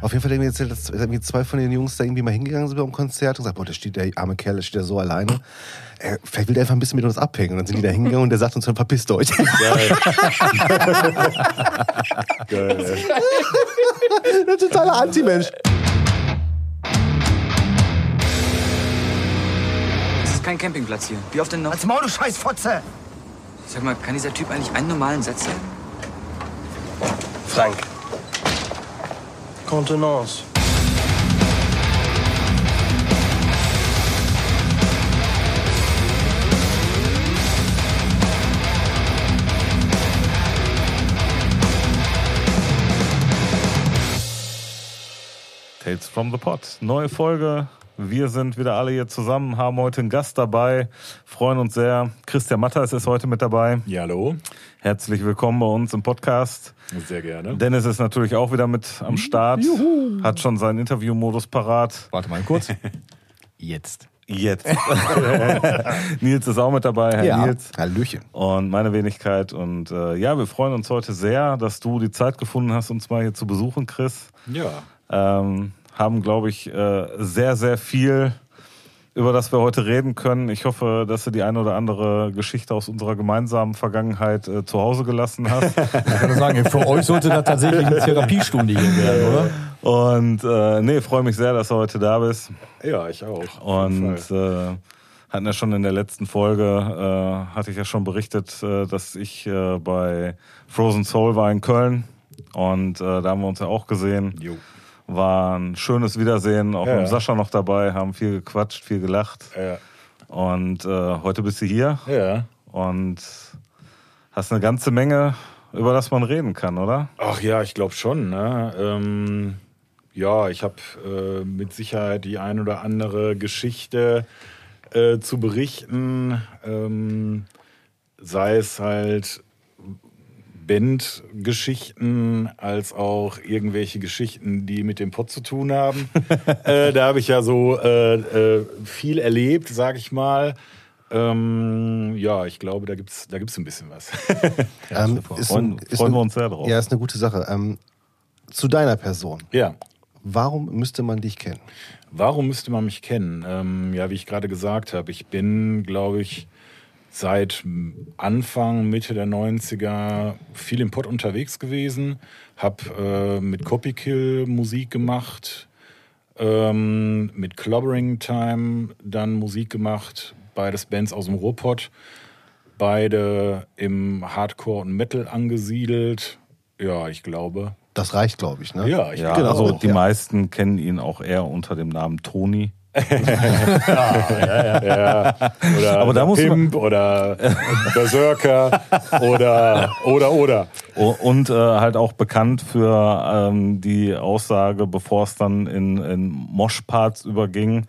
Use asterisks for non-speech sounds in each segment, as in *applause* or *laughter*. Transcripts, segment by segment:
Auf jeden Fall denken wir jetzt, dass irgendwie zwei von den Jungs da irgendwie mal hingegangen sind beim Konzert und gesagt, boah, da steht der arme Kerl, der steht da so alleine. Äh, vielleicht will der einfach ein bisschen mit uns abhängen. Und dann sind die da hingegangen und der sagt uns dann, verpisst euch. Geil. *laughs* Geil, ey. der totale Anti-Mensch. Das ist kein Campingplatz hier. Wie oft denn noch? Als Maul, du Scheißfotze! Sag mal, kann dieser Typ eigentlich einen normalen Satz sagen? Frank. Contenance. Tales from the Pot. Neue Folge. Wir sind wieder alle hier zusammen, haben heute einen Gast dabei, freuen uns sehr. Christian Matters ist heute mit dabei. Ja, hallo. Herzlich willkommen bei uns im Podcast. Sehr gerne. Dennis ist natürlich auch wieder mit am Start, hat schon seinen Interviewmodus parat. Warte mal kurz. *laughs* Jetzt. Jetzt. *laughs* Nils ist auch mit dabei, Herr Ja, Nils. Hallöchen. Und meine Wenigkeit. Und äh, ja, wir freuen uns heute sehr, dass du die Zeit gefunden hast, uns mal hier zu besuchen, Chris. Ja. ähm, haben, glaube ich, äh, sehr, sehr viel, über das wir heute reden können. Ich hoffe, dass du die eine oder andere Geschichte aus unserer gemeinsamen Vergangenheit äh, zu Hause gelassen hast. *laughs* Ich kann nur sagen, für euch sollte das tatsächlich eine Therapiestunde hier werden, oder? Und äh, nee, freue mich sehr, dass du heute da bist. Ja, ich auch. Und äh, hatten ja schon in der letzten Folge, äh, hatte ich ja schon berichtet, äh, dass ich äh, bei Frozen Soul war in Köln. Und äh, da haben wir uns ja auch gesehen. Jo. War ein schönes Wiedersehen, auch Ja. mit Sascha noch dabei, haben viel gequatscht, viel gelacht. Ja. Und äh, heute bist du hier ja. und hast eine ganze Menge, über das man reden kann, oder? Ach ja, ich glaube schon. Ne? Ähm, ja, ich habe äh, mit Sicherheit die ein oder andere Geschichte äh, zu berichten. Ähm, sei es halt Bandgeschichten als auch irgendwelche Geschichten, die mit dem Pott zu tun haben. *laughs* äh, da habe ich ja so äh, äh, viel erlebt, sag ich mal. Ähm, ja, ich glaube, da gibt's da gibt's ein bisschen was. *laughs* Ähm, ist Freuen, ein- ist freuen wir uns sehr drauf. Ja, ist eine gute Sache. Ähm, zu deiner Person. ja. Warum müsste man dich kennen? Warum müsste man mich kennen? Ähm, ja, wie ich gerade gesagt habe, ich bin, glaube ich, seit Anfang, Mitte der 90er viel im Pott unterwegs gewesen, habe äh, mit Copykill Musik gemacht, ähm, mit Clobbering Time dann Musik gemacht, beides Bands aus dem Ruhrpott, beide im Hardcore und Metal angesiedelt. Ja, ich glaube. Das reicht, glaube ich. Ne? Ja, ich Ja, Genau. also die Ja. meisten kennen ihn auch eher unter dem Namen Toni. Ja, oder Aber da muss man- Pimp oder Berserker oder oder oder. Und äh, halt auch bekannt für ähm, die Aussage, bevor es dann in, in Moshparts überging,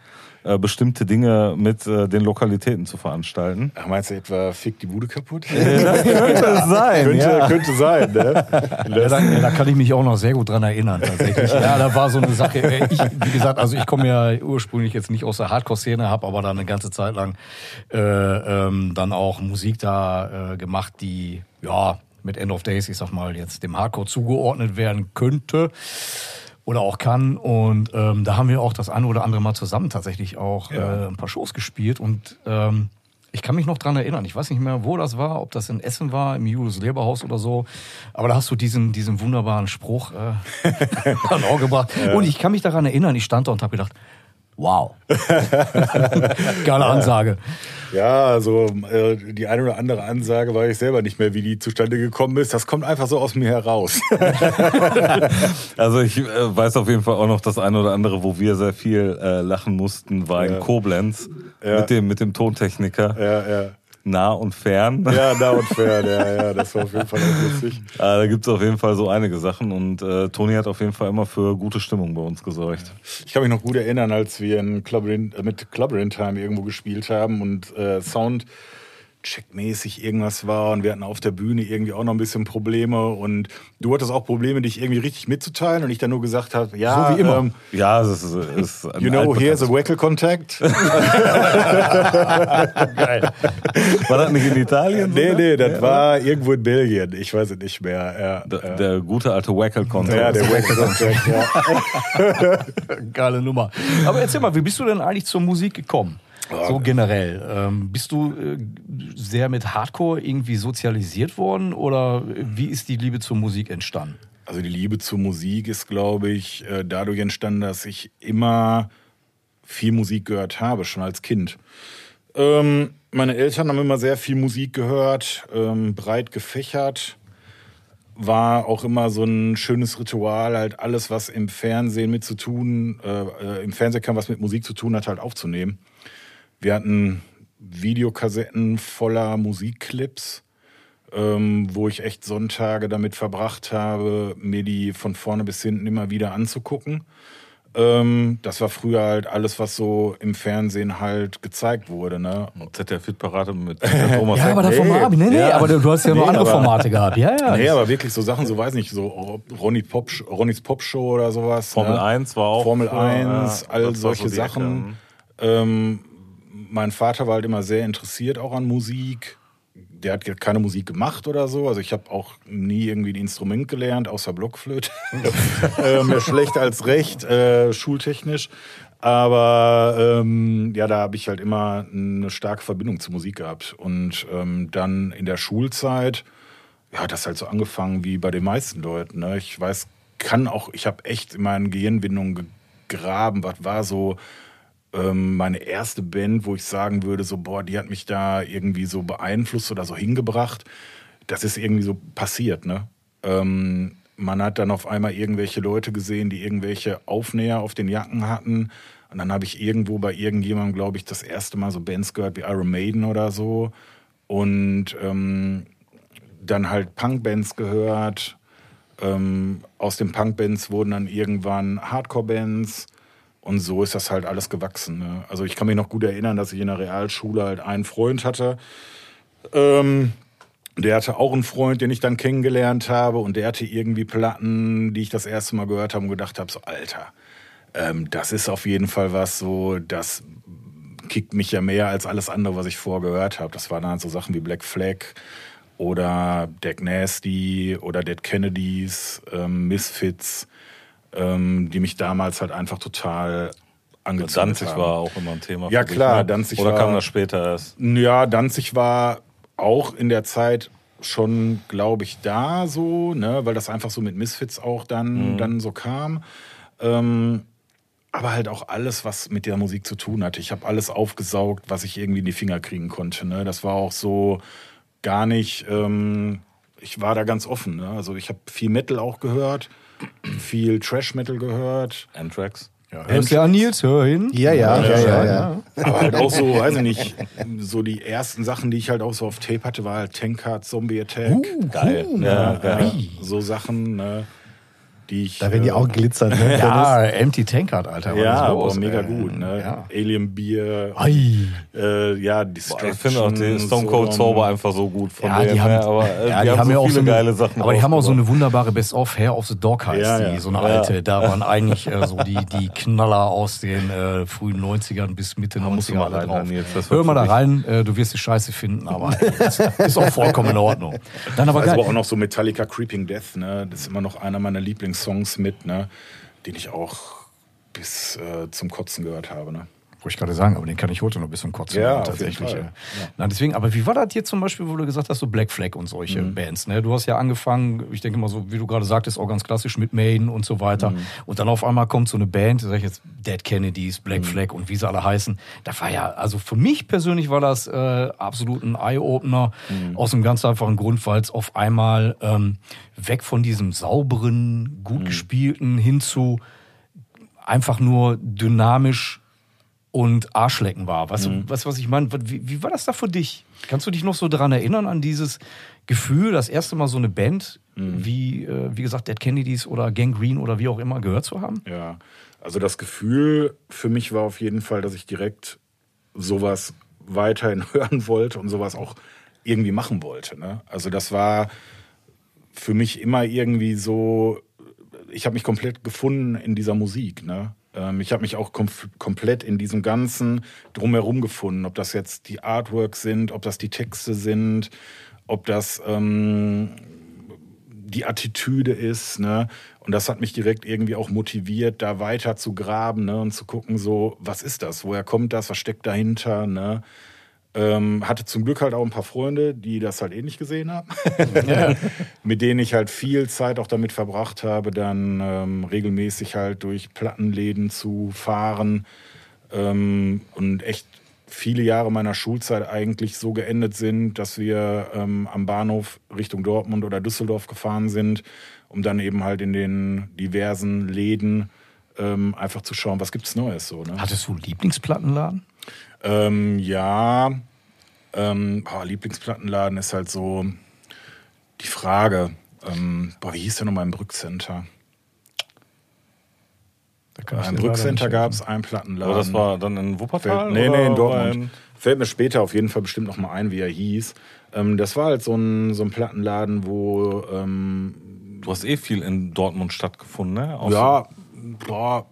äh, bestimmte Dinge mit äh, den Lokalitäten zu veranstalten. Ach, meinst du etwa Fick die Bude kaputt? *laughs* Könnte es sein, könnte, könnte sein, ne? Ja, da, ja, da kann ich mich auch noch sehr gut dran erinnern, tatsächlich. Ja, da war so eine Sache. äh, Ich, wie gesagt, also ich komme ja ursprünglich jetzt nicht aus der Hardcore-Szene, habe aber dann eine ganze Zeit lang äh, ähm, dann auch Musik da äh, gemacht, die ja mit End of Days, ich sag mal, jetzt dem Hardcore zugeordnet werden könnte oder auch kann. Und ähm, da haben wir auch das eine oder andere Mal zusammen tatsächlich auch Ja. äh, ein paar Shows gespielt. Und ähm, ich kann mich noch dran erinnern. Ich weiß nicht mehr, wo das war, ob das in Essen war, im Julius Leberhaus oder so. Aber da hast du diesen, diesen wunderbaren Spruch äh, *laughs* dann auch gebracht. Und ich kann mich daran erinnern, ich stand da und habe gedacht, wow. *laughs* Geile Ansage. Ja, also äh, die eine oder andere Ansage weiß ich selber nicht mehr, wie die zustande gekommen ist. Das kommt einfach so aus mir heraus. *laughs* Also ich äh, weiß auf jeden Fall auch noch das eine oder andere, wo wir sehr viel äh, lachen mussten, war Ja. in Koblenz Ja. mit dem mit dem Tontechniker ja, ja. Nah und fern. Ja, nah und fern, ja, ja, das war auf jeden Fall auch lustig. *laughs* Ah, da gibt's auf jeden Fall so einige Sachen und äh, Toni hat auf jeden Fall immer für gute Stimmung bei uns gesorgt. Ich kann mich noch gut erinnern, als wir in Clubberin, äh, mit Clubberin Time irgendwo gespielt haben und äh, Sound checkmäßig irgendwas war und wir hatten auf der Bühne irgendwie auch noch ein bisschen Probleme und du hattest auch Probleme, dich irgendwie richtig mitzuteilen und ich dann nur gesagt habe, ja, So wie immer. Ähm, Ja, das ist, ist ein you know, here's a Wackel Contact. *laughs* War das nicht in Italien? nee, nee, das war irgendwo in Belgien. Ich weiß es nicht mehr. Ja, Der, ja. der gute alte Wackel-Konto. ja, der Wackel Contact, ja. *laughs* Geile Nummer. Aber erzähl mal, wie bist du denn eigentlich zur Musik gekommen? So generell. Ähm, bist du äh, sehr mit Hardcore irgendwie sozialisiert worden oder wie ist die Liebe zur Musik entstanden? Also die Liebe zur Musik ist, glaube ich, äh, dadurch entstanden, dass ich immer viel Musik gehört habe, schon als Kind. Ähm, meine Eltern haben immer sehr viel Musik gehört, ähm, breit gefächert. War auch immer so ein schönes Ritual, halt alles, was im Fernsehen mit zu tun, äh, äh, im Fernsehen kann, was mit Musik zu tun hat, halt aufzunehmen. Wir hatten Videokassetten voller Musikclips ähm, wo ich echt Sonntage damit verbracht habe, mir die von vorne bis hinten immer wieder anzugucken. Ähm, das war früher halt alles, was so im Fernsehen halt gezeigt wurde. Ne? ZDF-Parade mit *laughs* Thomas Ja, aber davon mal ab. Nee, nee, Ja. aber du, du hast ja noch Nee, andere aber- Formate gehabt. Ja, ja. Nee, aber wirklich so Sachen, so weiß nicht, so Ronny Pop, Ronnys Popshow oder sowas. Formel ne? 1 war auch. Formel früher, 1, ja, all solche so. Sachen. Ähm, mein Vater war halt immer sehr interessiert auch an Musik. Der hat keine Musik gemacht oder so. Also ich habe auch nie irgendwie ein Instrument gelernt, außer Blockflöte. *laughs* äh, mehr schlecht als recht, äh, schultechnisch. Aber ähm, ja, da habe ich halt immer eine starke Verbindung zur Musik gehabt. Und ähm, dann in der Schulzeit, ja, hat das halt so angefangen wie bei den meisten Leuten. Ne? Ich weiß, kann auch, ich habe echt in meinen Gehirnwindungen gegraben, was war so ähm, meine erste Band, wo ich sagen würde, so, boah, die hat mich da irgendwie so beeinflusst oder so hingebracht. Das ist irgendwie so passiert, ne? Ähm, man hat dann auf einmal irgendwelche Leute gesehen, die irgendwelche Aufnäher auf den Jacken hatten. Und dann habe ich irgendwo bei irgendjemandem, glaube ich, das erste Mal so Bands gehört wie Iron Maiden oder so. Und ähm, dann halt Punkbands gehört. Ähm, aus den Punkbands wurden dann irgendwann Hardcore-Bands. Und so ist das halt alles gewachsen. Ne? Also ich kann mich noch gut erinnern, dass ich in der Realschule halt einen Freund hatte. Ähm, der hatte auch einen Freund, den ich dann kennengelernt habe. Und der hatte irgendwie Platten, die ich das erste Mal gehört habe und gedacht habe, so Alter, ähm, das ist auf jeden Fall was so, das kickt mich ja mehr als alles andere, was ich vorher gehört habe. Das waren dann so Sachen wie Black Flag oder Dead Nasty oder Dead Kennedys, ähm, Misfits, ähm, die mich damals halt einfach total angezündet Danzig haben. war auch immer ein Thema. Ja, klar, ne? Danzig Oder war- kam das später erst? Ja, Danzig war auch in der Zeit schon, glaube ich, da so, ne, weil das einfach so mit Misfits auch dann, dann so kam. Ähm, aber halt auch alles, was mit der Musik zu tun hatte. Ich habe alles aufgesaugt, was ich irgendwie in die Finger kriegen konnte. Ne? Das war auch so gar nicht. Ähm, ich war da ganz offen. Ne? Also ich habe viel Metal auch gehört, viel Trash Metal gehört. Anthrax. Hörst du an, Nils? Hör hin. Ja, ja, ja, ja, ja. Aber halt auch so, weiß ich nicht, so die ersten Sachen, die ich halt auch so auf Tape hatte, war halt Tankard, Zombie Attack. Geil. Ja, Ja, ja. so Sachen, ne, die ich. Da werden die äh, Augen glitzern. Ne? *laughs* Ja, Empty Tankard, Alter. Ja, los, aber mega gut, ne? Ja. Alien Beer, Ei. äh, ja, Boah, Destruction. ich finde auch die Stone Cold. Sober einfach so gut von Ja, denen, die haben, ne? aber äh, ja, die, haben, so ja auch viele so eine, geile Sachen Aber die haben auch so eine wunderbare Best of Hair of the Dog heißt Ja, die, ja. so eine Ja. alte. Da waren eigentlich äh, so die, *laughs* die Knaller aus den äh, frühen 90ern bis Mitte musst du 90er mal alle drauf. Das wird Hör mal da rein, äh, du wirst die Scheiße finden, aber *laughs* ist, ist auch vollkommen in Ordnung. Dann aber Also geil. aber auch noch so Metallica Creeping Death, ne? Das ist immer noch einer meiner Lieblingssongs mit, ne? Den ich auch bis äh, zum Kotzen gehört habe, ne? Wollte ich gerade sagen, aber den kann ich heute noch bis zum Kotzen Ja, tatsächlich. Fall. ja. Na, deswegen, aber wie war das hier zum Beispiel, wo du gesagt hast, so Black Flag und solche Mhm. Bands? Ne? Du hast ja angefangen, ich denke mal so, wie du gerade sagtest, auch ganz klassisch mit Maiden und so weiter. Mhm. Und dann auf einmal kommt so eine Band, sag ich jetzt Dead Kennedys, Mhm. Black Flag und wie sie alle heißen. Da war ja, also für mich persönlich war das äh, absolut ein Eye-Opener. Mhm. Aus einem ganz einfachen Grund, weil es auf einmal ähm, weg von diesem sauberen, Mhm. gut gespielten hin zu einfach nur dynamisch und Arschlecken war. Weißt Mhm. du, weißt, was ich meine? Wie, wie war das da für dich? Kannst du dich noch so daran erinnern, an dieses Gefühl, das erste Mal so eine Band, Mhm. wie, äh, wie gesagt, Dead Kennedys oder Gang Green oder wie auch immer gehört zu haben? Ja, also das Gefühl für mich war auf jeden Fall, dass ich direkt sowas weiterhin *laughs* hören wollte und sowas auch irgendwie machen wollte. Ne? Also das war für mich immer irgendwie so, ich habe mich komplett gefunden in dieser Musik. Ne? Ähm, ich habe mich auch kom komplett in diesem ganzen drumherum gefunden, ob das jetzt die Artworks sind, ob das die Texte sind, ob das ähm, die Attitüde ist. Ne? Und das hat mich direkt irgendwie auch motiviert, da weiter zu graben ne? und zu gucken, so, was ist das? Woher kommt das? Was steckt dahinter? Ne? Ähm, hatte zum Glück halt auch ein paar Freunde, die das halt ähnlich gesehen haben, *laughs* mit denen ich halt viel Zeit auch damit verbracht habe, dann ähm, regelmäßig halt durch Plattenläden zu fahren ähm, und echt viele Jahre meiner Schulzeit eigentlich so geendet sind, dass wir ähm, am Bahnhof Richtung Dortmund oder Düsseldorf gefahren sind, um dann eben halt in den diversen Läden ähm, einfach zu schauen, was gibt's Neues so. Ne? Hattest du einen Lieblingsplattenladen? Ähm, ja, ähm, boah, Lieblingsplattenladen ist halt so die Frage. Ähm, boah, wie hieß der nochmal im Brückcenter? Im Brückcenter gab es einen Plattenladen. Aber das war dann in Wuppertal? Fällt, nee, nee, in Dortmund. Fällt mir später auf jeden Fall bestimmt noch mal ein, wie er hieß. Ähm, das war halt so ein, so ein Plattenladen, wo ähm, Du hast eh viel in Dortmund stattgefunden, ne? Auch ja, boah,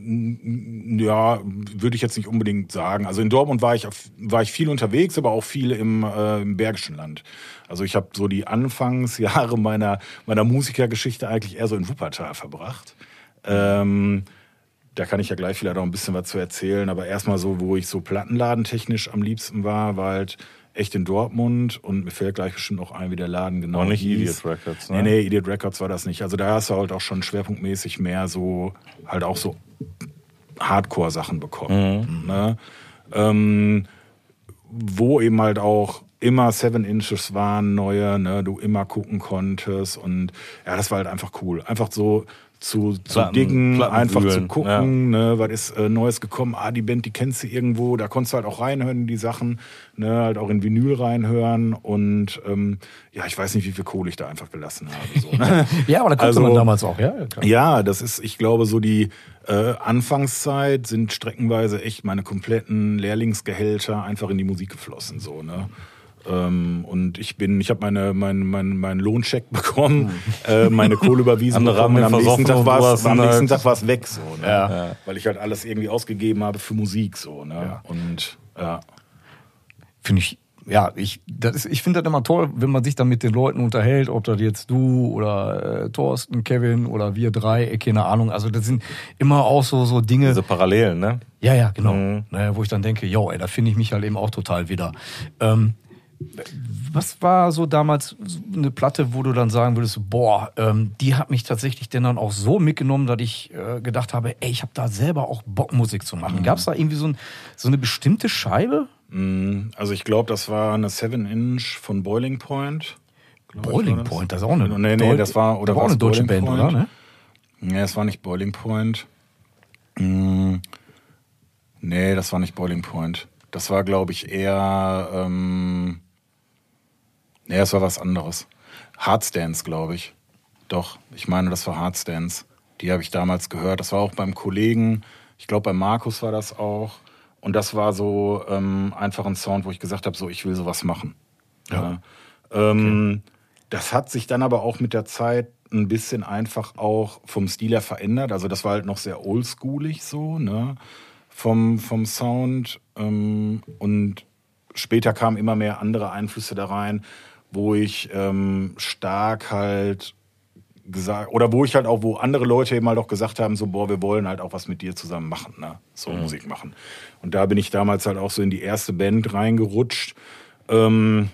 ja, würde ich jetzt nicht unbedingt sagen. Also in Dortmund war ich, war ich viel unterwegs, aber auch viel im, äh, im Bergischen Land. Also ich habe so die Anfangsjahre meiner, meiner Musikergeschichte eigentlich eher so in Wuppertal verbracht. Ähm, da kann ich ja gleich vielleicht auch ein bisschen was zu erzählen. Aber erstmal so, wo ich so plattenladentechnisch am liebsten war, war halt echt in Dortmund. Und mir fällt gleich bestimmt auch ein, wie der Laden genau Aber nicht hieß. Idiot Records, Nee, ne? nee, Idiot Records war das nicht. Also da hast du halt auch schon schwerpunktmäßig mehr so, halt auch so Hardcore-Sachen bekommen. Ne? Ähm, wo eben halt auch immer Seven Inches waren, neue, ne, du immer gucken konntest und ja, das war halt einfach cool. Einfach so zu, zu Platten- diggen, Platten einfach zu wühlen, gucken, ne, was ist äh, Neues gekommen, ah, die Band, die kennst du irgendwo, da konntest du halt auch reinhören in die Sachen, ne, halt auch in Vinyl reinhören und ähm, ja, ich weiß nicht, wie viel Kohle ich da einfach gelassen habe. So, ne? *laughs* Ja, aber da guckte Also- man damals auch, ja. ja, klar. Ja, das ist, ich glaube, so die äh, Anfangszeit sind streckenweise echt meine kompletten Lehrlingsgehälter einfach in die Musik geflossen, so, ne? Ähm, und ich bin, ich habe meine, mein, mein, meinen Lohncheck *laughs* bekommen, äh, meine Kohle überwiesen bekommen und am nächsten Tag war es am nächsten weg, so, ne? Ja. Weil ich halt alles irgendwie ausgegeben habe für Musik, so, ne? Und ja. Finde ich, ja, ich, das ist, ich finde das immer toll, wenn man sich dann mit den Leuten unterhält, ob das jetzt du oder äh, Thorsten, Kevin oder wir drei, äh, keine Ahnung. Also das sind immer auch so, so Dinge. Diese Parallelen, ne? Ja, ja, genau. Mhm. Naja, wo ich dann denke, jo, ey, da finde ich mich halt eben auch total wieder. Ähm, was war so damals eine Platte, wo du dann sagen würdest, boah, ähm, die hat mich tatsächlich denn dann auch so mitgenommen, dass ich äh, gedacht habe, ey, ich habe da selber auch Bock, Musik zu machen. Gab es da irgendwie so, ein, so eine bestimmte Scheibe? Mm, Also ich glaube, das war eine 7-Inch von Boiling Point. Boiling das. Point, das ist auch eine, Nee, nee, das war, oder das war auch eine deutsche Band, Point? oder? Ne? Nee, es war nicht Boiling Point. Mm, nee, das war nicht Boiling Point. Das war, glaube ich, eher. Ähm, nee, das war was anderes. Hardstance, glaube ich. Doch, ich meine, das war Hardstance. Die habe ich damals gehört. Das war auch beim Kollegen. Ich glaube, bei Markus war das auch. Und das war so ähm, einfach ein Sound, wo ich gesagt habe, so, ich will sowas machen. Ja. Ähm, Das hat sich dann aber auch mit der Zeit ein bisschen einfach auch vom Stil her verändert. Also das war halt noch sehr oldschoolig so, ne? Vom, vom Sound. Ähm, und später kamen immer mehr andere Einflüsse da rein, wo ich ähm, stark halt gesagt, oder wo ich halt auch, wo andere Leute eben halt auch gesagt haben, so, boah, wir wollen halt auch was mit dir zusammen machen, ne? So Musik machen. Und da bin ich damals halt auch so in die erste Band reingerutscht. Ähm,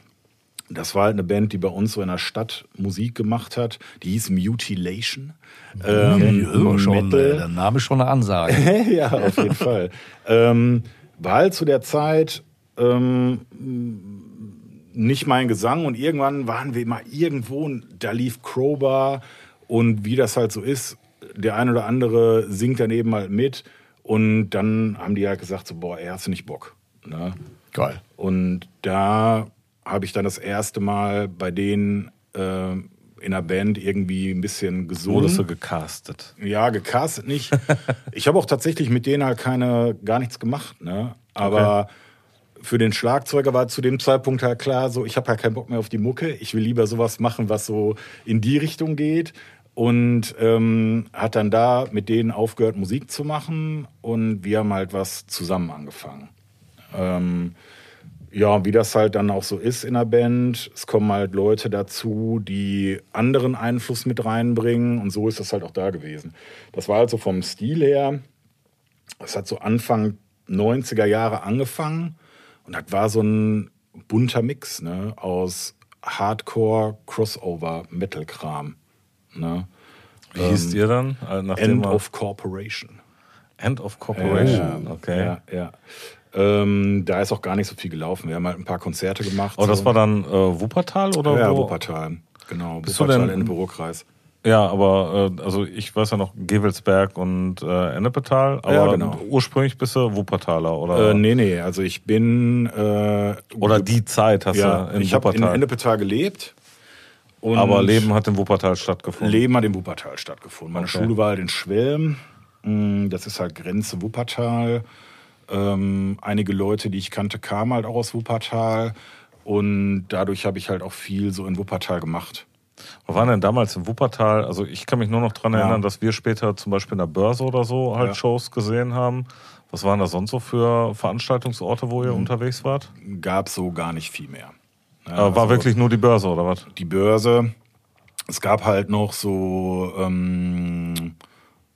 das war halt eine Band, die bei uns so in der Stadt Musik gemacht hat. Die hieß Mutilation. Ähm, Ja, schon, Metal. der Name ist schon eine Ansage. *laughs* ja, auf jeden Fall. Ähm, war halt zu der Zeit ähm, nicht mein Gesang und irgendwann waren wir mal irgendwo und da lief Crowbar und wie das halt so ist, der ein oder andere singt daneben halt mit und dann haben die halt gesagt so, boah, ey, hast du nicht Bock? Ne? Geil. Und da habe ich dann das erste Mal bei denen äh, in der Band irgendwie ein bisschen gesungen. Wurdest du gecastet? Ja, gecastet nicht. *laughs* ich habe auch tatsächlich mit denen halt keine, gar nichts gemacht, ne? Aber für den Schlagzeuger war zu dem Zeitpunkt halt klar, so ich habe halt keinen Bock mehr auf die Mucke. Ich will lieber sowas machen, was so in die Richtung geht. Und ähm, hat dann da mit denen aufgehört, Musik zu machen. Und wir haben halt was zusammen angefangen. Ähm, ja, wie das halt dann auch so ist in der Band. Es kommen halt Leute dazu, die anderen Einfluss mit reinbringen. Und so ist das halt auch da gewesen. Das war halt so vom Stil her. Es hat so Anfang 90er Jahre angefangen. Und das war so ein bunter Mix ne, aus Hardcore, Crossover, Metal-Kram. Ne? Wie hießt ihr dann? Äh, End of Corporation. End of Corporation. Ja, Okay. Ja, ja. Ähm, da ist auch gar nicht so viel gelaufen. Wir haben halt ein paar Konzerte gemacht. Das so. war dann äh, Wuppertal oder ja, wo? Wuppertal. Genau, Bist du Wuppertal, denn- Ende Bürokreis. Ja, aber äh, also ich weiß ja noch Gewelsberg und äh, Ennepetal, aber Ja, genau. ursprünglich bist du Wuppertaler oder Äh, nee, nee, also ich bin. Äh, oder die Zeit hast ja, du in ich habe in Wuppertal. Ennepetal gelebt. Aber Leben hat in Wuppertal stattgefunden. Leben hat in Wuppertal stattgefunden. Meine Okay. Schule war halt in Schwelm. Mm, Das ist halt Grenze Wuppertal. Ähm, einige Leute, die ich kannte, kamen halt auch aus Wuppertal. Und dadurch habe ich halt auch viel so in Wuppertal gemacht. Wir waren denn damals in Wuppertal? Also ich kann mich nur noch dran Ja. erinnern, dass wir später zum Beispiel in der Börse oder so halt Ja. Shows gesehen haben. Was waren da sonst so für Veranstaltungsorte, wo ihr Mhm. unterwegs wart? Gab so gar nicht viel mehr. Ja, äh, war also wirklich nur die Börse oder was? die Börse. Es gab halt noch so, ähm,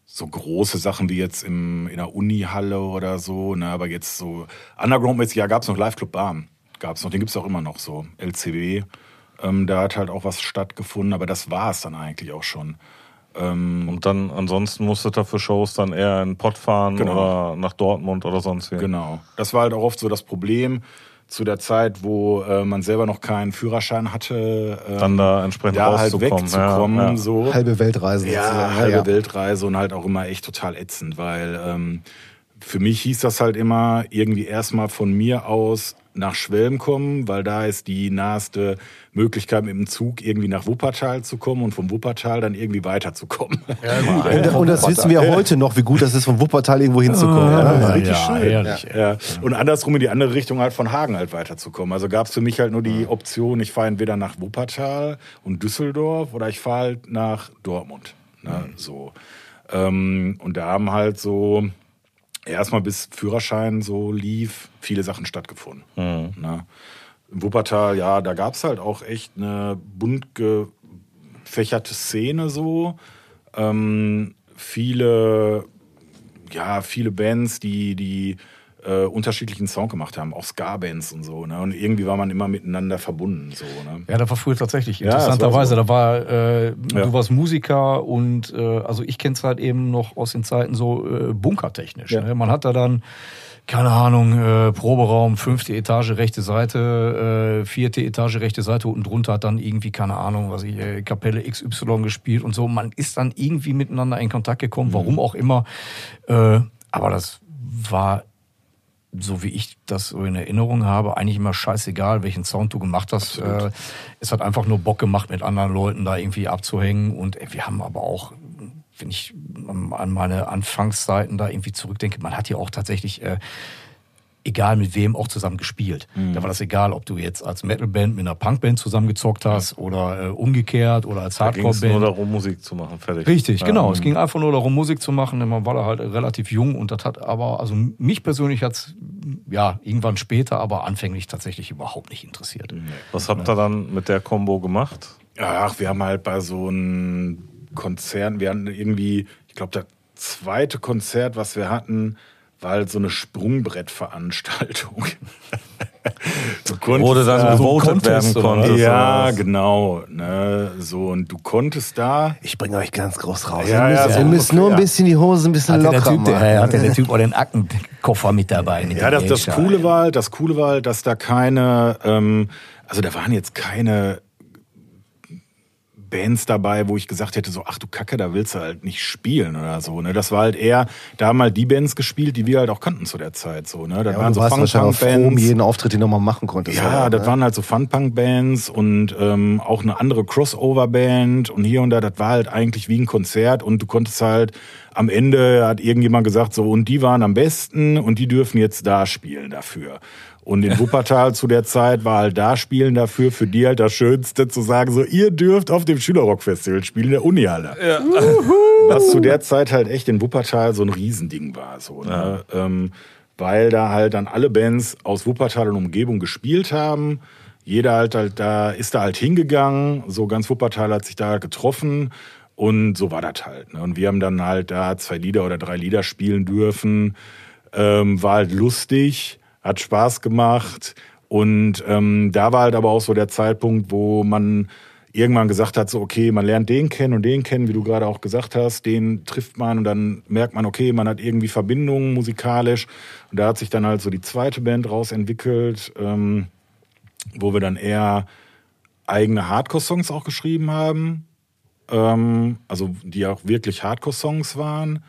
so große Sachen wie jetzt im, in der Unihalle oder so. Ne? Aber jetzt so Underground-mäßig, ja, gab es noch Live Club Barm. Gab es noch, den gibt es auch immer noch so. LCW. Ähm, da hat halt auch was stattgefunden, aber das war es dann eigentlich auch schon. Ähm, Und dann ansonsten musstet ihr für Shows dann eher in Pott fahren Genau. oder nach Dortmund oder sonst wie. Genau. Das war halt auch oft so das Problem zu der Zeit, wo äh, man selber noch keinen Führerschein hatte. ähm, Dann da entsprechend da halt rauszukommen. wegzukommen. Ja, ja. So. Halbe Weltreise Ja, sozusagen. halbe Weltreise und halt auch immer echt total ätzend, weil ähm, für mich hieß das halt immer irgendwie erstmal von mir aus nach Schwelm kommen, weil da ist die naheste Möglichkeit mit dem Zug irgendwie nach Wuppertal zu kommen und vom Wuppertal dann irgendwie weiterzukommen. Und, und das wissen wir ja heute noch, wie gut das ist, von Wuppertal irgendwo hinzukommen. Ja, Richtig ja, schön. herrlich. Ja. Und andersrum in die andere Richtung halt von Hagen halt weiterzukommen. Also gab es für mich halt nur die Option, ich fahre entweder nach Wuppertal und Düsseldorf oder ich fahre halt nach Dortmund. Ne? So. Ähm, und da haben halt so erstmal bis Führerschein so lief, viele Sachen stattgefunden. Ne? In Wuppertal, ja, da gab es halt auch echt eine bunt gefächerte Szene so. Ähm, viele, ja, viele Bands, die, die äh, unterschiedlichen Sound gemacht haben, auch Ska-Bands und so. Ne? Und irgendwie war man immer miteinander verbunden. So, ne? Ja, das war früher tatsächlich. Ja, war Interessanterweise, so. da war, äh, Ja. du warst Musiker und äh, also ich kenn's halt eben noch aus den Zeiten so äh, bunkertechnisch. Ja. Ne? Man hat da dann, keine Ahnung, äh, Proberaum, fünfte Etage, rechte Seite, äh, vierte Etage, rechte Seite, unten drunter hat dann irgendwie, keine Ahnung, was ich, Kapelle XY gespielt und so. Man ist dann irgendwie miteinander in Kontakt gekommen, warum auch immer. Aber das war so wie ich das so in Erinnerung habe, eigentlich immer scheißegal, welchen Sound du gemacht hast. Äh, es hat einfach nur Bock gemacht, mit anderen Leuten da irgendwie abzuhängen. Und äh, wir haben aber auch, wenn ich an an meine Anfangszeiten da irgendwie zurückdenke, man hat ja auch tatsächlich, äh, egal mit wem, auch zusammen gespielt. Da war das egal, ob du jetzt als Metalband mit einer Punkband zusammengezockt hast oder äh, umgekehrt oder als ging es nur Hardcore-Band. darum, Musik zu machen. Fertig. Richtig, Ja. genau. Es ging einfach nur darum, Musik zu machen. denn Man war da halt relativ jung und das hat aber, also mich persönlich hat's ja irgendwann später, aber anfänglich tatsächlich überhaupt nicht interessiert. Was habt ihr dann mit der Combo gemacht? Ach, wir haben halt bei so einem Konzert, wir hatten irgendwie, ich glaube, das zweite Konzert, was wir hatten, war halt so eine Sprungbrettveranstaltung. *laughs* du konntest du dann da- gewotet werden konntest. Ja, genau. Ne, so, und du konntest da. Ich bringe euch ganz groß raus. Ja, ihr ja, müsst, so ihr müsst nur ein bisschen die Hose ein bisschen Hatte der, locker typ, machen. der, hatte *laughs* der Typ auch den Aktenkoffer mit dabei? Mit Ja, das, das? Coole war, halt- das Coole war, halt, dass da keine, ähm, also da waren jetzt keine Bands dabei, wo ich gesagt hätte, so, ach du Kacke, da willst du halt nicht spielen oder so. Ne? Das war halt eher, da haben halt die Bands gespielt, die wir halt auch kannten zu der Zeit. So, ne? Das Ja, waren so froh um jeden Auftritt, den du mal machen konntest. Ja, oder? das Ne? waren halt so Fun-Punk-Bands und ähm, auch eine andere Crossover-Band und hier und da, das war halt eigentlich wie ein Konzert und du konntest halt am Ende hat irgendjemand gesagt, so, und die waren am besten und die dürfen jetzt da spielen dafür. Und in Wuppertal zu der Zeit war halt da spielen dafür für die halt das Schönste zu sagen, so, ihr dürft auf dem Schülerrockfestival spielen, der Unihalle. Ja. Was zu der Zeit halt echt in Wuppertal so ein Riesending war, so, ne? Ähm, weil da halt dann alle Bands aus Wuppertal und Umgebung gespielt haben. Jeder halt, halt da, ist da halt hingegangen, so ganz Wuppertal hat sich da getroffen und so war das halt. Ne? Und wir haben dann halt da zwei Lieder oder drei Lieder spielen dürfen. Ähm, war halt lustig, hat Spaß gemacht. Und ähm, da war halt aber auch so der Zeitpunkt, wo man irgendwann gesagt hat, so okay, man lernt den kennen und den kennen, wie du gerade auch gesagt hast, den trifft man und dann merkt man, okay, man hat irgendwie Verbindungen musikalisch. Und da hat sich dann halt so die zweite Band rausentwickelt, ähm, wo wir dann eher eigene Hardcore-Songs auch geschrieben haben. Ähm, also die auch wirklich Hardcore-Songs waren.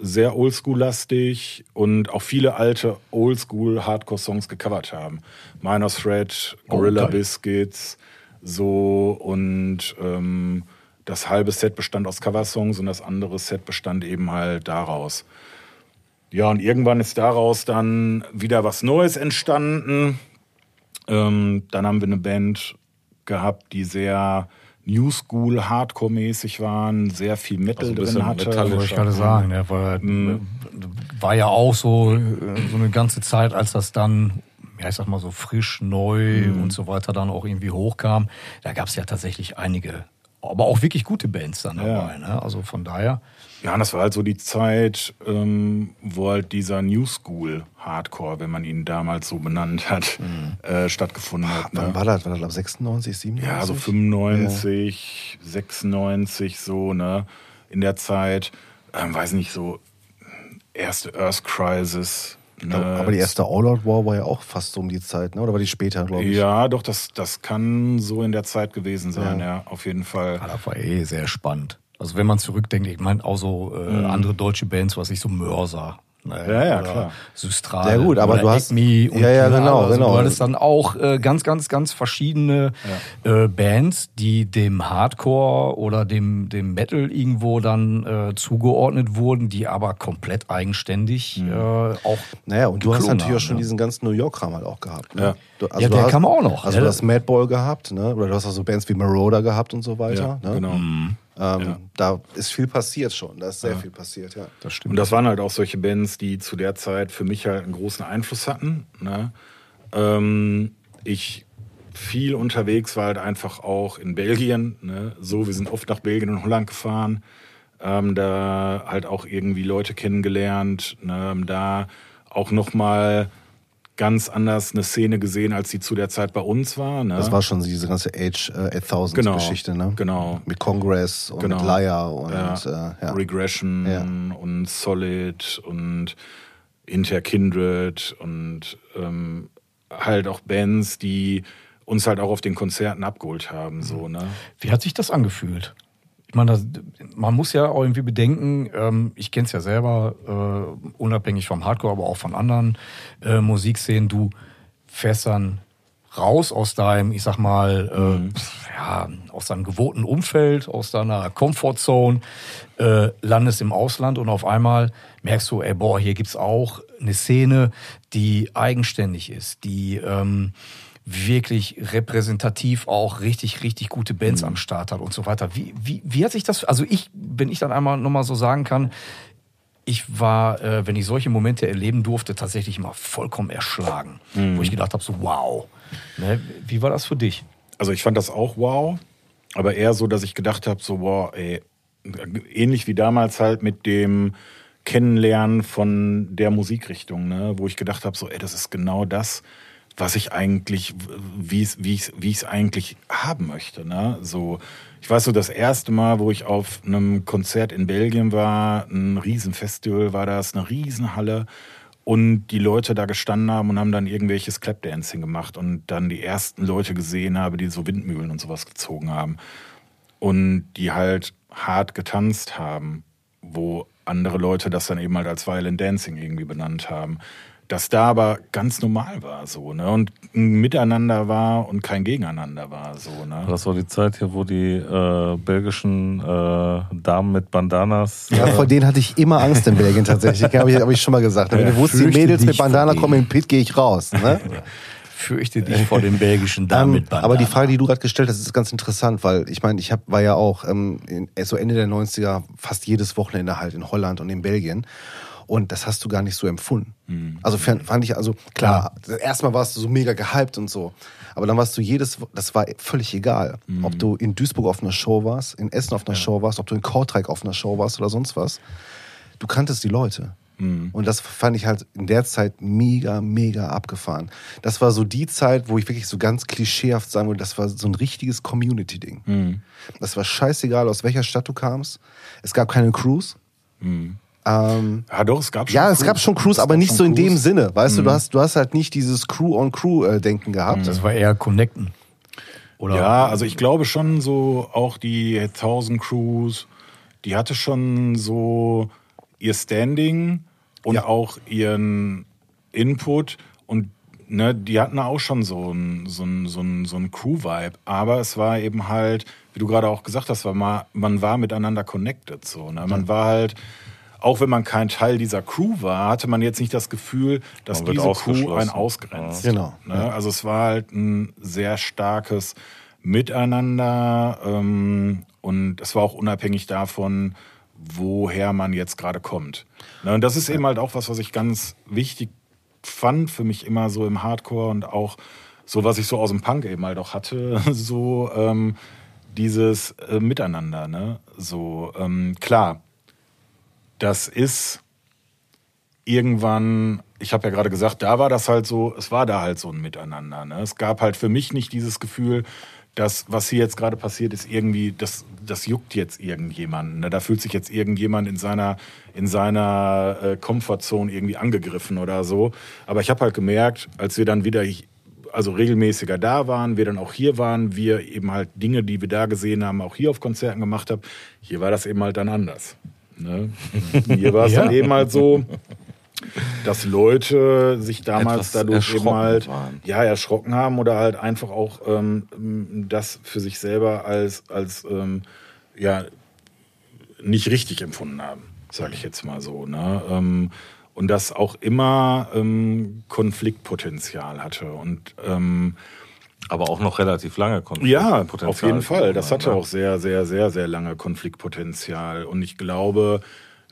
Sehr oldschool-lastig und auch viele alte Oldschool-Hardcore-Songs gecovert haben. Minor Threat, Gorilla Oh. Biscuits, so und ähm, das halbe Set bestand aus Coversongs und das andere Set bestand eben halt daraus. Ja, und irgendwann ist daraus dann wieder was Neues entstanden. Ähm, dann haben wir eine Band gehabt, die sehr New School, Hardcore-mäßig waren, sehr viel Metal Also drin hatte. Wollte ich gerade sagen, der war, war ja auch so, äh, so eine ganze Zeit, als das dann, ja, ich sag mal so frisch, neu und so weiter dann auch irgendwie hochkam. Da gab es ja tatsächlich einige, aber auch wirklich gute Bands dann Ja. dabei. Ne? Also von daher. Ja, und das war halt so die Zeit, ähm, wo halt dieser New School Hardcore, wenn man ihn damals so benannt hat, äh, stattgefunden hat. Wann Ne? war das? War das ab 96, 97? Ja, so 95, 96, so, ne? In der Zeit, ähm, weiß nicht, so erste Earth Crisis. Ne? Aber die erste All Out War war ja auch fast so um die Zeit, ne? Oder war die später, glaube ich? Ja, doch, das, das kann so in der Zeit gewesen sein, ja, auf jeden Fall. Ja, das war eh sehr spannend. Also wenn man zurückdenkt, ich meine auch so äh, andere deutsche Bands, was ich so Mörser. Ne, Ja, ja, klar. Systrade. Ja, gut, aber du hast- und Ja, ja, genau, also genau. Du hattest dann auch äh, ganz, ganz, ganz verschiedene äh, Bands, die dem Hardcore oder dem, dem Metal irgendwo dann äh, zugeordnet wurden, die aber komplett eigenständig Mhm. äh, auch Naja, und du hast natürlich auch haben, schon ne? diesen ganzen New York-Kram halt auch gehabt. Ne? Ja. Du, Ja, der hast, kam auch noch, Also du hast Madball gehabt, ne? oder du hast auch so Bands wie Marauder gehabt und so Ja, weiter. ne? genau. Ähm, Da ist viel passiert schon, da ist sehr viel passiert, ja. Das stimmt. Und das waren halt auch solche Bands, die zu der Zeit für mich halt einen großen Einfluss hatten. Ne? Ähm, ich viel unterwegs war halt einfach auch in Belgien. Ne? So, wir sind oft nach Belgien und Holland gefahren. Ähm, da halt auch irgendwie Leute kennengelernt. Ne? Da auch nochmal ganz anders eine Szene gesehen, als die zu der Zeit bei uns war. Ne? Das war schon diese ganze Age äh, 8000 Genau, Geschichte, ne? genau. Mit Congress und Genau. mit Liar und ja. äh, ja. Regression Ja. und Solid und Interkindred und ähm, halt auch Bands, die uns halt auch auf den Konzerten abgeholt haben. So, ne? Wie hat sich das angefühlt? Meine, das, man muss ja auch irgendwie bedenken, ähm, ich kenne es ja selber, äh, unabhängig vom Hardcore, aber auch von anderen äh, Musikszenen, du fährst dann raus aus deinem, ich sag mal, äh, pf, ja, aus deinem gewohnten Umfeld, aus deiner Comfortzone, äh, landest im Ausland und auf einmal merkst du, ey, boah, hier gibt's auch eine Szene, die eigenständig ist, die ähm, wirklich repräsentativ auch richtig, richtig gute Bands am Start hat und so weiter. Wie, wie, wie hat sich das, also ich, wenn ich dann einmal nochmal so sagen kann, ich war, äh, wenn ich solche Momente erleben durfte, tatsächlich immer vollkommen erschlagen. Wo ich gedacht habe, so wow. Ne? Wie war das für dich? Also ich fand das auch wow, aber eher so, dass ich gedacht habe, so wow, ey, ähnlich wie damals halt mit dem Kennenlernen von der Musikrichtung, ne, wo ich gedacht habe, so ey, das ist genau das, was ich eigentlich, wie es wie ich wie ich es eigentlich haben möchte, ne? So, ich weiß so das erste Mal, wo ich auf einem Konzert in Belgien war, ein Riesenfestival war das, eine Riesenhalle und die Leute da gestanden haben und haben dann irgendwelches Clapdancing gemacht und dann die ersten Leute gesehen habe, die so Windmühlen und sowas gezogen haben und die halt hart getanzt haben, wo andere Leute das dann eben halt als Violent Dancing irgendwie benannt haben. Dass da aber ganz normal war so, ne? Und ein Miteinander war und kein Gegeneinander war so, ne? Das war die Zeit hier, wo die äh, belgischen äh, Damen mit Bandanas. Ja, vor denen hatte ich immer Angst in Belgien tatsächlich. Habe ich, hab ich schon mal gesagt. Wenn du wusstest, die fürchte Mädels mit Bandana kommen in den Pit, gehe ich raus. Ne? *laughs* Fürchte dich vor den belgischen Damen Ähm, mit Bandana. aber die Frage, die du gerade gestellt hast, ist ganz interessant, weil ich meine, ich hab, war ja auch ähm, in, so Ende der 90er fast jedes Wochenende halt in Holland und in Belgien. Und das hast du gar nicht so empfunden. Also fand ich, also klar, erstmal warst du so mega gehypt und so. Aber dann warst du jedes, das war völlig egal. Ob du in Duisburg auf einer Show warst, in Essen auf einer Show warst, ob du in Kortrijk auf einer Show warst oder sonst was. Du kanntest die Leute. Und das fand ich halt in der Zeit mega, mega abgefahren. Das war so die Zeit, wo ich wirklich so ganz klischeehaft sagen würde, das war so ein richtiges Community-Ding. Das war scheißegal, aus welcher Stadt du kamst. Es gab keine Crews. Ähm, Ja, doch, es gab schon ja, es Crews. gab schon Crews, aber nicht so in Crews. dem Sinne. Weißt du, du hast, du hast halt nicht dieses Crew-on-Crew-Denken gehabt. das war eher Connecten. Oder Ja, also ich glaube schon so, auch die 1000 Crews, die hatte schon so ihr Standing und Ja. auch ihren Input und ne, die hatten auch schon so ein, so ein, so ein, so ein Crew-Vibe, aber es war eben halt, wie du gerade auch gesagt hast, war mal, man war miteinander connected so, ne? man war halt auch wenn man kein Teil dieser Crew war, hatte man jetzt nicht das Gefühl, dass diese Crew einen ausgrenzt. Ja. Genau. Ne? Also es war halt ein sehr starkes Miteinander ähm, und es war auch unabhängig davon, woher man jetzt gerade kommt. Ne? Und das ist eben halt auch was, was ich ganz wichtig fand für mich immer so im Hardcore und auch so, was ich so aus dem Punk eben halt auch hatte, *laughs* so ähm, dieses äh, Miteinander. Ne? So ähm, klar, das ist irgendwann, ich habe ja gerade gesagt, da war das halt so, es war da halt so ein Miteinander. Ne? Es gab halt für mich nicht dieses Gefühl, dass was hier jetzt gerade passiert ist, irgendwie, das, das juckt jetzt irgendjemanden. Ne? Da fühlt sich jetzt irgendjemand in seiner, in seiner äh, Comfortzone irgendwie angegriffen oder so. Aber ich habe halt gemerkt, als wir dann wieder also regelmäßiger da waren, wir dann auch hier waren, wir eben halt Dinge, die wir da gesehen haben, auch hier auf Konzerten gemacht haben, hier war das eben halt dann anders. Ne? *laughs* Hier war es Ja. dann eben halt so, dass Leute sich damals Etwas dadurch eben erschrocken halt waren. ja erschrocken haben oder halt einfach auch ähm, das für sich selber als als ähm, ja nicht richtig empfunden haben, sage ich jetzt mal so. Ne? Ähm, und das auch immer ähm, Konfliktpotenzial hatte und ähm, Aber auch noch relativ lange Konflikt. ja, auf jeden Fall. Das hatte auch sehr, sehr, sehr, sehr lange Konfliktpotenzial. Und ich glaube,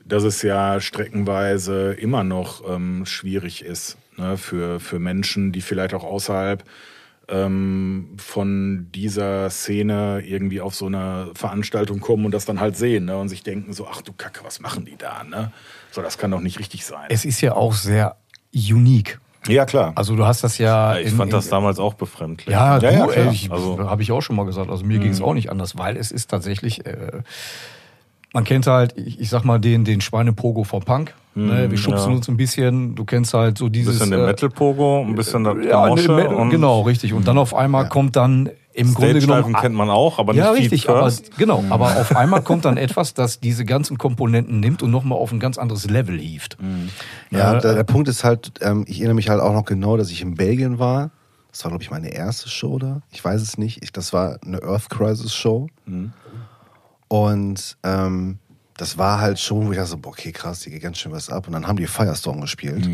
dass es ja streckenweise immer noch ähm, schwierig ist ne, für, für Menschen, die vielleicht auch außerhalb ähm, von dieser Szene irgendwie auf so eine Veranstaltung kommen und das dann halt sehen ne, und sich denken so, ach du Kacke, was machen die da? Ne? So, das kann doch nicht richtig sein. es ist ja auch sehr unique. Ja, klar. Also du hast das ja. Ja, ich in- fand in- das damals auch befremdlich. Ja, Ja, ja, klar. ey, ich, Also- habe ich auch schon mal gesagt. Also mir ging es auch nicht anders, weil es ist tatsächlich, äh, man kennt halt, ich, ich sag mal, den, den Schweinepogo vom Punk. ne? Wir schubsen ja. uns ein bisschen. Du kennst halt so Ein dieses. bisschen den äh, Metal-Pogo, ein bisschen das ja, Gemosche ne, und genau, richtig. Und dann auf einmal kommt dann im Grunde genommen. kennt man auch, aber nicht ja, Feet richtig, aber First. genau. Aber auf einmal *laughs* kommt dann etwas, das diese ganzen Komponenten nimmt und nochmal auf ein ganz anderes Level hieft. Ja, Ja, der, der Punkt ist halt, ähm, ich erinnere mich halt auch noch genau, dass ich in Belgien war. Das war, glaube ich, meine erste Show da. Ich weiß es nicht. Ich, das war eine Earth Crisis Show. Und ähm, das war halt schon, wo ich dachte, so, boah, okay, krass, hier geht ganz schön was ab. Und dann haben die Firestorm gespielt.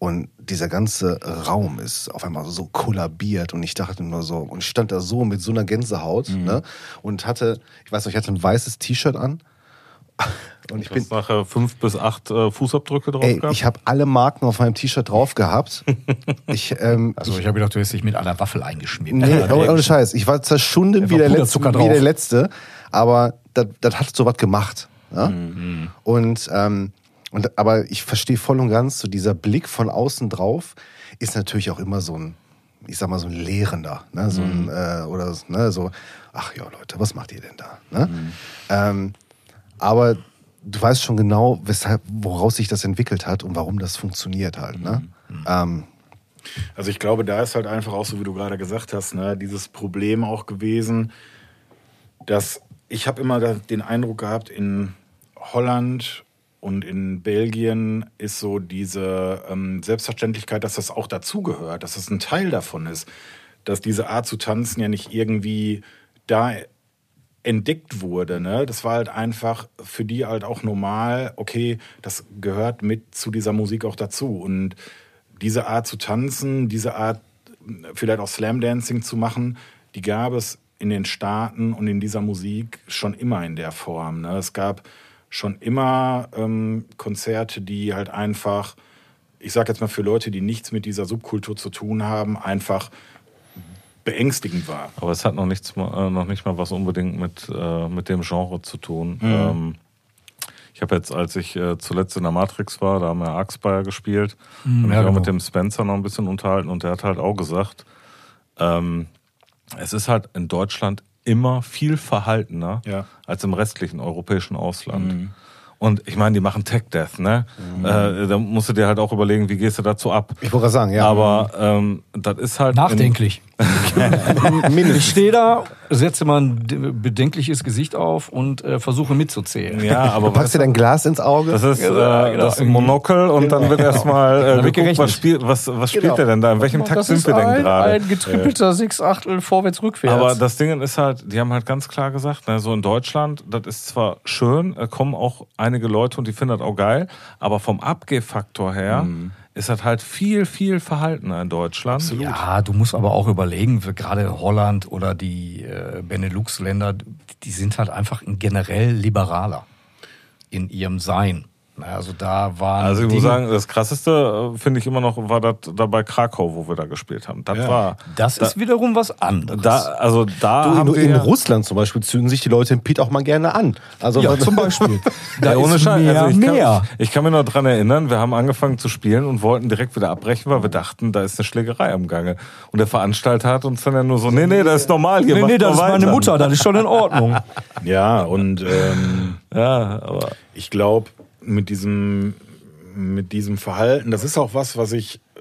Und dieser ganze Raum ist auf einmal so kollabiert und ich dachte nur so, und ich stand da so mit so einer Gänsehaut, ne? Und hatte, ich weiß noch, ich hatte ein weißes T-Shirt an. *laughs* Und ich bin, nachher fünf bis acht äh, Fußabdrücke drauf Ey, gehabt. ich habe alle Marken auf meinem T-Shirt drauf gehabt. *laughs* Ich, ähm, Also ich habe gedacht, du hättest dich mit einer Waffel eingeschmiert. nee, *laughs* ohne, ohne Scheiß. Ich war zerschunden wie der, letzte, wie der letzte, aber das, das hat so was gemacht. Ja? Und, ähm, und aber ich verstehe voll und ganz, so dieser Blick von außen drauf ist natürlich auch immer so ein, ich sag mal so ein Lehrender, ne? so ein äh, oder ne? so, ach ja Leute, was macht ihr denn da? Ne? Ähm, aber du weißt schon genau, weshalb, woraus sich das entwickelt hat und warum das funktioniert halt. Ne? Ähm, Also ich glaube, da ist halt einfach auch so, wie du gerade gesagt hast, ne, dieses Problem auch gewesen, dass ich habe immer den Eindruck gehabt, in Holland und in Belgien ist so diese ähm, Selbstverständlichkeit, dass das auch dazugehört, dass das ein Teil davon ist, dass diese Art zu tanzen ja nicht irgendwie da entdeckt wurde. Ne? Das war halt einfach für die halt auch normal, okay, das gehört mit zu dieser Musik auch dazu. Und diese Art zu tanzen, diese Art vielleicht auch Slam Dancing zu machen, die gab es in den Staaten und in dieser Musik schon immer in der Form. Ne? Es gab schon immer ähm, Konzerte, die halt einfach, ich sag jetzt mal für Leute, die nichts mit dieser Subkultur zu tun haben, einfach beängstigend war. Aber es hat noch, nichts, äh, noch nicht mal was unbedingt mit, äh, mit dem Genre zu tun. Mhm. Ähm, ich habe jetzt, als ich äh, zuletzt in der Matrix war, da haben wir Axpire gespielt und ich ja, habe genau. mit dem Spencer noch ein bisschen unterhalten und der hat halt auch gesagt, ähm, es ist halt in Deutschland immer viel verhaltener Ja. als im restlichen europäischen Ausland. Und ich meine, die machen Tech Death, ne? Äh, da musst du dir halt auch überlegen, wie gehst du dazu ab. Ich wollte gerade sagen, ja. Aber ähm, das ist halt. Nachdenklich. *laughs* Ich stehe da, setze mal ein bedenkliches Gesicht auf und äh, versuche mitzuzählen. Ja, *laughs* aber Du packst dir dein Glas ins Auge. Das ist, äh, genau. das Monokel und dann wird erstmal äh, geguckt, was spielt, was, was spielt Genau. der denn da? In welchem Takt sind wir denn ein, gerade? ein getrippelter Sechsachtel vorwärts-rückwärts. Aber das Ding ist halt, die haben halt ganz klar gesagt, ne, so in Deutschland, das ist zwar schön, äh, kommen auch einige Leute und die finden das auch geil, aber vom Abgehfaktor her Mhm. Ist das halt viel, viel verhaltener in Deutschland. Ja, du musst aber auch überlegen, für gerade Holland oder die äh, Benelux-Länder, die sind halt einfach generell liberaler in ihrem Sein. Also da waren Also ich muss sagen, das krasseste äh, finde ich immer noch, war das da bei Krakau, wo wir da gespielt haben. Das Ja. war. das ist wiederum was anderes. Da, also da Du, haben in, wir in ja- Russland zum Beispiel zünden sich die Leute in Pete auch mal gerne an. Also ja, zum Beispiel. *laughs* Da Ja, ohne ist Scheiß. mehr, Also ich, mehr. Kann, ich kann mir noch dran erinnern, wir haben angefangen zu spielen und wollten direkt wieder abbrechen, weil wir dachten, da ist eine Schlägerei am Gange. Und der Veranstalter hat uns dann ja nur so, nee, nee, das ist normal. Hier Nee, nee, das ist meine. Mutter, das ist schon in Ordnung. *laughs* Ja, und ähm, Ja, aber ich glaube, mit diesem, mit diesem Verhalten, das ist auch was, was ich äh,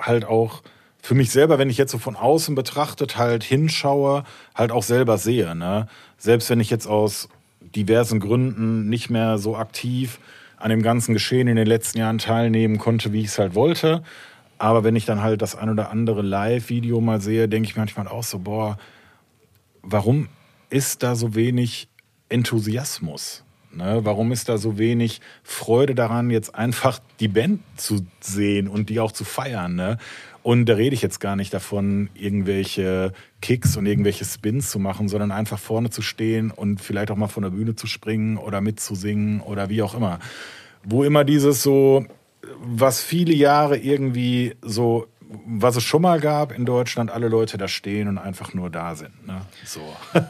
halt auch für mich selber, wenn ich jetzt so von außen betrachtet halt hinschaue, halt auch selber sehe. Ne? Selbst wenn ich jetzt aus diversen Gründen nicht mehr so aktiv an dem ganzen Geschehen in den letzten Jahren teilnehmen konnte, wie ich es halt wollte. Aber wenn ich dann halt das ein oder andere Live-Video mal sehe, denke ich manchmal auch so, boah, warum ist da so wenig Enthusiasmus? Ne? Warum ist da so wenig Freude daran, jetzt einfach die Band zu sehen und die auch zu feiern? Ne? Und da rede ich jetzt gar nicht davon, irgendwelche Kicks und irgendwelche Spins zu machen, sondern einfach vorne zu stehen und vielleicht auch mal von der Bühne zu springen oder mitzusingen oder wie auch immer. Wo immer dieses so, was viele Jahre irgendwie so, was es schon mal gab in Deutschland, alle Leute da stehen und einfach nur da sind. Ne? So. *laughs*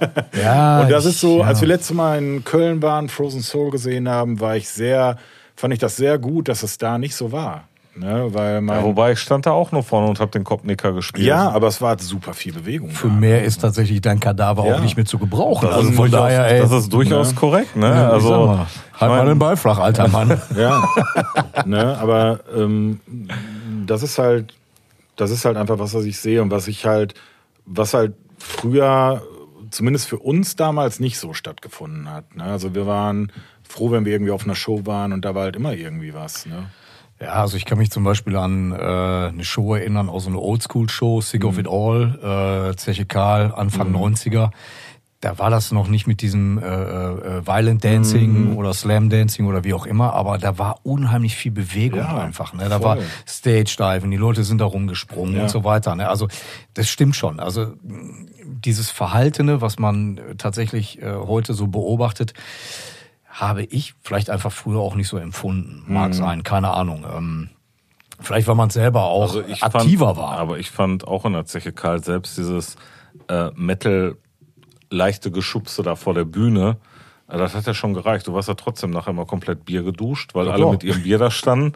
Ja, Und das ich- ist so, ja. als wir letztes Mal in Köln waren, Frozen Soul gesehen haben, war ich sehr, fand ich das sehr gut, dass es da nicht so war. Ne? Weil mein, ja, wobei ich stand da auch nur vorne und habe den Kopfnicker gespielt. ja, aber es war super viel Bewegung. Für da. mehr ist tatsächlich dein Kadaver Ja. auch nicht mehr zu gebrauchen. Das, also ist, von durchaus, daher, ey. das ist durchaus Ne? korrekt, ne? ja, also, mal, halt mal den Ball flach, alter Mann. Ja, *laughs* ne, aber ähm, das ist halt, das ist halt einfach was, was ich sehe und was ich halt, was halt früher, zumindest für uns damals nicht so stattgefunden hat. Ne? Also wir waren froh, wenn wir irgendwie auf einer Show waren und da war halt immer irgendwie was. Ne? Ja, also ich kann mich zum Beispiel an äh, eine Show erinnern, auch so eine Oldschool-Show, Sick of It All, äh, Zeche Karl, Anfang 90er. Da war das noch nicht mit diesem äh, äh, Violent Dancing oder Slam Dancing oder wie auch immer, aber da war unheimlich viel Bewegung Ja, einfach. Ne? Da voll. war Stage Diven, die Leute sind da rumgesprungen Ja. und so weiter. Ne? Also das stimmt schon. Also dieses Verhaltene, was man äh, tatsächlich äh, heute so beobachtet, habe ich vielleicht einfach früher auch nicht so empfunden. Mag sein, keine Ahnung. Ähm, vielleicht, weil man selber auch Also aktiver fand, war. Aber ich fand auch in der Zeche Karl selbst dieses äh, Metal leichte Geschubse da vor der Bühne. Das hat ja schon gereicht. Du warst ja trotzdem nachher mal komplett Bier geduscht, weil alle klar. mit ihrem Bier da standen.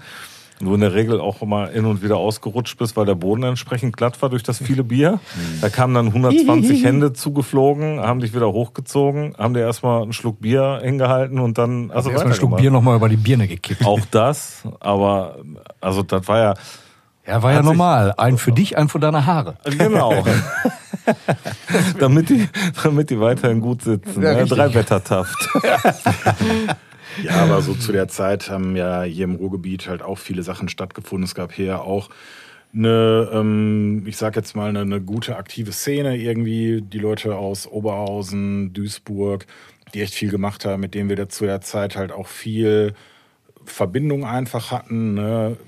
Und du in der Regel auch mal hin und wieder ausgerutscht bist, weil der Boden entsprechend glatt war durch das viele Bier. Da kamen dann 120 *laughs* Hände zugeflogen, haben dich wieder hochgezogen, haben dir erstmal einen Schluck Bier hingehalten und dann also Erstmal ein Schluck. Bier nochmal über die Birne gekippt. Auch das, aber also das war ja Ja, war ja Hat sich- normal. Ein für dich, ein für deine Haare. Genau. *laughs* damit, die, damit die weiterhin gut sitzen. Ja, ne? Drei Wettertaft. *laughs* Ja, aber so zu der Zeit haben ja hier im Ruhrgebiet halt auch viele Sachen stattgefunden. Es gab hier auch eine, ähm, ich sag jetzt mal, eine, eine gute aktive Szene irgendwie. Die Leute aus Oberhausen, Duisburg, die echt viel gemacht haben, mit denen wir da zu der Zeit halt auch viel Verbindung einfach hatten. Ne?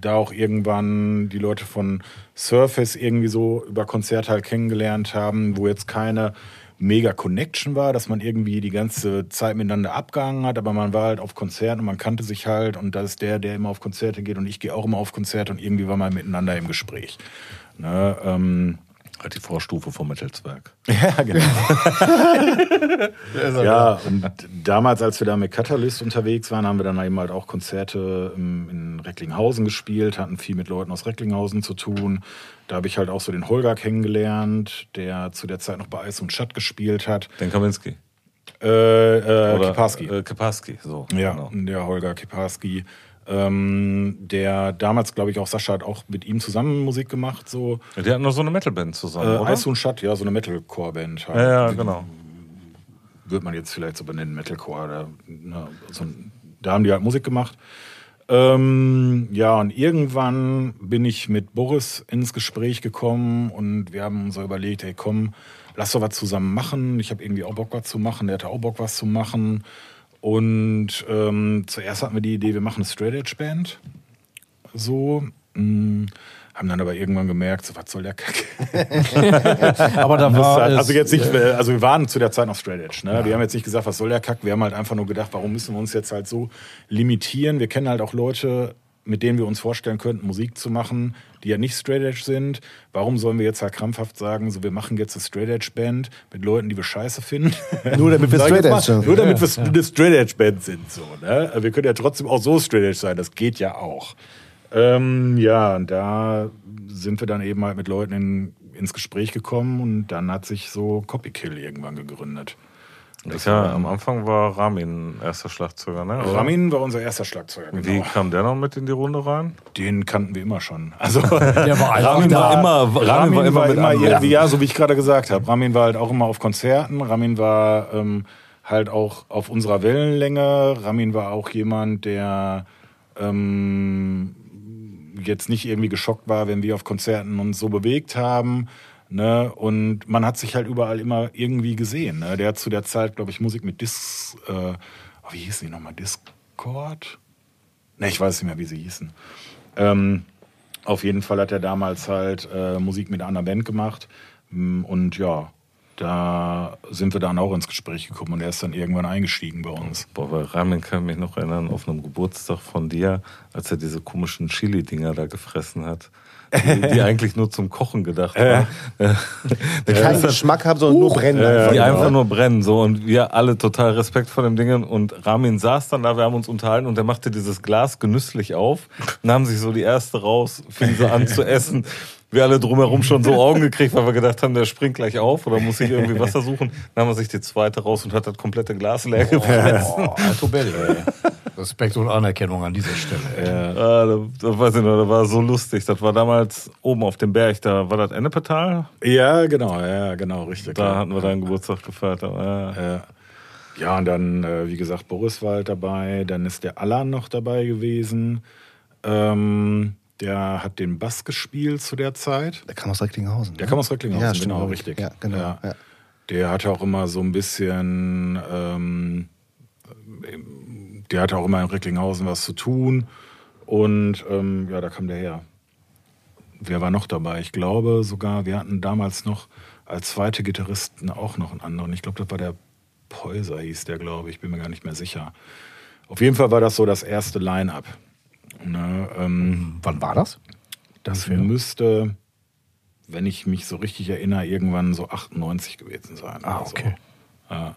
Da auch irgendwann die Leute von Surface irgendwie so über Konzerte halt kennengelernt haben, wo jetzt keine mega Connection war, dass man irgendwie die ganze Zeit miteinander abgehangen hat, aber man war halt auf Konzerten und man kannte sich halt und da ist der, der immer auf Konzerte geht und ich gehe auch immer auf Konzerte und irgendwie war man miteinander im Gespräch. Ne, ähm, Halt die Vorstufe vom Mittelswerk. *laughs* ja, genau. *laughs* ja, und damals, als wir da mit Catalyst unterwegs waren, haben wir dann eben halt auch Konzerte in, in Recklinghausen gespielt, hatten viel mit Leuten aus Recklinghausen zu tun. Da habe ich halt auch so den Holger kennengelernt, der zu der Zeit noch bei Eis und Schatt gespielt hat. Den Kaminski. Äh, äh, Oder, Kiparski. Äh, Kiparski, so. Ja, genau. der Holger Kiparski. Ähm, der damals, glaube ich, auch Sascha hat auch mit ihm zusammen Musik gemacht, so Die hatten noch so eine Metalband zusammen, äh, oder? Eis und Schatt, ja, so eine Metalcore-Band. Halt. ja, ja, genau. Würde man jetzt vielleicht so benennen, Metalcore. Da, ne, so, da haben die halt Musik gemacht. Ähm, ja, und irgendwann bin ich mit Boris ins Gespräch gekommen und wir haben so überlegt, hey komm, lass doch was zusammen machen. Ich habe irgendwie auch Bock, was zu machen. Der hatte auch Bock, was zu machen. Und ähm, zuerst hatten wir die Idee, wir machen eine Straight Edge Band. So. mh, haben dann aber irgendwann gemerkt, so, was soll der Kack? *laughs* Aber da war halt, also jetzt nicht, also wir waren zu der Zeit noch Straight Edge. Ne? Wir haben jetzt nicht gesagt, was soll der Kack. Wir haben halt einfach nur gedacht, warum müssen wir uns jetzt halt so limitieren? Wir kennen halt auch Leute, mit denen wir uns vorstellen könnten, Musik zu machen, die ja nicht Straight Edge sind. Warum sollen wir jetzt halt krampfhaft sagen, so wir machen jetzt eine Straight Edge Band mit Leuten, die wir scheiße finden? *laughs* Nur damit wir Straight Edge sind. Nur damit wir eine Straight Edge Band sind. So, ne? Wir können ja trotzdem auch so Straight Edge sein, das geht ja auch. Ähm, ja, und da sind wir dann eben halt mit Leuten in, ins Gespräch gekommen und dann hat sich so Copykill irgendwann gegründet. Das ja, war- am Anfang war Ramin erster Schlagzeuger, ne? oder? Ramin war unser erster Schlagzeuger. Wie Genau. kam der noch mit in die Runde rein? Den kannten wir immer schon. Also *laughs* der war einfach Ramin war immer, Ramin war immer mit irgendwie, anwesend. ja, so wie ich gerade gesagt habe. Ramin war halt auch immer auf Konzerten. Ramin war ähm, halt auch auf unserer Wellenlänge. Ramin war auch jemand, der ähm, jetzt nicht irgendwie geschockt war, wenn wir auf Konzerten uns so bewegt haben. Ne? Und man hat sich halt überall immer irgendwie gesehen. Ne? Der hat zu der Zeit, glaube ich, Musik mit Dis... Äh, oh, wie hießen die nochmal? Discord? Ne, ich weiß nicht mehr, wie sie hießen. Ähm, auf jeden Fall hat er damals halt äh, Musik mit einer Band gemacht. Mm, Und ja, da sind wir dann auch ins Gespräch gekommen und er ist dann irgendwann eingestiegen bei uns. Boah, bei Ramin kann ich mich noch erinnern, auf einem Geburtstag von dir, als er diese komischen Chili-Dinger da gefressen hat. Die, eigentlich nur zum Kochen gedacht waren. Die keinen Geschmack haben, sondern nur brennen. Die einfach. einfach nur brennen. So. Und wir alle total Respekt vor dem Ding. Und Ramin saß dann da, wir haben uns unterhalten und er machte dieses Glas genüsslich auf, nahm sich so die erste raus, fing so an zu essen. Wir alle drumherum schon so Augen gekriegt, weil wir gedacht haben, der springt gleich auf oder muss sich irgendwie Wasser suchen. Dann haben wir sich die zweite raus und hat das komplette Glas leer gefressen. Oh, Alto Belli, ey. Respekt und Anerkennung an dieser Stelle. Ah, da, da weiß ich noch, das war so lustig. Das war damals oben auf dem Berg, da war das Ennepetal. Ja, genau, ja, genau, richtig. Da hatten wir deinen Geburtstag gefeiert. Ja. Ja. Ja, und dann, äh, wie gesagt, Boris war halt dabei, dann ist der Alan noch dabei gewesen. Ähm, der hat den Bass gespielt zu der Zeit. Der kam aus Recklinghausen. Der ne? kam aus Recklinghausen, Ja, stimmt, genau, richtig. Ja, genau. Ja. Ja. Der hatte auch immer so ein bisschen, ähm, der hatte auch immer in Recklinghausen was zu tun. Und ähm, ja, da kam der her. Wer war noch dabei? Ich glaube sogar, wir hatten damals noch als zweite Gitarristen auch noch einen anderen. Ich glaube, das war der Peuser, hieß der, glaube ich. Bin mir gar nicht mehr sicher. Auf jeden Fall war das so das erste Line-Up. Ne, ähm, Wann war das? das müsste, wenn ich mich so richtig erinnere, irgendwann so 98 gewesen sein. Ah, oder so. okay. Ja,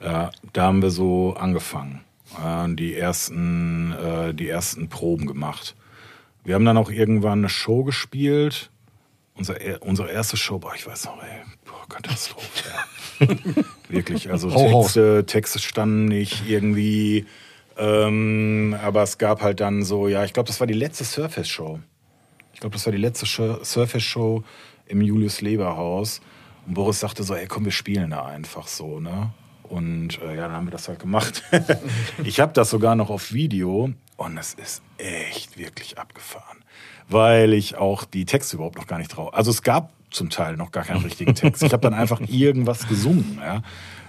ja, da haben wir so angefangen. Die ersten, äh, die ersten Proben gemacht. Wir haben dann auch irgendwann eine Show gespielt. Unser, er- unsere erste Show, boah, ich weiß noch, ey, boah, Katastrophe. Ja. *laughs* Wirklich, also. Texte, Texte standen nicht irgendwie. Ähm, aber es gab halt dann so, ja, ich glaube, das war die letzte Surface-Show. Ich glaube, das war die letzte Show- Surface-Show im Julius Leber Haus. Und Boris sagte so, ey, komm, wir spielen da einfach so, ne? Und äh, ja, dann haben wir das halt gemacht. *laughs* ich habe das sogar noch auf Video und es ist echt wirklich abgefahren, weil ich auch die Texte überhaupt noch gar nicht drauf. Also es gab zum Teil noch gar keinen richtigen Text. Ich habe dann einfach irgendwas gesungen. Ja.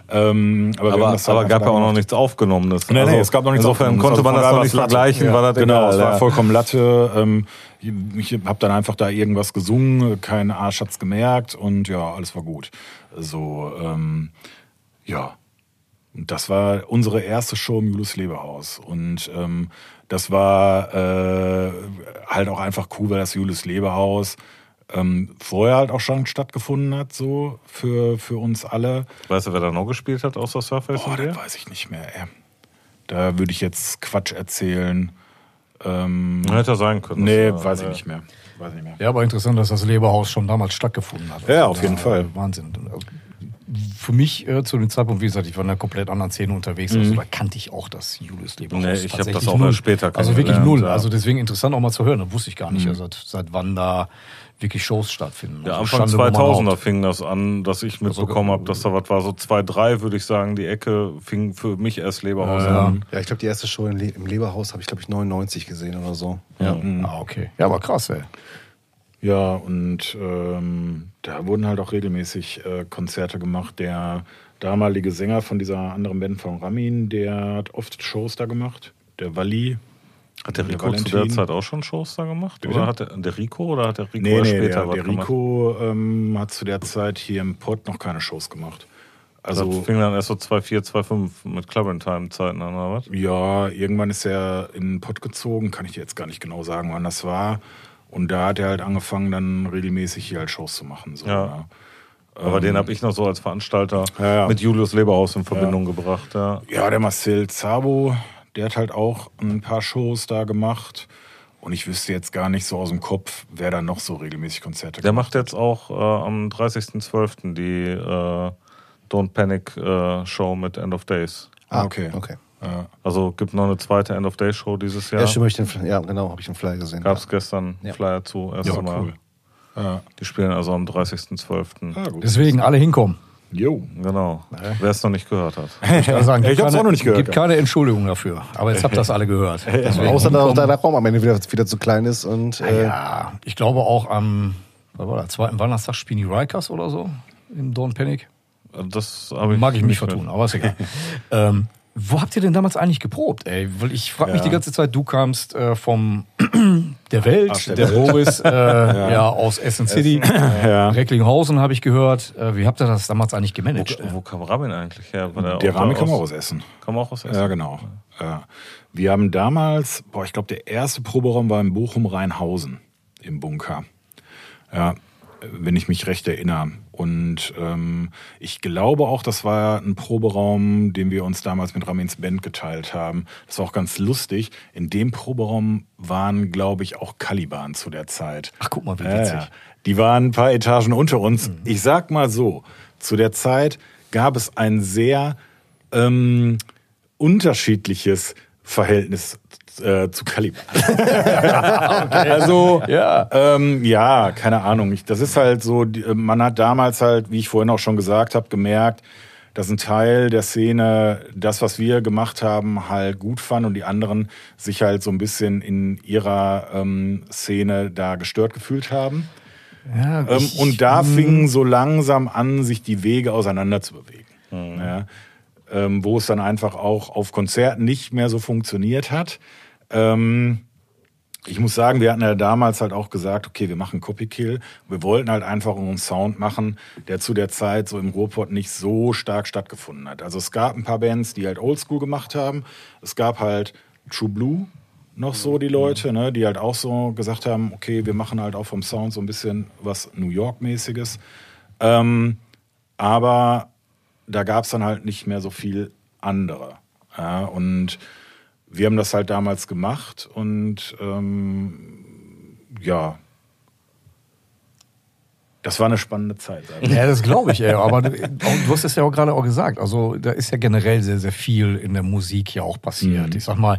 Ähm, aber Aber, halt aber gab ja auch noch nichts Aufgenommenes. Nee, nee, Also es gab noch nichts Insofern konnte Also man das noch nicht vergleichen, Ja. war das Genau, egal. es war ja. vollkommen Latte. Ähm, ich habe dann einfach da irgendwas gesungen, kein Arsch hat's gemerkt und ja, alles war gut. So, ähm, ja. Und das war unsere erste Show im Julius Leberhaus. Und ähm, das war äh, halt auch einfach cool, weil das Julius Leberhaus ähm, vorher halt auch schon stattgefunden hat, so für, für uns alle. Weißt du, wer da noch gespielt hat außer Surface Boah, das weiß ich nicht mehr. Ey. Da würde ich jetzt Quatsch erzählen. Ähm, Hätte sein können. nee, war- weiß ich äh, nicht mehr. Weiß ich nicht mehr. Ja, aber interessant, dass das Leberhaus schon damals stattgefunden hat. Ja, auf jeden Fall. Wahnsinn. Für mich äh, zu dem Zeitpunkt, wie gesagt, ich war in einer komplett anderen Szene unterwegs, also da kannte ich auch das Julius Leberhaus. Mhm. Nee, ich hab das tatsächlich auch null. erst später Also wirklich null. ja. Mhm. Also deswegen interessant auch mal zu hören. Das wusste ich gar nicht, also seit, seit wann da wirklich Shows stattfinden. Ja, Also Anfang Schande über mein 2000er Haupt. fing das an, dass ich mitbekommen habe, dass da was war. So 2, 3 würde ich sagen, die Ecke fing für mich erst Leberhaus Ja. an. Ja, ich glaube, die erste Show im, Le im Leberhaus habe ich, glaube ich, 99 gesehen oder so. Ja. Ah, okay. Ja, aber krass, ey. Ja, und ähm, da wurden halt auch regelmäßig äh, Konzerte gemacht. Der damalige Sänger von dieser anderen Band von Ramin, der hat oft Shows da gemacht. Der Wally. Hat der Der Rico zu der. Zeit auch schon Shows da gemacht? Oder hat der, der Rico oder hat der Rico Nee, nee, später der, was der? Rico ähm, hat zu der Zeit hier im Pott noch keine Shows gemacht. Also das fing dann erst so 2,4, 2,5 mit Clubbing-Time-Zeiten an, oder was? Ja, irgendwann ist er in den Pott gezogen, kann ich dir jetzt gar nicht genau sagen, wann das war. Und da hat er halt angefangen, dann regelmäßig hier halt Shows zu machen. So, Ja. ja. Aber den habe ich noch so als Veranstalter Ähm, Ja, ja. mit Julius Leberhaus in Verbindung gebracht. Ja. ja, der Marcel Zabo, der hat halt auch ein paar Shows da gemacht. Und ich wüsste jetzt gar nicht so aus dem Kopf, wer da noch so regelmäßig Konzerte Der gemacht macht jetzt auch äh, am 30.12. die äh, Don't Panic äh, Show mit End of Days. Ah, okay. okay. Ja. Also gibt noch eine zweite End of Day Show dieses Ja, Jahr. stimmt, hab ich den, ja genau, habe ich den Flyer gesehen. Gab es gestern Ja. Flyer zu, erste Ja, Mal. cool. Ja. Die spielen also am 30.12. Ah, gut. Deswegen alle hinkommen. Jo. Genau. Wer es noch nicht gehört hat. *laughs* Ich, kann sagen, Ich gibt hab's keine- auch noch nicht gehört gibt gehabt. keine Entschuldigung dafür. Aber jetzt habt ihr das alle gehört. *laughs* Deswegen Außer dass deiner Raum am Ende wieder, wieder zu klein ist und äh, Ja, ich glaube auch am was war das, zweiten Weihnachtstag spielen die Rikers oder so im Dawn Panic. Das habe ich Mag ich mich nicht vertun, aber ist egal. *laughs* ähm, wo habt ihr denn damals eigentlich geprobt, ey? Weil ich frage mich Ja. die ganze Zeit, du kamst äh, vom *clears throat* der Welt, Aus der der, Welt. Boris, äh, *laughs* ja. aus Essen City, Ja. Recklinghausen habe ich gehört. Äh, wie habt ihr das damals eigentlich gemanagt? Wo, wo kam Ramin eigentlich her? War Der auch Rami da kam auch aus Essen. Kam auch aus Essen. Ja, genau. Ja. Wir haben damals, boah, ich glaube, der erste Proberaum war in Bochum-Rheinhausen im Bunker. Ja, wenn ich mich recht erinnere. Und ähm, ich glaube auch, das war ein Proberaum, den wir uns damals mit Ramins Band geteilt haben. Das war auch ganz lustig. In dem Proberaum waren, glaube ich, auch Caliban zu der Zeit. Ach, guck mal, wie witzig. ja. Die waren ein paar Etagen unter uns. Ich sag mal so, zu der Zeit gab es ein sehr ähm, unterschiedliches Verhältnis äh, zu Caliban. *laughs* Also Ja. ähm, ja, keine Ahnung. Ich, das ist halt so, äh, man hat damals halt, wie ich vorhin auch schon gesagt habe, gemerkt, dass ein Teil der Szene das, was wir gemacht haben, halt gut fand und die anderen sich halt so ein bisschen in ihrer ähm, Szene da gestört gefühlt haben. Ja, Ähm, ich- und da fingen so langsam an, sich die Wege auseinander zu bewegen. Ja, ähm, wo es dann einfach auch auf Konzerten nicht mehr so funktioniert hat. Ähm, ich muss sagen, wir hatten ja damals halt auch gesagt, okay, wir machen Copy Kill. Wir wollten halt einfach einen Sound machen, der zu der Zeit so im Ruhrpott nicht so stark stattgefunden hat. Also es gab ein paar Bands, die halt Oldschool gemacht haben. Es gab halt True Blue, noch so die Leute, ne, die halt auch so gesagt haben, okay, wir machen halt auch vom Sound so ein bisschen was New York-mäßiges. Ähm, aber da gab es dann halt nicht mehr so viel andere. Ja, und wir haben das halt damals gemacht und ähm, ja, das war eine spannende Zeit. Ja, das glaube ich, ey. Aber du, du hast es ja auch gerade auch gesagt. Also da ist ja generell sehr, sehr viel in der Musik ja auch passiert. Ich sag mal,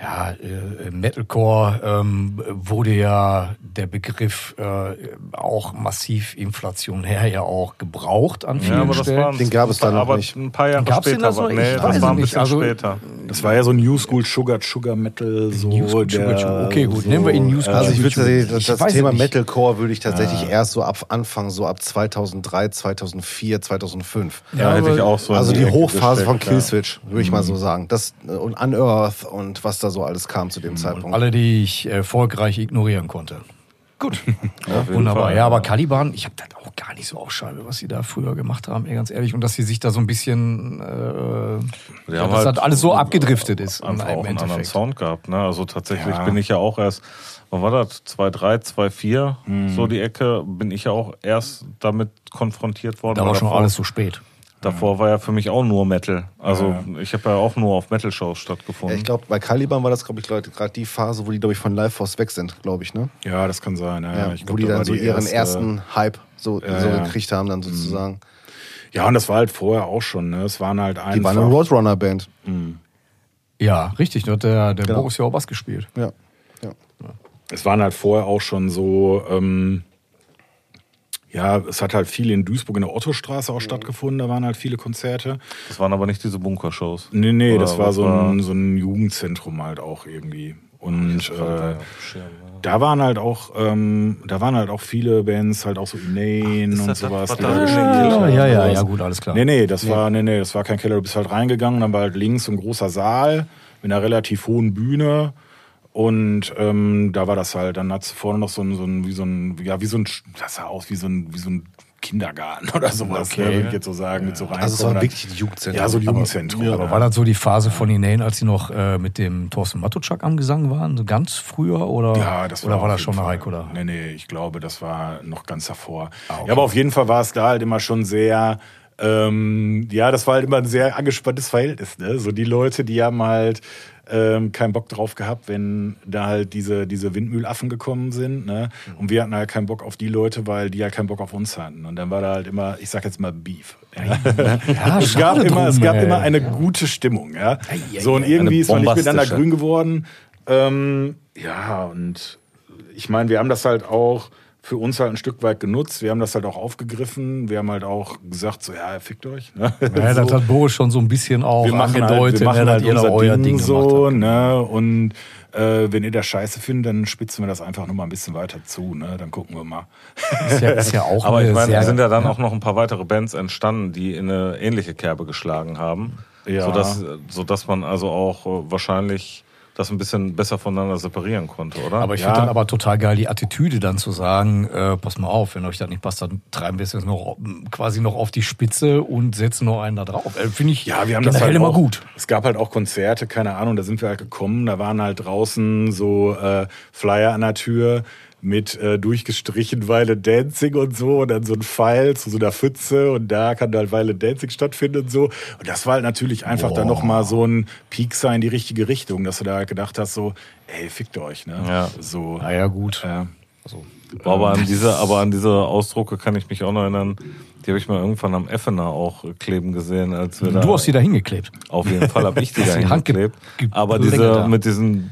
ja, äh, Metalcore ähm, wurde ja der Begriff äh, auch massiv Inflation her ja auch gebraucht an vielen Ja, aber das Stellen. war Den gab es da noch aber nicht. ein paar Jahre Gab's später. da so? aber- Ich Nee, weiß das es war ein nicht. bisschen Also- später. Das war ja so New School Sugar Sugar Metal so New School Sugar der, Sugar. Okay, gut, so, nehmen wir ihn New School Also ich Ja, würde das, ich das Thema. Metalcore würde ich tatsächlich erst so ab Anfang, so ab 2003, 2004, 2005. Ja, hätte ich auch so. Also die Hochphase von ja. Killswitch, würde ich mal so sagen. Das äh, und Unearth und was da so alles kam zu dem Zeitpunkt. Alle, die ich erfolgreich ignorieren konnte. Gut, *laughs* jeden wunderbar. Fall, ja, aber Caliban, ich habe das auch gar nicht so auf Scheibe, was sie da früher gemacht haben, ey, ganz ehrlich. Und dass sie sich da so ein bisschen, äh, ja, dass halt das alles so abgedriftet ist einfach auch einen anderen. Sound gehabt. Ne? Also tatsächlich Ja. bin ich ja auch erst, wann war das? 2,3, 2,4, Mhm. so die Ecke, bin ich ja auch erst damit konfrontiert worden. Da war schon davor, alles so spät. Davor war ja für mich auch nur Metal. Also ich habe ja auch nur auf Metal-Shows Ja, stattgefunden. ich glaube, bei Caliban war das, glaube ich, Leute, gerade die Phase, wo die, glaube ich, von Live Force weg sind, glaube ich, ne? Ja, das kann sein. Ja, Ja, ich wo glaub, die da dann war so die ihren erste- ersten Hype so, Ja, so ja. gekriegt haben, dann sozusagen. Ja, und das war halt vorher auch schon. Ne? Es waren halt einfach. Die waren eine Roadrunner-Band. Ja, richtig. Da hat der, der Genau. Boris ja auch Bass gespielt. Ja. ja. es waren halt vorher auch schon so, ähm, ja, es hat halt viel in Duisburg in der Ottostraße auch stattgefunden, da waren halt viele Konzerte. das waren aber nicht diese Bunker-Shows. Nee, nee, Oder das war was so war- ein, so ein Jugendzentrum halt auch irgendwie. Und äh, Ja, da waren halt auch, ähm, da waren halt auch viele Bands, halt auch so Inane ist und das das, sowas. was die da da ist? gespielt Ja, ja, ja, ja, gut, alles klar. Nee, nee, das war, nee, nee, das war kein Keller. Du bist halt reingegangen, dann war halt links so ein großer Saal mit einer relativ hohen Bühne. Und ähm, da war das halt, dann hat vorne noch so ein, so ein, wie so ein, ja, wie so ein, das sah aus wie so ein, wie so ein Kindergarten *laughs* oder sowas, Okay. ne, würde ich jetzt so sagen, mit so rein. Also es war wirklich ein Jugendzentrum. Ja, so ein Jugendzentrum. Aber war das so die Phase von Inane, als sie noch äh, mit dem Thorsten Matuschak am Gesang waren? So ganz früher? Oder, Ja, das war oder war das schon Fall. Heiko da? Nee, nee, ich glaube, das war noch ganz davor. Ah, okay. Ja, aber auf jeden Fall war es da halt immer schon sehr, ähm, ja, das war halt immer ein sehr angespanntes Verhältnis. Ne? So die Leute, die haben halt ähm, keinen Bock drauf gehabt, wenn da halt diese, diese Windmühlaffen gekommen sind. Ne? Und wir hatten halt keinen Bock auf die Leute, weil die halt keinen Bock auf uns hatten. Und dann war da halt immer, ich sag jetzt mal Beef. Ja, *laughs* es gab, schade immer, es drum, gab ey. immer eine gute Stimmung. Ja? So, und irgendwie ist man nicht miteinander grün geworden. Ähm, ja, und ich meine, wir haben das halt auch für uns halt ein Stück weit genutzt. Wir haben das halt auch aufgegriffen. Wir haben halt auch gesagt, so, ja, fickt euch. Ne? Ja, *laughs* das so. hat Boris schon so ein bisschen auch wir machen halt, angedeutet, wir machen ne, halt unser euer Ding, Ding so, ne? Und äh, wenn ihr das scheiße findet, dann spitzen wir das einfach noch mal ein bisschen weiter zu, ne? Dann gucken wir mal. Ist ja, ist ja auch *laughs* Aber ich meine, sind ja dann auch noch ein paar weitere Bands entstanden, die in eine ähnliche Kerbe geschlagen haben. Ja. Sodass, sodass man also auch äh, wahrscheinlich das ein bisschen besser voneinander separieren konnte, oder? Aber ich Ja. finde dann aber total geil, die Attitüde dann zu sagen, äh, pass mal auf, wenn euch das nicht passt, dann treiben wir es jetzt noch quasi noch auf die Spitze und setzen noch einen da drauf. Äh, finde ich Ja, wir haben das halt immer auch, gut. Es gab halt auch Konzerte, keine Ahnung, da sind wir halt gekommen, da waren halt draußen so äh, Flyer an der Tür mit äh, durchgestrichen Violent Dancing und so und dann so ein Pfeil zu so einer Pfütze und da kann halt Violent Dancing stattfinden und so. Und das war halt natürlich einfach dann nochmal so ein Piekser in die richtige Richtung, dass du da halt gedacht hast, so, ey, fickt euch, ne? Ja. So. Naja, gut. Äh, aber an diese, aber an diese Ausdrucke kann ich mich auch noch erinnern. Die habe ich mal irgendwann am Effener auch kleben gesehen, als wir da. Du hast die da hingeklebt. Auf jeden Fall habe ich die *laughs* da die Hand ge- hingeklebt. ge- Aber diese da. mit diesen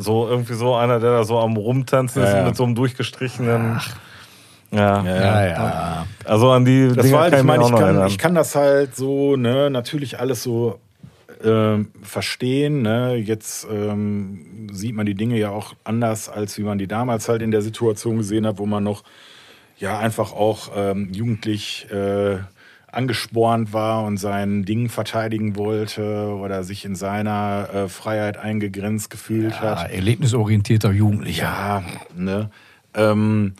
so irgendwie so einer, der da so am rumtanzen ist Ja, ja. mit so einem durchgestrichenen. Ja. Ja, ja. Also an die Das Dinger war halt, kann ich meine, ich kann, ich kann das halt so, ne, natürlich alles so ähm, verstehen. Ne? Jetzt ähm, sieht man die Dinge ja auch anders, als wie man die damals halt in der Situation gesehen hat, wo man noch ja einfach auch ähm, jugendlich äh, angespornt war und sein Ding verteidigen wollte oder sich in seiner äh, Freiheit eingegrenzt gefühlt ja hat. erlebnisorientierter Jugendlicher. Ja, ne? Ähm,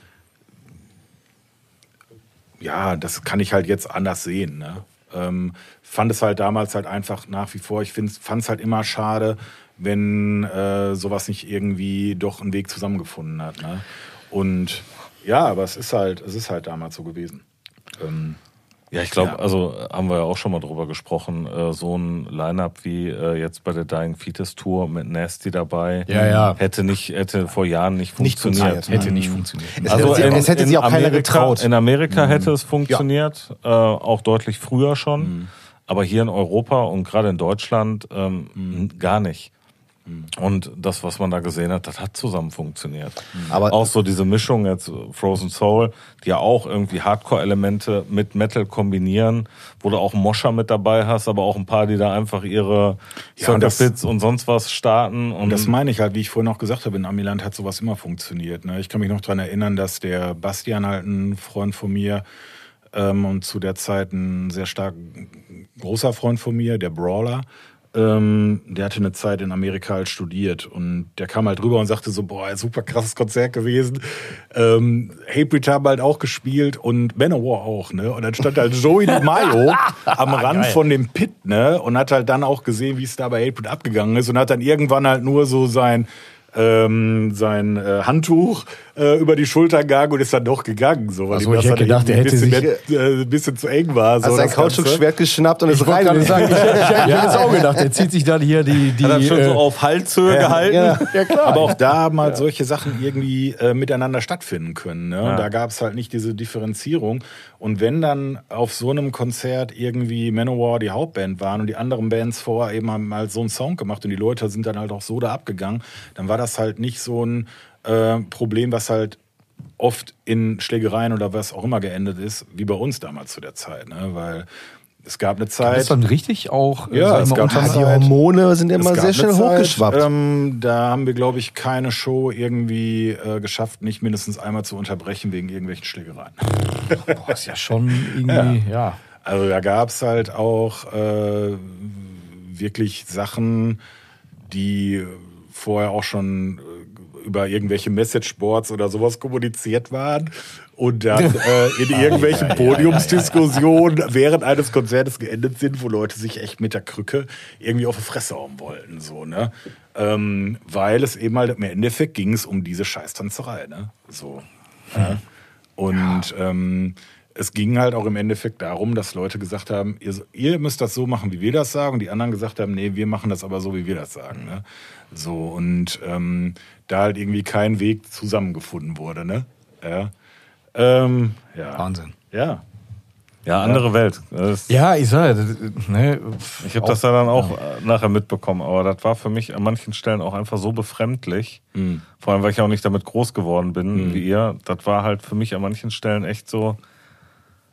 ja, das kann ich halt jetzt anders sehen. Ne? Ähm, fand es halt damals halt einfach nach wie vor, ich fand es halt immer schade, wenn äh, sowas nicht irgendwie doch einen Weg zusammengefunden hat. Ne? Und ja, aber es ist halt, es ist halt damals so gewesen. Ähm, Ja, ich glaube, Ja. also haben wir ja auch schon mal drüber gesprochen, äh, so ein Line-Up wie äh, jetzt bei der Dying Fetus Tour mit Nasty dabei, Ja, ja. hätte nicht, hätte vor Jahren nicht Nicht funktioniert. funktioniert. Hätte nicht funktioniert. Es hätte, es hätte sich auch keiner Amerika, getraut. In Amerika hätte es funktioniert, äh, auch deutlich früher schon, aber hier in Europa und gerade in Deutschland ähm, gar nicht. Und das, was man da gesehen hat, das hat zusammen funktioniert. Aber- auch so diese Mischung jetzt Frozen Soul, die ja auch irgendwie Hardcore-Elemente mit Metal kombinieren, wo du auch Moscher mit dabei hast, aber auch ein paar, die da einfach ihre Ja, und sonst was starten. Und Und das meine ich halt, wie ich vorhin auch gesagt habe, in Amiland hat sowas immer funktioniert. Ne? Ich kann mich noch dran erinnern, dass der Bastian halt ein Freund von mir ähm, und zu der Zeit ein sehr stark großer Freund von mir, der Brawler, ähm, der hatte eine Zeit in Amerika halt studiert und der kam halt rüber und sagte so, boah, super krasses Konzert gewesen. Ähm, Hatebreed haben halt auch gespielt und Manowar auch, ne? Und dann stand halt Joey *laughs* DiMaggio am Rand von dem Pit, ne? Und hat halt dann auch gesehen, wie es da bei Hatebreed abgegangen ist und hat dann irgendwann halt nur so sein ähm, sein äh, Handtuch äh, über die Schulter gegangen und ist dann doch gegangen. So, weil Ach so, ihm ich das hätte dann gedacht, er irgendwie hätte ein bisschen, mehr, äh, ein bisschen zu eng war. So, Hat sein. Kautschuk-Schwert geschnappt und ist Ich rein. gerade sagen, ich, ich, ich, ich hätte jetzt auch gedacht, er zieht sich dann hier die, die hat er schon äh, so auf Halshöhe gehalten. ja. ja klar. Aber auch da haben halt solche Sachen irgendwie äh, miteinander stattfinden können. Ne? Und Da gab es halt nicht diese Differenzierung. Und wenn dann auf so einem Konzert irgendwie Manowar die Hauptband waren und die anderen Bands vorher eben haben halt so einen Sound gemacht und die Leute sind dann halt auch so da abgegangen, dann war das halt nicht so ein äh, Problem, was halt oft in Schlägereien oder was auch immer geendet ist, wie bei uns damals zu der Zeit. Ne? Weil es gab eine ist Zeit. dann richtig auch äh, Ja, es gab unter- eine die Zeit- Hormone sind immer sehr schnell Zeit, hochgeschwappt. Ähm, da haben wir, glaube ich, keine Show irgendwie äh, geschafft, nicht mindestens einmal zu unterbrechen wegen irgendwelchen Schlägereien. *laughs* Boah, ist ja schon irgendwie, ja. Also da gab es halt auch äh, wirklich Sachen, die vorher auch schon äh, über irgendwelche Messageboards oder sowas kommuniziert waren und dann *laughs* äh, in irgendwelchen Podiumsdiskussionen während eines Konzertes geendet sind, wo Leute sich echt mit der Krücke irgendwie auf die Fresse hauen wollten. So, ne? ähm, weil es eben halt im Endeffekt ging es um diese Scheißtanzerei. Ne? So. Ja. Und ähm, es ging halt auch im Endeffekt darum, dass Leute gesagt haben, ihr, ihr müsst das so machen, wie wir das sagen. Und die anderen gesagt haben, nee, wir machen das aber so, wie wir das sagen. Ne? So, und ähm, da halt irgendwie kein Weg zusammengefunden wurde. Ne? Ja. Ähm, ja. Wahnsinn. Ja. Ja, andere Welt. Das, Ja, ich sage, das, ne, Ich habe das ja dann auch äh, nachher mitbekommen, aber das war für mich an manchen Stellen auch einfach so befremdlich. Vor allem, weil ich auch nicht damit groß geworden bin wie ihr. Das war halt für mich an manchen Stellen echt so,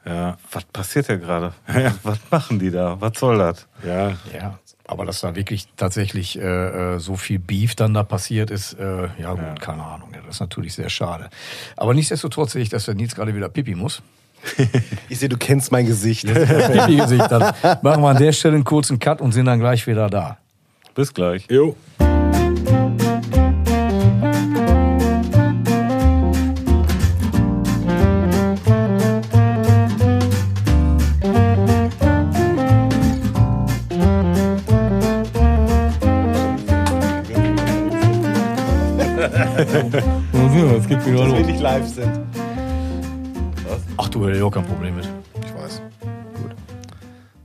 Ja. was passiert hier gerade? *laughs* Was machen die da? Was soll das? Ja. ja, aber dass da wirklich tatsächlich äh, äh, so viel Beef dann da passiert ist, äh, ja gut, keine Ahnung. Ja, das ist natürlich sehr schade. Aber nichtsdestotrotz sehe ich, dass der Nils gerade wieder pipi muss. *laughs* Ich sehe, du kennst mein Gesicht. Pipi-Gesicht. Dann *laughs* machen wir an der Stelle einen kurzen Cut und sind dann gleich wieder da. Bis gleich. Jo. Was gibt wieder los? nicht live sind. Ach du, hätte ich auch kein Problem mit. Ich weiß.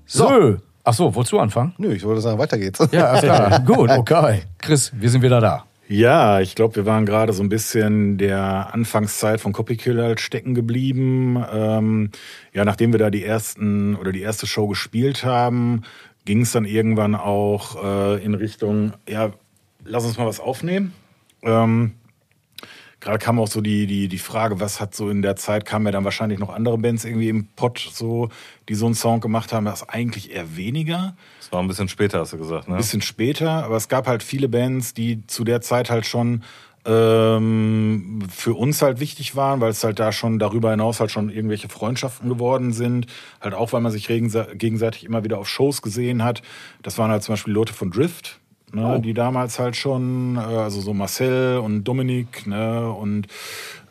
So. Ach so, wolltest du anfangen? Nö, ich wollte sagen, weiter geht's. Ja, alles klar. *laughs* Gut, okay. Chris, wir sind wieder da. Ja, ich glaube, wir waren gerade so ein bisschen der Anfangszeit von Copykill halt stecken geblieben. Ähm, ja, nachdem wir da die ersten oder die erste Show gespielt haben, ging es dann irgendwann auch äh, in Richtung, ja, lass uns mal was aufnehmen. Ähm, Gerade kam auch so die, die, die Frage, was hat so in der Zeit, kamen ja dann wahrscheinlich noch andere Bands irgendwie im Pott, so, die so einen Sound gemacht haben, das eigentlich eher weniger. Das war ein bisschen später, hast du gesagt, ne? Ein bisschen später, aber es gab halt viele Bands, die zu der Zeit halt schon ähm, für uns halt wichtig waren, weil es halt da schon darüber hinaus halt schon irgendwelche Freundschaften geworden sind. Halt auch, weil man sich gegenseitig immer wieder auf Shows gesehen hat. Das waren halt zum Beispiel Leute von Drift, ne, die damals halt schon, äh, also so Marcel und Dominik, ne, und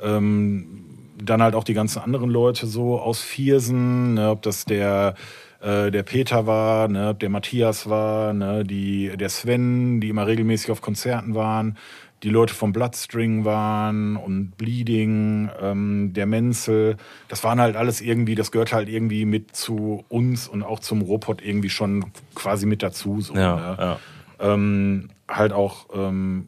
ähm, dann halt auch die ganzen anderen Leute so aus Viersen, ne, ob das der äh, der Peter war, ne, ob der Matthias war, ne, die, der Sven, die immer regelmäßig auf Konzerten waren, die Leute vom Bloodstring waren und Bleeding, ähm, der Menzel, das waren halt alles irgendwie, das gehört halt irgendwie mit zu uns und auch zum Robot irgendwie schon quasi mit dazu. So, Ja, ne? ja. Ähm, halt auch ähm,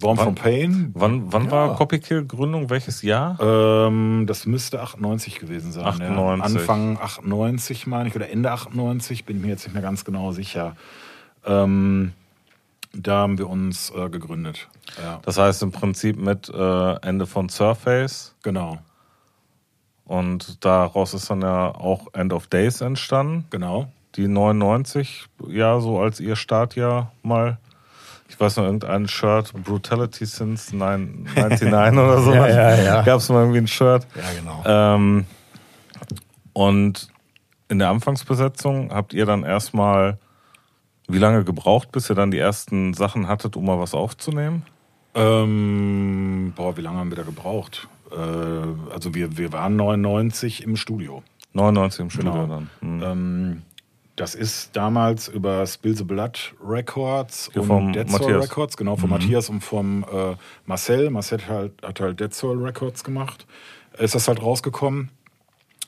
Born from Pain, Wann, wann war Copykill Gründung? Welches Jahr? ähm, das müsste 98 gewesen sein. 98. Ja. Anfang 98, meine ich, oder Ende 98, bin ich mir jetzt nicht mehr ganz genau sicher. Ähm, Da haben wir uns äh, gegründet. Ja, Das heißt im Prinzip mit äh, Ende von Surface genau, und daraus ist dann ja auch End of Days entstanden. genau. Die 99, ja, so als ihr Startjahr mal. Ich weiß noch, irgendein Shirt, Brutality Since 9, 99 oder so. Ja, ja, ja. Gab es mal irgendwie ein Shirt. Ja, genau. Ähm, und in der Anfangsbesetzung habt ihr dann erstmal, wie lange gebraucht, bis ihr dann die ersten Sachen hattet, um mal was aufzunehmen? Ähm, boah, wie lange haben wir da gebraucht? Äh, also wir, wir waren 99 im Studio. 99 im Studio Genau. dann. Mhm. Ähm, das ist damals über Spill the Blood Records Hier vom und Dead Soul Matthias. Records, genau, von Matthias und vom äh, Marcel. Marcel hat halt, hat halt Dead Soul Records gemacht. Ist das halt rausgekommen.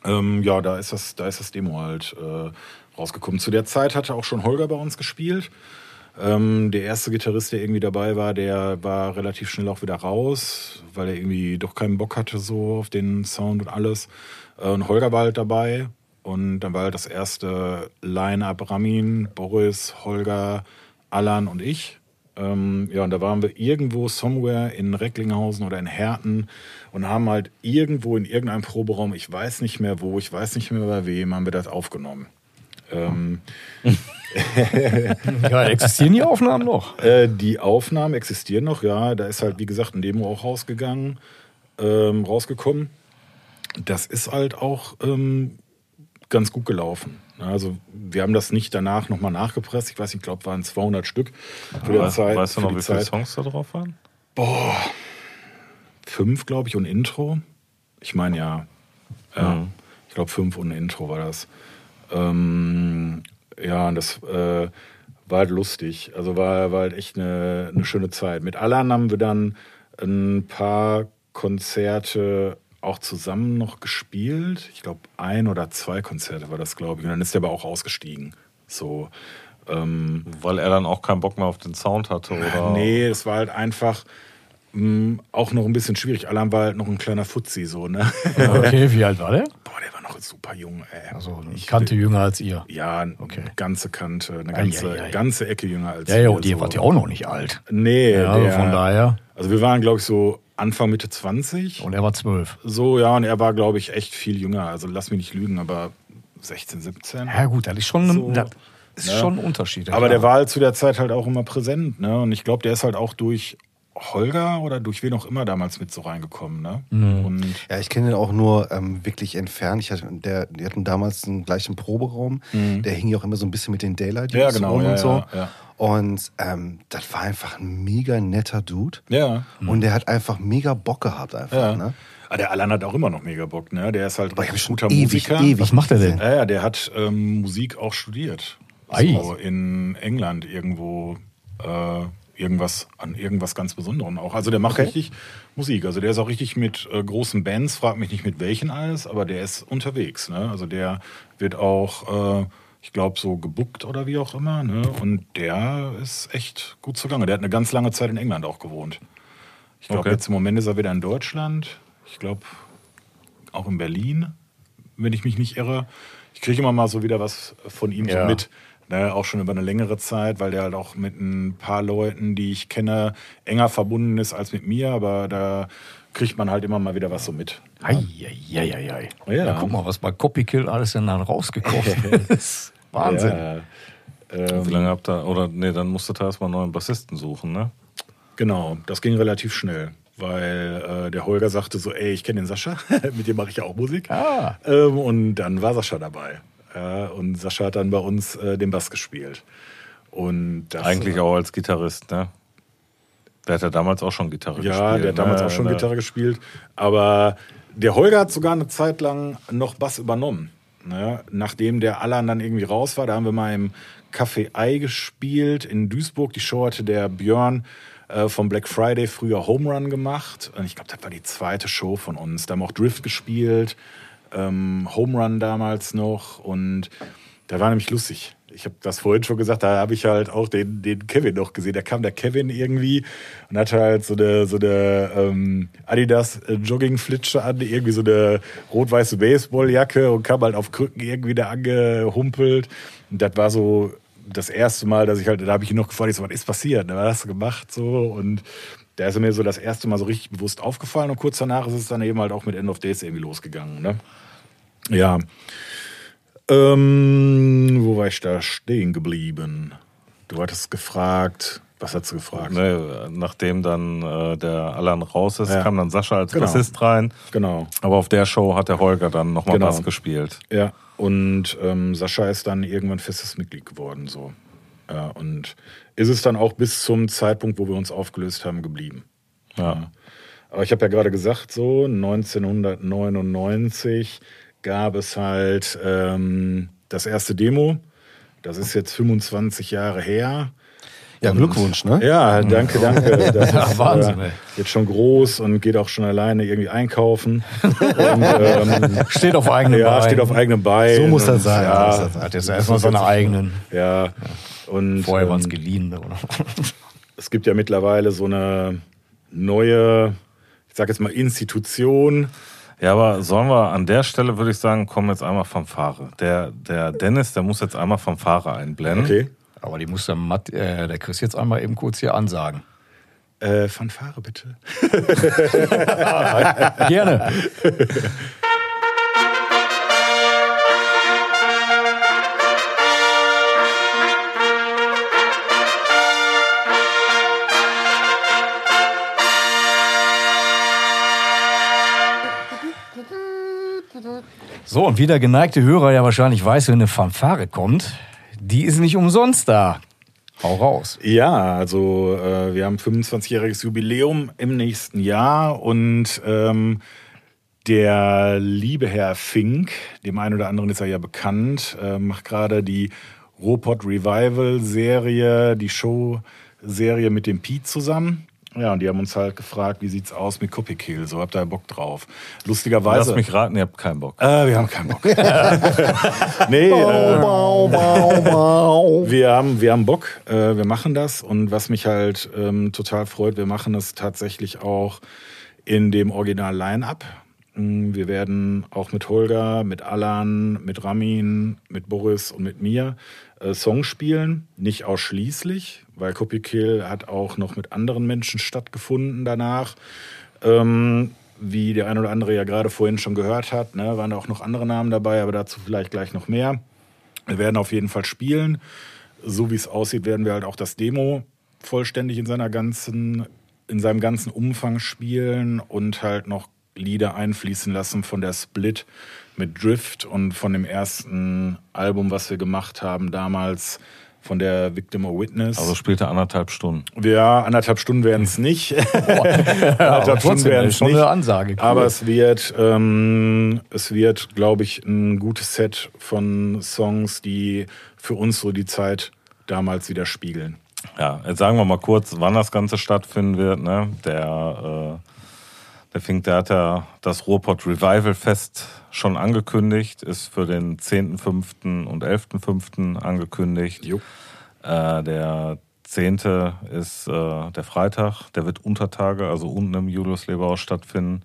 Ähm, ja, da ist das, da ist das Demo halt äh, rausgekommen. Zu der Zeit hatte auch schon Holger bei uns gespielt. Ähm, der erste Gitarrist, der irgendwie dabei war, der war relativ schnell auch wieder raus, weil er irgendwie doch keinen Bock hatte so auf den Sound und alles. Äh, und Holger war halt dabei. Und dann war halt das erste Line-Up Ramin, Boris, Holger, Alan und ich. Ähm, ja, und da waren wir irgendwo somewhere in Recklinghausen oder in Herten und haben halt irgendwo in irgendeinem Proberaum, ich weiß nicht mehr wo, ich weiß nicht mehr bei wem, haben wir das aufgenommen. Ähm, *laughs* Ja, existieren die Aufnahmen noch? äh, die Aufnahmen existieren noch, ja. Da ist halt, wie gesagt, ein Demo auch rausgegangen, ähm, rausgekommen. Das ist halt auch ähm, ganz gut gelaufen. Also wir haben das nicht danach nochmal nachgepresst. Ich weiß nicht, ich glaube, waren 200 Stück für die weißt, Zeit. weißt du noch, wie viele Zeit. Songs da drauf waren? Fünf, glaube ich, und Intro. Ich meine ja. Ja, Mhm. ich glaube fünf und Intro war das. Ähm, ja, und das äh, war halt lustig. Also war, war halt echt eine, eine schöne Zeit. Mit Alan haben wir dann ein paar Konzerte auch zusammen noch gespielt. Ich glaube, ein oder zwei Konzerte war das, glaube ich. Und dann ist er aber auch ausgestiegen. So. Ähm, Weil er dann auch keinen Bock mehr auf den Sound hatte, oder? Nee, es war halt einfach mh, auch noch ein bisschen schwierig. Alan war halt noch ein kleiner Fuzzi, so, ne? Okay, wie alt war der? Boah, der war noch super jung, ey. Also Ich- Kante jünger als ihr. Ja, eine Okay. ganze Kante, eine Ei, ganze, ei, ei. ganze Ecke jünger als Ja, ja, wir, und ihr so. wart ja auch noch nicht alt. Nee, Ja, der, von daher. Also wir waren, glaube ich, so Anfang, Mitte 20. Und er war zwölf. So, ja, und er war, glaube ich, echt viel jünger. Also lass mich nicht lügen, aber 16, 17. Ja gut, das ist schon, So, das ist ne? schon ein Unterschied. Aber der klar. war halt zu der Zeit halt auch immer präsent, ne? Und ich glaube, der ist halt auch durch Holger oder durch wen auch immer damals mit so reingekommen, ne? Mhm. Und Ja, ich kenne den auch nur ähm, wirklich entfernt. Ich hatte, der, die hatten damals den gleichen Proberaum. Der hing ja auch immer so ein bisschen mit den Daylight Mhm. Ja, genau, rum ja, und so. ja, ja. Und ähm, das war einfach ein mega netter Dude. ja. Und der hat einfach mega Bock gehabt einfach. Ja. Ne? Ah, der Alan hat auch immer noch mega Bock, ne? Der ist halt Aber ein guter ewig, Musiker. ewig Was macht er denn? Ja, ja, der hat ähm, Musik auch studiert. Ei. So in England irgendwo äh, irgendwas an irgendwas ganz Besonderem auch. Also der macht richtig Musik. Also der ist auch richtig mit äh, großen Bands, frag mich nicht mit welchen alles, aber der ist unterwegs. Ne? Also der wird auch, äh, ich glaube, so gebuckt oder wie auch immer. Ne? Und der ist echt gut zugange. Der hat eine ganz lange Zeit in England auch gewohnt. Ich glaube, Okay. jetzt im Moment ist er wieder in Deutschland. Ich glaube, auch in Berlin, wenn ich mich nicht irre. Ich kriege immer mal so wieder was von ihm Ja. so mit. Ne, auch schon über eine längere Zeit, weil der halt auch mit ein paar Leuten, die ich kenne, enger verbunden ist als mit mir, aber da kriegt man halt immer mal wieder was so mit. Eieieiei. Ja. Ja. guck mal, was bei Copykill alles denn dann rausgekommen *laughs* ist. Wahnsinn. Ja, Wie ähm, lange habt ihr, oder nee, dann musstet ihr erstmal einen neuen Bassisten suchen, ne? genau, das ging relativ schnell, weil äh, der Holger sagte so, ey, ich kenne den Sascha, *laughs* mit dem mache ich ja auch Musik. Ah. Ähm, und dann war Sascha dabei. Ja, und Sascha hat dann bei uns äh, den Bass gespielt. Und das, Eigentlich äh, auch als Gitarrist, ne? Der hat ja damals auch schon Gitarre gespielt. Ja, der hat damals ne? auch schon Gitarre gespielt. Aber der Holger hat sogar eine Zeit lang noch Bass übernommen. Ne? Nachdem der Alan dann irgendwie raus war, da haben wir mal im Café Ei gespielt in Duisburg. Die Show hatte der Björn äh, vom Black Friday früher Home Run gemacht. Und ich glaube, das war die zweite Show von uns. Da haben wir auch Drift gespielt, ähm, Home Run damals noch. Und da war nämlich lustig. Ich habe das vorhin schon gesagt, da habe ich halt auch den, den Kevin noch gesehen. Da kam der Kevin irgendwie und hatte halt so eine, so eine ähm, Adidas äh, an, irgendwie so eine rot-weiße Baseballjacke und kam halt auf Krücken irgendwie da angehumpelt. Und das war so das erste Mal, dass ich halt, da habe ich ihn noch gefragt, ich so, was ist passiert? Was hast du gemacht? So und da ist er mir so das erste Mal so richtig bewusst aufgefallen und kurz danach ist es dann eben halt auch mit End of Days irgendwie losgegangen. Ne? Ja. Ähm, wo war ich da stehen geblieben? Du hattest gefragt, was hast du gefragt? Ne, nachdem dann äh, der Alan raus ist, Ja. kam dann Sascha als Genau. Bassist rein. Genau. Aber auf der Show hat der Holger dann nochmal Genau. Bass gespielt. Ja, und ähm, Sascha ist dann irgendwann festes Mitglied geworden. So. Ja, und ist es dann auch bis zum Zeitpunkt, wo wir uns aufgelöst haben, geblieben. Ja. Aber ich habe ja gerade gesagt, so 1999 gab es halt ähm, das erste Demo. Das ist jetzt 25 Jahre her. Ja, Glückwunsch, ne? Ja, danke, danke. *laughs* Das Ja, ist, Wahnsinn, äh, jetzt schon groß und geht auch schon alleine irgendwie einkaufen. und, *laughs* ähm, Steht auf eigenen ja, Beinen. steht auf eigenen Beinen. So muss das und, sein. Ja, So muss das sein. Hat jetzt erstmal seine eigenen. ja. Und Vorher waren es ähm, geliehene. Oder? *laughs* es gibt ja mittlerweile so eine neue, ich sag jetzt mal, Institution. Ja, aber sollen wir an der Stelle, würde ich sagen, kommen jetzt einmal vom Fahrer. Der, der Dennis, der muss jetzt einmal vom Fahrer einblenden. Okay. Aber die muss der, Matt, äh, der Chris jetzt einmal eben kurz hier ansagen. Äh, Fanfare bitte. *laughs* Gerne. So, und wie der geneigte Hörer ja wahrscheinlich weiß, wenn eine Fanfare kommt, die ist nicht umsonst da. Hau raus. Ja, also äh, wir haben 25-jähriges Jubiläum im nächsten Jahr und ähm, der liebe Herr Fink, dem einen oder anderen ist er ja bekannt, äh, macht gerade die Robot Revival Serie, die Show-Serie mit dem Pete zusammen. Ja, und die haben uns halt gefragt, wie sieht's aus mit Copy Kill? So, habt ihr Bock drauf? Lustigerweise. Lass mich raten, ihr habt keinen Bock. Äh, wir haben keinen Bock. *laughs* nee, äh, wir haben, wir haben Bock, äh, wir machen das und was mich halt ähm, total freut, wir machen es tatsächlich auch in dem Original-Line-Up. Mm, Wir werden auch mit Holger, mit Alan, mit Ramin, mit Boris und mit mir äh, Songs spielen. Nicht ausschließlich, weil Copy Kill hat auch noch mit anderen Menschen stattgefunden danach. Ähm, wie der ein oder andere ja gerade vorhin schon gehört hat, ne, waren da auch noch andere Namen dabei, aber dazu vielleicht gleich noch mehr. Wir werden auf jeden Fall spielen. So wie es aussieht, werden wir halt auch das Demo vollständig in seiner ganzen, in seinem ganzen Umfang spielen und halt noch Lieder einfließen lassen von der Split mit Drift und von dem ersten Album, was wir gemacht haben damals von der Victim or Witness. Also spielt er anderthalb Stunden. Ja, anderthalb Stunden werden es nicht. *laughs* *laughs* anderthalb aber Stunden werden es nicht. eine Ansage, cool. Aber es wird, ähm, es wird, glaube ich, ein gutes Set von Songs, die für uns so die Zeit damals wieder spiegeln. Ja, jetzt sagen wir mal kurz, wann das Ganze stattfinden wird. Ne? Der, äh, der hat ja das Ruhrpott Revival Fest schon angekündigt, ist für den 10.5. und 11.5. angekündigt. Jo. Äh, der 10. ist äh, der Freitag, der wird Untertage, also unten im Julius Leberhaus stattfinden.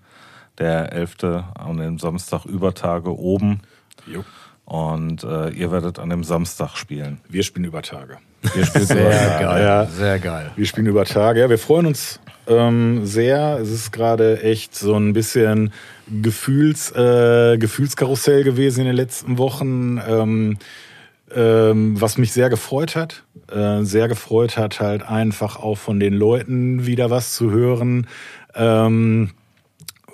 Der 11. an dem Samstag Übertage oben. Jo. Und äh, ihr werdet an dem Samstag spielen. Wir spielen über Tage. Ihr spielt Sehr über- geil. Ja. Sehr geil. Wir spielen über Tage. Ja, wir freuen uns ähm, sehr. Es ist gerade echt so ein bisschen Gefühls, äh, Gefühlskarussell gewesen in den letzten Wochen. Ähm, ähm, was mich sehr gefreut hat. Äh, sehr gefreut hat halt einfach auch von den Leuten wieder was zu hören. Ähm,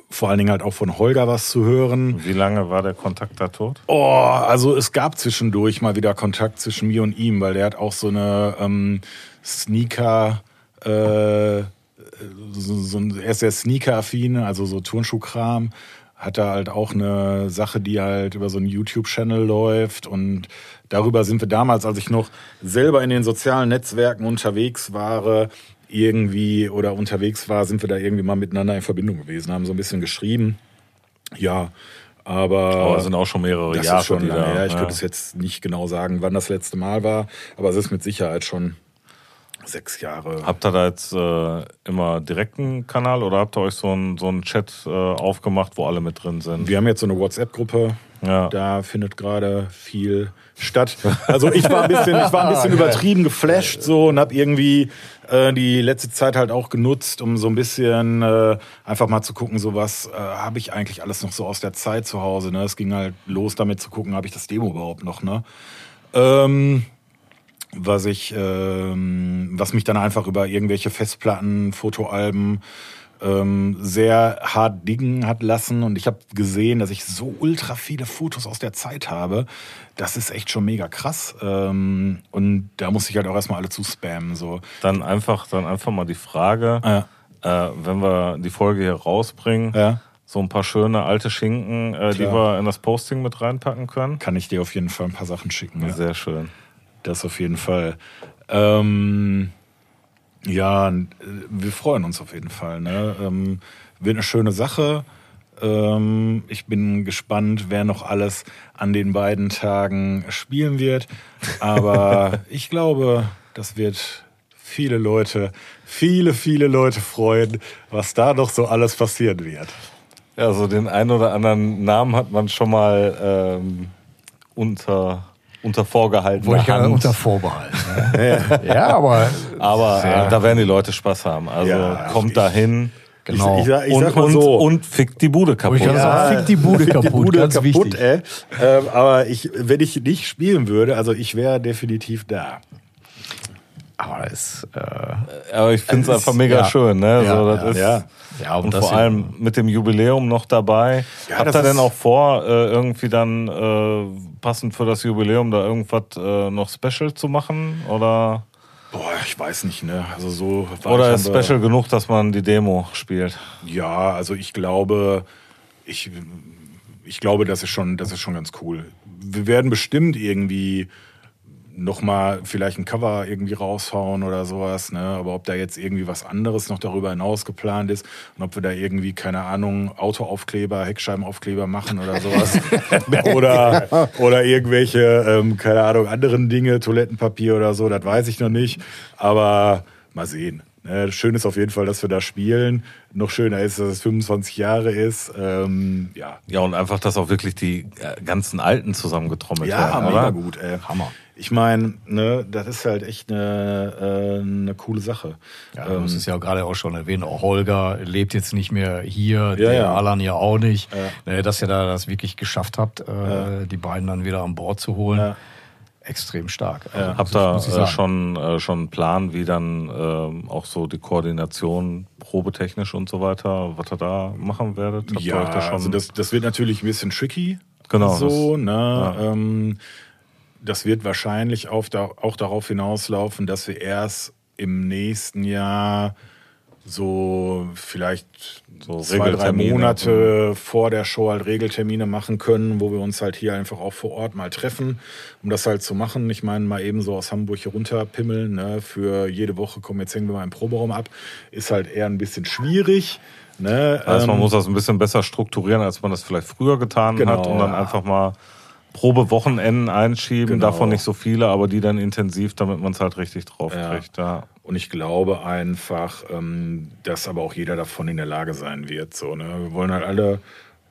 vor allen Dingen halt auch von Holger was zu hören. Wie lange war der Kontakt da tot? Oh, also es gab zwischendurch mal wieder Kontakt zwischen mir und ihm, weil der hat auch so eine ähm, Sneaker, äh, so, so, ein- er ist sehr Sneaker-affin, also so Turnschuhkram. Hat da halt auch eine Sache, die halt über so einen YouTube-Channel läuft. Und darüber sind wir damals, als ich noch selber in den sozialen Netzwerken unterwegs war, irgendwie oder unterwegs war, sind wir da irgendwie mal miteinander in Verbindung gewesen, haben so ein bisschen geschrieben. Ja, aber. Aber es sind auch schon mehrere Das Jahre. ist schon lange her. Ich ja. könnte es jetzt nicht genau sagen, wann das letzte Mal war, aber es ist mit Sicherheit schon sechs Jahre. Habt ihr da jetzt äh, immer direkten Kanal oder habt ihr euch so einen so einen Chat äh, aufgemacht, wo alle mit drin sind? Wir haben jetzt so eine WhatsApp-Gruppe, Ja. Da findet gerade viel statt. Also ich war ein bisschen, ich war ein bisschen *laughs* übertrieben geflasht so und habe irgendwie äh, die letzte Zeit halt auch genutzt, um so ein bisschen äh, einfach mal zu gucken, so was äh, habe ich eigentlich alles noch so aus der Zeit zu Hause. Ne? Es ging halt los damit zu gucken, habe ich das Demo überhaupt noch. Ne? Ähm, was ich, ähm, was mich dann einfach über irgendwelche Festplatten, Fotoalben ähm, sehr hart dingen hat lassen und ich habe gesehen, dass ich so ultra viele Fotos aus der Zeit habe. Das ist echt schon mega krass. Ähm, und da muss ich halt auch erstmal alle zu spammen. So. Dann einfach, dann einfach mal die Frage, Ja. äh, wenn wir die Folge hier rausbringen, Ja. so ein paar schöne alte Schinken, äh, die wir in das Posting mit reinpacken können. Kann ich dir auf jeden Fall ein paar Sachen schicken. Ja. Sehr schön. Das auf jeden Fall. Ähm, ja, wir freuen uns auf jeden Fall. Ne? Ähm, wird eine schöne Sache. Ähm, ich bin gespannt, wer noch alles an den beiden Tagen spielen wird. Aber *laughs* ich glaube, das wird viele Leute, viele, viele Leute freuen, was da noch so alles passieren wird. Ja, so den einen oder anderen Namen hat man schon mal ähm, unter, unter vorgehaltener Wollte ich gerade unter Vorbehalt. Ne? *laughs* ja, aber Aber Sehr. äh, da werden die Leute Spaß haben. Also Ja, kommt ich- dahin genau. Ich, ich, sag- ich und, sag mal und, so. und fickt die Bude kaputt. Ich sagen, fick die Bude Fick kaputt, die Bude ganz kaputt, wichtig. ey. Ähm, aber ich, wenn ich nicht spielen würde, also ich wäre definitiv da. Aber es, äh, Aber ich finde es einfach mega ja. schön. Ne? Ja, so, das ja. ist, Ja. ja, Und das vor allem mit dem Jubiläum noch dabei. Ja, Habt ihr denn auch vor, äh, irgendwie dann äh, passend für das Jubiläum da irgendwas äh, noch Special zu machen? Oder, Boah, ich weiß nicht, ne? Also so oder ist Special genug, dass man die Demo spielt? Ja, also ich glaube, ich, ich glaube, das ist schon, das ist schon ganz cool. Wir werden bestimmt irgendwie noch mal vielleicht ein Cover irgendwie raushauen oder sowas, ne? Aber ob da jetzt irgendwie was anderes noch darüber hinaus geplant ist und ob wir da irgendwie keine Ahnung Autoaufkleber, Heckscheibenaufkleber machen oder sowas *laughs* oder oder irgendwelche ähm, keine Ahnung anderen Dinge, Toilettenpapier oder so, das weiß ich noch nicht. Aber mal sehen. Ne, Schön ist auf jeden Fall, dass wir da spielen. Noch schöner ist, dass es 25 Jahre ist. Ähm, ja, Ja, und einfach, dass auch wirklich die äh, ganzen Alten zusammengetrommelt ja, werden, mega oder? gut, ey. Hammer. Ich meine, ne, das ist halt echt eine, äh, eine coole Sache. Ja, Ähm, du hast es ja gerade auch schon erwähnt, auch Holger lebt jetzt nicht mehr hier, der ja. Alan ja auch nicht. Ja. Ne, Dass ihr da das wirklich geschafft habt, äh, die beiden dann wieder an Bord zu holen. Ja. Extrem stark. Also, Ja. Habt ihr äh, schon, äh, schon einen Plan, wie dann ähm, auch so die Koordination probetechnisch und so weiter, was ihr da machen werdet? Habt ihr ja, euch da schon also das, das wird natürlich ein bisschen tricky. Genau, So, das- ne? ja. Ähm, das wird wahrscheinlich da, auch darauf hinauslaufen, dass wir erst im nächsten Jahr so vielleicht So zwei, drei. Monate vor der Show halt Regeltermine machen können, wo wir uns halt hier einfach auch vor Ort mal treffen, um das halt zu machen. Ich meine, mal eben so aus Hamburg hier runterpimmeln, ne? für jede Woche kommen jetzt hängen wir mal im Proberaum ab, ist halt eher ein bisschen schwierig. Ne? Also man Ähm, muss das ein bisschen besser strukturieren, als man das vielleicht früher getan Genau, hat und dann ja. einfach mal Probewochenenden einschieben, Genau. davon nicht so viele, aber die dann intensiv, damit man es halt richtig drauf kriegt. Ja. Und ich glaube einfach, ähm, dass aber auch jeder davon in der Lage sein wird. So, ne? Wir wollen halt alle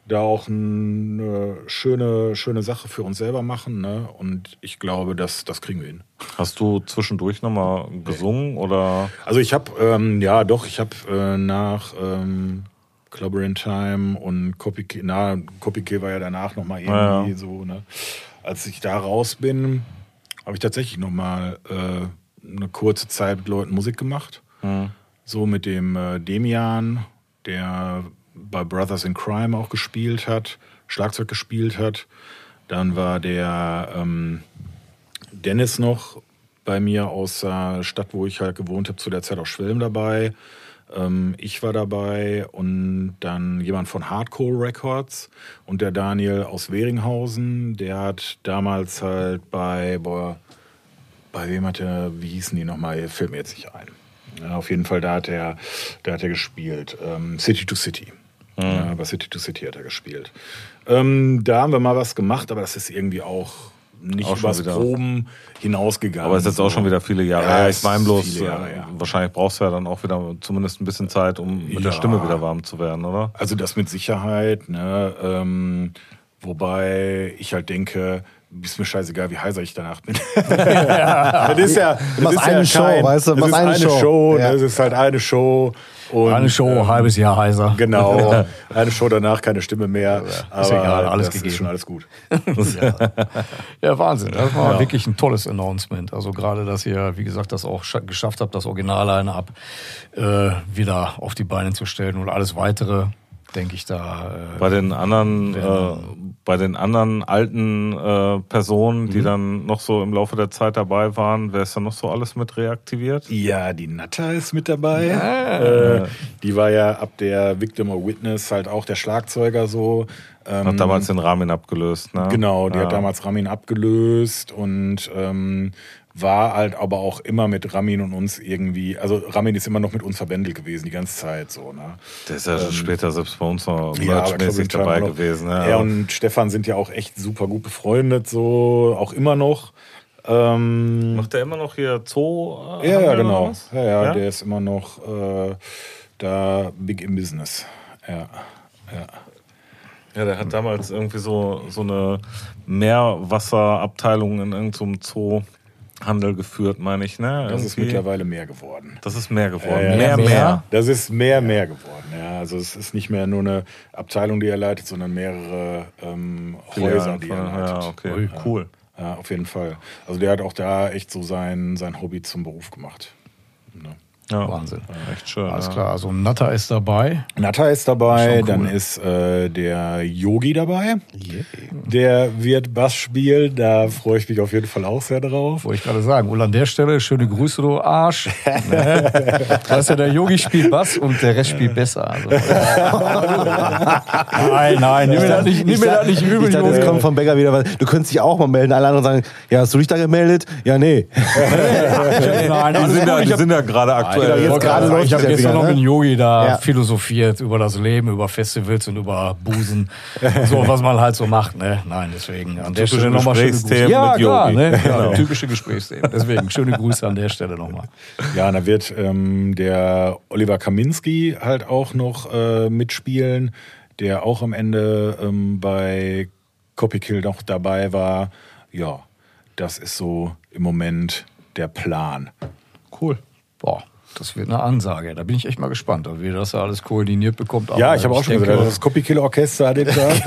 da auch eine schöne, schöne Sache für uns selber machen. Ne? Und ich glaube, das, das kriegen wir hin. Hast du zwischendurch nochmal gesungen oder? Also ich habe, ähm, ja doch, ich habe äh, nach ähm, Clubber in Time und Kopike, na, Kopike war ja danach nochmal irgendwie Ja, so, ne? Als ich da raus bin, habe ich tatsächlich nochmal äh, eine kurze Zeit mit Leuten Musik gemacht. Hm. So mit dem äh, Demian, der bei Brothers in Crime auch gespielt hat, Schlagzeug gespielt hat. Dann war der ähm, Dennis noch bei mir aus der Stadt, wo ich halt gewohnt habe, zu der Zeit auch Schwelm dabei. Ähm, ich war dabei und dann jemand von Hardcore Records und der Daniel aus Weringhausen, der hat damals halt bei, boah, bei wem hat er, wie hießen die nochmal, fällt mir jetzt nicht ein. Ja, auf jeden Fall, da hat er, da hat er gespielt. Ähm, City to City. Ja, bei City to City hat er gespielt. Ähm, da haben wir mal was gemacht, aber das ist irgendwie auch nicht Auch übers wieder. Proben hinausgegangen. Aber es ist jetzt auch schon wieder viele Jahre. Ja, ich meine ist bloß, Jahre, äh, ja. wahrscheinlich brauchst du ja dann auch wieder zumindest ein bisschen Zeit, um mit Ja. der Stimme wieder warm zu werden, oder? Also das mit Sicherheit, ne? Ähm, Wobei ich halt denke, ist mir scheißegal, wie heiser ich danach bin. *laughs* das ist ja, das machst ist eine ja Show, kein, weißt du, das machst ist eine eine Show. Show, Ja. das ist halt eine Show. Und, Eine Show, ähm, halbes Jahr heiser. Genau, *laughs* eine Show danach, keine Stimme mehr. aber egal, alles das gegeben. ist schon alles gut. *laughs* Ja, Wahnsinn. Das war wirklich ein tolles Announcement. Also gerade, dass ihr, wie gesagt, das auch scha- geschafft habt, das Original-Line-Up äh, wieder auf die Beine zu stellen und alles weitere, denke ich, da. Äh, Bei den anderen, äh, bei den anderen alten äh, Personen, Mhm. die dann noch so im Laufe der Zeit dabei waren, wer ist da noch so alles mit reaktiviert? Ja, die Natta ist mit dabei. Äh, die war ja ab der Victim or Witness halt auch der Schlagzeuger so. Ähm, Hat damals den Rahmen abgelöst, ne? Genau, die ja. hat damals Ramin abgelöst und ähm, war halt aber auch immer mit Ramin und uns irgendwie, also Ramin ist immer noch mit uns verbändelt gewesen, die ganze Zeit so, ne? Der ist ja später selbst bei uns noch Ja, merchmäßig dabei noch. gewesen. Ja. Er und Stefan sind ja auch echt super gut befreundet, so, auch immer noch. Ähm, Macht der immer noch hier Zoo? äh, ja, ja, genau. Ja, ja, Ja? der ist immer noch äh, da big im Business. Ja, ja. Ja, der hat damals irgendwie so, so eine Meerwasserabteilung in irgendeinem Zoohandel geführt, meine ich, ne? Das ist Irgendwie. mittlerweile mehr geworden. Das ist mehr geworden. Ja, ja. mehr, Mehr? mehr. Das ist mehr, mehr geworden. Ja, also es ist nicht mehr nur eine Abteilung, die er leitet, sondern mehrere ähm, Häuser, die er leitet. Ja, okay, cool. Ja, auf jeden Fall. Also der hat auch da echt so sein, sein Hobby zum Beruf gemacht. Ne? Ja. Wahnsinn. Echt schön. Alles ja. klar, also Natter ist dabei. Natta ist dabei, cool. dann ist äh, der Yogi dabei. Der wird Bass spielen, da freue ich mich auf jeden Fall auch sehr drauf. Wollte ich gerade sagen. Und an der Stelle, schöne Grüße, du Arsch. *laughs* ne? Weißt du, der Yogi spielt Bass und der Rest spielt besser. Also. *laughs* nein, nein, nimm mir das nicht, nimm mir das nicht übel, Ich dachte, jetzt kommt vom Bäcker wieder was. Du könntest dich auch mal melden. Alle anderen sagen, ja, hast du dich da gemeldet? Ja, nee. *laughs* Nein, Die alles sind, ja, Ich die sind ja gerade aktuell. Genau, jetzt gerade läuft ich habe gestern wieder, noch ne? mit Yogi da Ja. philosophiert über das Leben, über Festivals und über Busen. *laughs* so, was man halt so macht. Ne? Nein, deswegen an der Stelle nochmal schöne Grüße. Ja, mit klar, ne? Genau. Ja, typische Gesprächsthemen. Deswegen schöne Grüße an der Stelle nochmal. Ja, da wird ähm, der Oliver Kaminski halt auch noch äh, mitspielen, der auch am Ende ähm, bei Copykill noch dabei war. Ja, das ist so im Moment der Plan. Cool. Boah, das wird eine Ansage. Da bin ich echt mal gespannt, wie ihr das da alles koordiniert bekommt. Ja, Aber ich habe auch schon denke, gesagt, das Copykill Orchester an *laughs* dem Tag.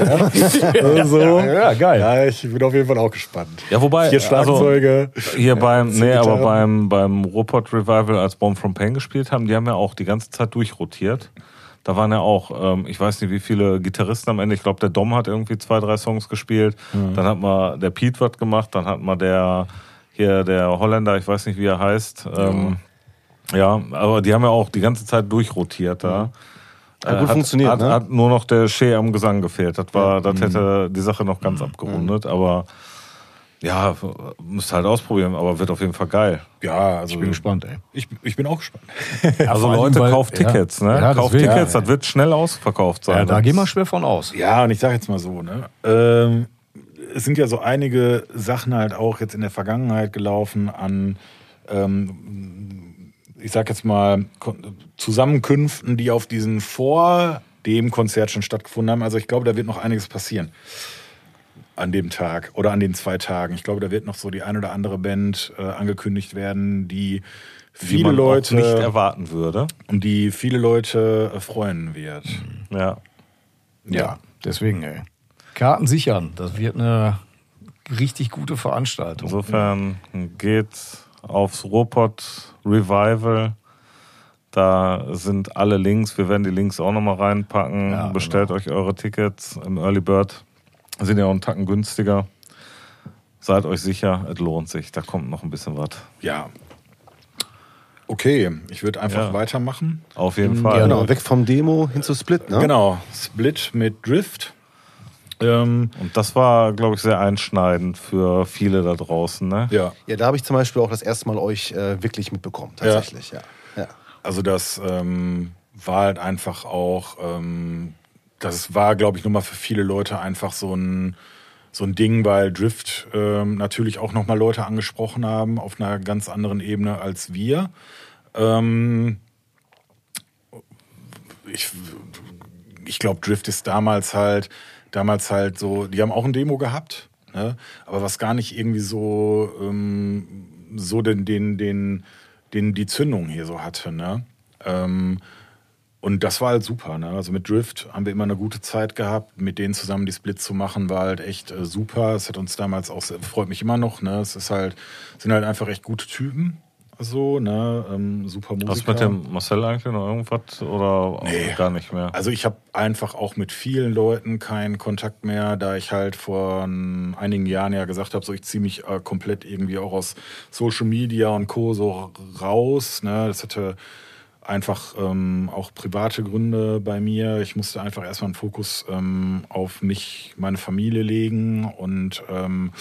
ja. so. Ja, geil. Ja, ich bin auf jeden Fall auch gespannt. Ja, wobei, Vier Schlagzeuge. Also, hier beim, nee, Gitarren. aber beim, beim Ruhrpott Revival, als Bomb from Pain gespielt haben, die haben ja auch die ganze Zeit durchrotiert. Da waren ja auch, ähm, ich weiß nicht, wie viele Gitarristen am Ende. Ich glaube, der Dom hat irgendwie zwei, drei Songs gespielt. Dann hat mal der Pete was gemacht. Dann hat mal der, hier der Holländer, ich weiß nicht, wie er heißt. Ähm, ja, aber die haben ja auch die ganze Zeit durchrotiert da. Hat gut hat, funktioniert, hat, ne? hat nur noch der Shea am Gesang gefehlt. Das war, das hätte die Sache noch ganz abgerundet, aber ja, müsst halt ausprobieren, aber wird auf jeden Fall geil. Ja, also Ich bin gespannt, ey. Ich, ich bin auch gespannt. Also Leute, weil- kauft ja. Tickets, ne? Ja, kauft. Tickets, Ja. das wird schnell ausverkauft sein. Ja, da Das- gehen wir schwer von aus. Ja, und ich sage jetzt mal so, ne? Ähm, es sind ja so einige Sachen halt auch jetzt in der Vergangenheit gelaufen an, ähm, ich sag jetzt mal, Zusammenkünften, die auf diesen vor dem Konzert schon stattgefunden haben. Also ich glaube, da wird noch einiges passieren an dem Tag oder an den zwei Tagen. Ich glaube, da wird noch so die ein oder andere Band äh, angekündigt werden, die die viele man Leute auch nicht erwarten würde. und die viele Leute äh, freuen wird. Ja. Ja, deswegen, ey. Karten sichern, das wird eine richtig gute Veranstaltung. Insofern geht aufs Ruhrpott Revival. Da sind alle Links. Wir werden die Links auch nochmal reinpacken. Ja, Bestellt euch eure Tickets im Early Bird. Sind ja auch einen Tacken günstiger. Seid euch sicher, es lohnt sich. Da kommt noch ein bisschen was. Ja. Okay, ich würde einfach Ja. weitermachen. Auf jeden Fall. Genau, weg vom Demo hin zu Split, ne? Genau, Split mit Drift. Ähm, Und das war, glaube ich, sehr einschneidend für viele da draußen. Ne? ja, Ja, da habe ich zum Beispiel auch das erste Mal euch äh, wirklich mitbekommen, tatsächlich, ja. ja. also das ähm, war halt einfach auch, ähm, das war, glaube ich, nochmal für viele Leute einfach so ein, so ein Ding, weil Drift ähm, natürlich auch nochmal Leute angesprochen haben auf einer ganz anderen Ebene als wir. Ähm, ich ich glaube, Drift ist damals halt damals halt so, die haben auch ein Demo gehabt, ne? aber was gar nicht irgendwie so, ähm, so den, den, den, den, die Zündung hier so hatte. Ne? Ähm, und das war halt super. Ne? Also mit Drift haben wir immer eine gute Zeit gehabt. Mit denen zusammen die Splits zu machen, war halt echt äh, super. Es hat uns damals auch, freut mich immer noch. Ne? Es ist halt, sind halt einfach echt gute Typen. So, ne? Ähm, super Musiker. Was mit dem Marcel eigentlich noch irgendwas oder Nee. gar nicht mehr? Also ich habe einfach auch mit vielen Leuten keinen Kontakt mehr, da ich halt vor einigen Jahren ja gesagt habe, so ich ziehe mich äh, komplett irgendwie auch aus Social Media und Co. so raus. Ne? Das hatte einfach ähm, auch private Gründe bei mir. Ich musste einfach erstmal einen Fokus ähm, auf mich, meine Familie legen und ähm,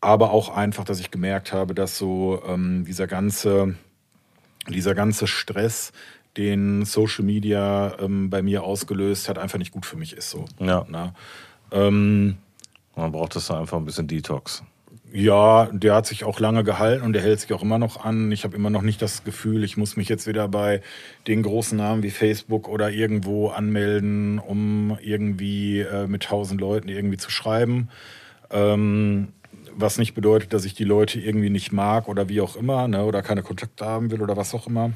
aber auch einfach, dass ich gemerkt habe, dass so ähm, dieser ganze dieser ganze Stress, den Social Media ähm, bei mir ausgelöst hat, einfach nicht gut für mich ist so. Ja. Na? Ähm, Man braucht es einfach ein bisschen Detox. ja, der hat sich auch lange gehalten und der hält sich auch immer noch an. Ich habe immer noch nicht das Gefühl, ich muss mich jetzt wieder bei den großen Namen wie Facebook oder irgendwo anmelden, um irgendwie äh, mit tausend Leuten irgendwie zu schreiben. Ähm, was nicht bedeutet, dass ich die Leute irgendwie nicht mag oder wie auch immer, ne, oder keine Kontakte haben will oder was auch immer.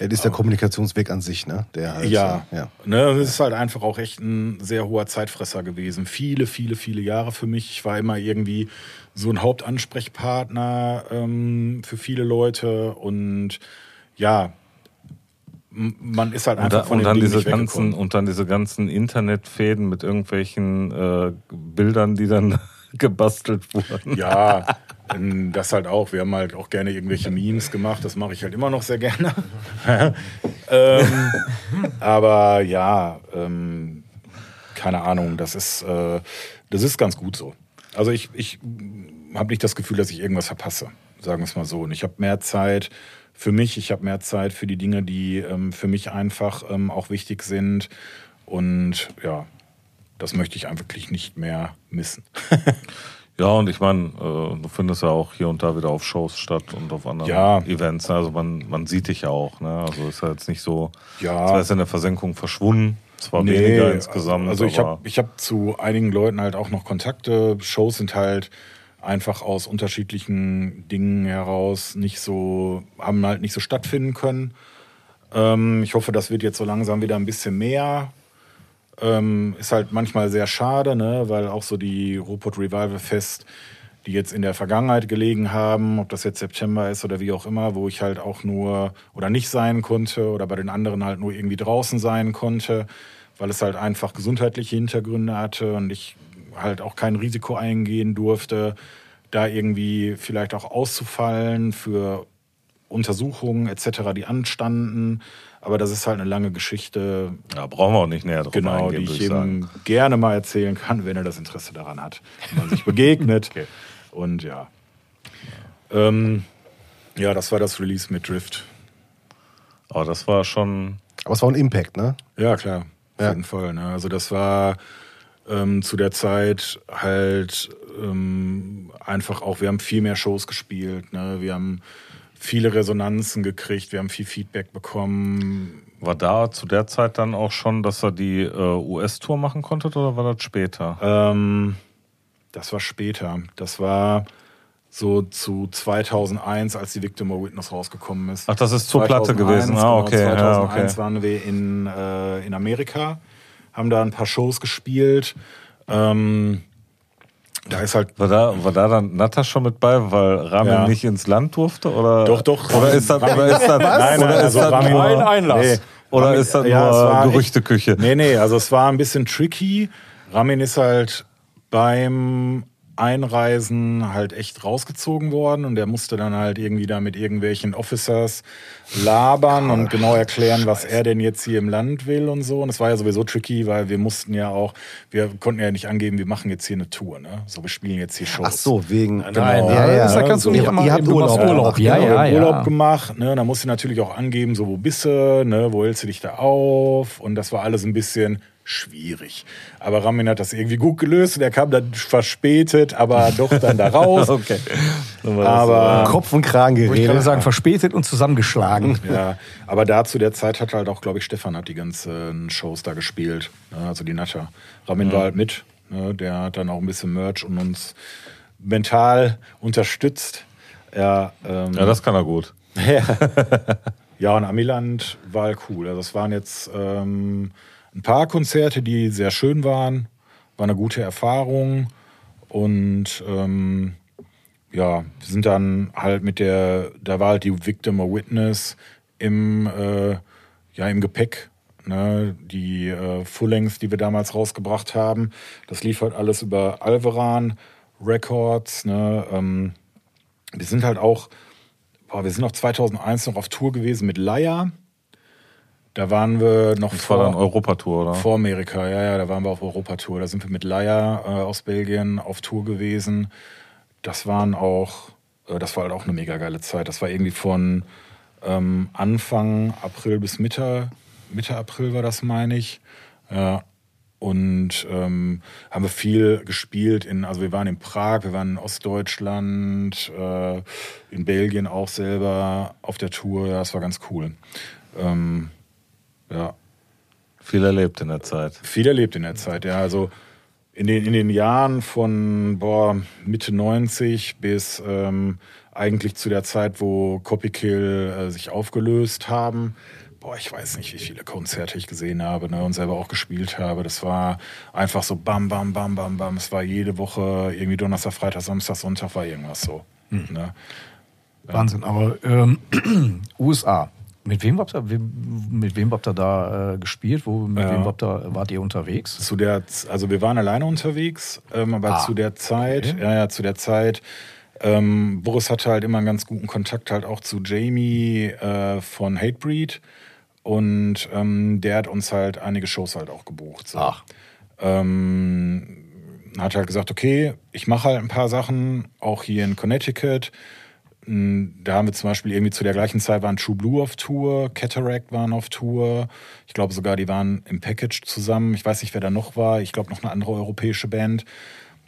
Ja, das ist der Kommunikationsweg an sich, ne? Der halt, Ja, ja. Ne, es ist halt einfach auch echt ein sehr hoher Zeitfresser gewesen. Viele, viele, viele Jahre für mich. Ich war immer irgendwie so ein Hauptansprechpartner ähm, für viele Leute und ja, man ist halt Und, einfach da, von und dann diese nicht ganzen und dann diese ganzen Internetfäden mit irgendwelchen äh, Bildern, die dann gebastelt wurden. Ja, das halt auch. Wir haben halt auch gerne irgendwelche Memes gemacht. Das mache ich halt immer noch sehr gerne. *laughs* ähm, aber ja, ähm, keine Ahnung. Das ist, äh, das ist ganz gut so. Also ich, ich habe nicht das Gefühl, dass ich irgendwas verpasse. Sagen wir es mal so. Und ich habe mehr Zeit für mich. Ich habe mehr Zeit für die Dinge, die ähm, für mich einfach ähm, auch wichtig sind. Und ja, das möchte ich wirklich nicht mehr missen. *laughs* Ja, und ich meine, äh, du findest ja auch hier und da wieder auf Shows statt und auf anderen Ja. Events. ne? Also man, man sieht dich ja auch. Ne? Also ist ja jetzt nicht so, Ja. als wärst du in der Versenkung verschwunden. Zwar weniger insgesamt. Also ich habe ich hab zu einigen Leuten halt auch noch Kontakte. Shows sind halt einfach aus unterschiedlichen Dingen heraus nicht so, haben halt nicht so stattfinden können. Ähm, ich hoffe, das wird jetzt so langsam wieder ein bisschen mehr. Ähm, ist halt manchmal sehr schade, ne? weil auch so die Ruhrpott Revival Fest, die jetzt in der Vergangenheit gelegen haben, ob das jetzt September ist oder wie auch immer, wo ich halt auch nur oder nicht sein konnte oder bei den anderen halt nur irgendwie draußen sein konnte, weil es halt einfach gesundheitliche Hintergründe hatte und ich halt auch kein Risiko eingehen durfte, da irgendwie vielleicht auch auszufallen für Untersuchungen etc., die anstanden. Aber das ist halt eine lange Geschichte, ja, brauchen wir auch nicht näher drauf genau, eingehen, die ich eben gerne mal erzählen kann, wenn er das Interesse daran hat, wenn man sich begegnet. *laughs* Und ja. Ähm, ja, das war das Release mit Drift. Aber das war schon. Aber es war ein Impact, ne? Ja, klar, auf Ja. jeden Fall. Ne? Also das war ähm, zu der Zeit halt ähm, einfach auch, wir haben viel mehr Shows gespielt, ne? wir haben viele Resonanzen gekriegt, wir haben viel Feedback bekommen. War da zu der Zeit dann auch schon, dass er die äh, US-Tour machen konnte oder war das später? Ähm, das war später. Das war so zu 2001, als die Victim or Witness rausgekommen ist. Ach, das ist zur Platte 2001, gewesen. Ah, okay. Genau, Ja, 2001 okay. waren wir in, äh, in Amerika, haben da ein paar Shows gespielt. Ähm, da ist halt War da, war da dann Natta schon mit bei, weil Ramin Ja. nicht ins Land durfte? Oder? Doch, doch. Oder ist das, oder ist das, Nein, nein, oder ist also das Ramin- nur, Ein Einlass. Nee. oder Ramin- ist das ja, es war nur echt- Gerüchteküche? Nee, nee, also es war ein bisschen tricky. Ramin ist halt beim Einreisen halt echt rausgezogen worden und der musste dann halt irgendwie da mit irgendwelchen Officers labern und genau erklären, was er denn jetzt hier im Land will und so. Und es war ja sowieso tricky, weil wir mussten ja auch, wir konnten ja nicht angeben, wir machen jetzt hier eine Tour, ne? So, wir spielen jetzt hier Shows. Ach so, wegen. Nein, ja, ja. das kannst du nicht immer ihr habt Urlaub Urlaub. gemacht, Ja, Genau, ja, haben Urlaub ja. gemacht, ne? Da musst du natürlich auch angeben, so wo bist du, ne? Wo hältst du dich da auf? Und das war alles ein bisschen schwierig. Aber Ramin hat das irgendwie gut gelöst und er kam dann verspätet, aber doch dann da raus. *laughs* okay. Aber Kopf und Kragen Ich kann geredet. sagen, verspätet und zusammengeschlagen. Ja, aber da zu der Zeit hat halt auch, glaube ich, Stefan hat die ganzen Shows da gespielt. ne, Also die Natter. Ramin war halt mit. ne, Der hat dann auch ein bisschen Merch und uns mental unterstützt. Ja, ähm, Ja, das kann er gut. ja, *laughs* und Amiland war halt cool. Also es waren jetzt ähm, ein paar Konzerte, die sehr schön waren. War eine gute Erfahrung. Und ähm, ja, sind dann halt mit der, da war halt die Victim or Witness im, äh, ja, im Gepäck. Ne, die äh, Full-Length, die wir damals rausgebracht haben, das lief halt alles über Alveran Records. Ne, ähm, wir sind halt auch, boah, wir sind auch 2001 noch auf Tour gewesen mit Laia. Da waren wir noch Das war dann Europatour, oder? vor Amerika, ja, ja, da waren wir auf Europatour. Da sind wir mit Laia äh, aus Belgien auf Tour gewesen. Das waren auch, äh, das war halt auch eine mega geile Zeit. Das war irgendwie von ähm, Anfang April bis Mitte, Mitte April war das, meine ich. Ja. Und ähm, haben wir viel gespielt in, also wir waren in Prag, wir waren in Ostdeutschland, äh, in Belgien auch selber auf der Tour. Ja, das war ganz cool. Ähm, ja, Viel erlebt in der Zeit. viel erlebt in der Zeit, ja. Also in den, in den Jahren von boah, Mitte 90 bis ähm, eigentlich zu der Zeit, wo Copykill äh, sich aufgelöst haben. Boah, ich weiß nicht, wie viele Konzerte ich gesehen habe ne, und selber auch gespielt habe. Das war einfach so bam, bam, bam, bam, bam. Es war jede Woche irgendwie Donnerstag, Freitag, Samstag, Sonntag war irgendwas so. Ne? Wahnsinn. Aber ähm, *clears throat* USA. Mit wem habt ihr, mit wem habt ihr da äh, gespielt? Wo, mit Ja. wem habt ihr, wart ihr unterwegs? Zu der, also wir waren alleine unterwegs, ähm, aber Ah, zu der Zeit, okay. ja, ja, zu der Zeit, ähm, Boris hatte halt immer einen ganz guten Kontakt halt auch zu Jamie äh, von Hatebreed und ähm, der hat uns halt einige Shows halt auch gebucht. So. Ach. Ähm, hat halt gesagt, okay, ich mache halt ein paar Sachen, auch hier in Connecticut. Mm, Da haben wir zum Beispiel irgendwie zu der gleichen Zeit waren True Blue auf Tour, Cataract waren auf Tour. Ich glaube sogar, die waren im Package zusammen. Ich weiß nicht, wer da noch war. Ich glaube noch eine andere europäische Band.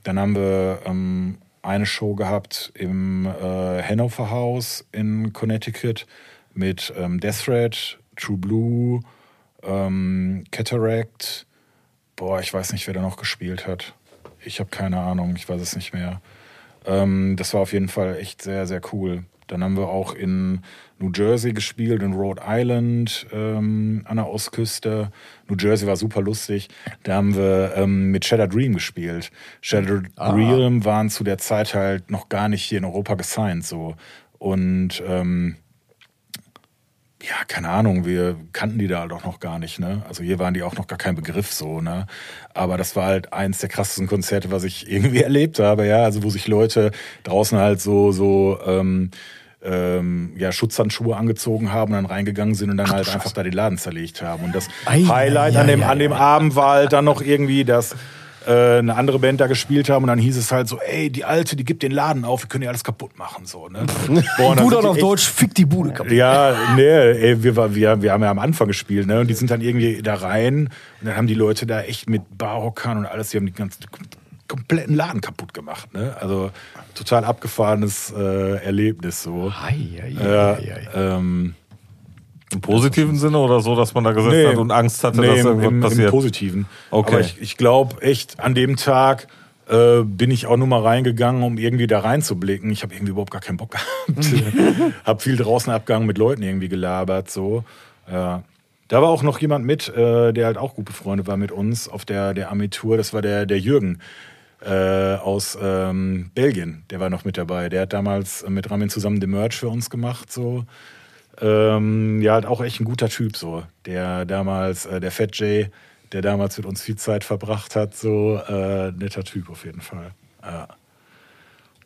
Dann haben wir ähm, eine Show gehabt im äh, Hannover House in Connecticut mit ähm, Death Threat, True Blue, ähm, Cataract. Boah, ich weiß nicht, wer da noch gespielt hat. Ich habe keine Ahnung, ich weiß es nicht mehr. Ähm, das war auf jeden Fall echt sehr, sehr cool. Dann haben wir auch in New Jersey gespielt, in Rhode Island ähm, an der Ostküste. New Jersey war super lustig. Da haben wir ähm, mit Shattered Dream gespielt. Shattered Dream waren zu der Zeit halt noch gar nicht hier in Europa gesigned so. Und ähm, ja, keine Ahnung, wir kannten die da halt auch noch gar nicht, ne? Also hier waren die auch noch gar kein Begriff so, ne? Aber das war halt eins der krassesten Konzerte, was ich *laughs* irgendwie erlebt habe, ja. Also wo sich Leute draußen halt so, so, ähm, ähm, ja, Schutzhandschuhe angezogen haben und dann reingegangen sind und dann halt einfach da den Laden zerlegt haben. Und das Ei, Highlight ei, an dem, ei, an dem Abend war halt dann noch irgendwie, dass äh, eine andere Band da gespielt haben und dann hieß es halt so, ey, die Alte, die gibt den Laden auf, wir können ja alles kaputt machen, so, ne? *laughs* Boah, die auf echt- Deutsch, fick die Bude kaputt. ja, nee, ey, wir, war, wir, wir haben ja am Anfang gespielt, ne? Und die sind dann irgendwie da rein und dann haben die Leute da echt mit Barhockern und alles, die haben die ganzen kompletten Laden kaputt gemacht, ne? Also total abgefahrenes äh, Erlebnis so. Ei, ei, ei, ei. ähm, Im positiven Sinne oder so, dass man da gesessen Nee. hat und Angst hatte, nee, dass im, irgendwas im, im passiert? Positiven. Okay. Aber ich, ich glaube echt, an dem Tag äh, bin ich auch nur mal reingegangen, um irgendwie da reinzublicken. Ich habe irgendwie überhaupt gar keinen Bock gehabt. *laughs* hab viel draußen abgegangen mit Leuten irgendwie gelabert. So. Ja. Da war auch noch jemand mit, äh, der halt auch gut befreundet war mit uns auf der, der Ami-Tour. Das war der, der Jürgen äh, aus ähm, Belgien. Der war noch mit dabei. Der hat damals äh, mit Ramin zusammen den Merch für uns gemacht. So. Ähm, ja, halt auch echt ein guter Typ, so. Der damals, äh, der Fat J, der damals mit uns viel Zeit verbracht hat, so äh, netter Typ auf jeden Fall. Ja,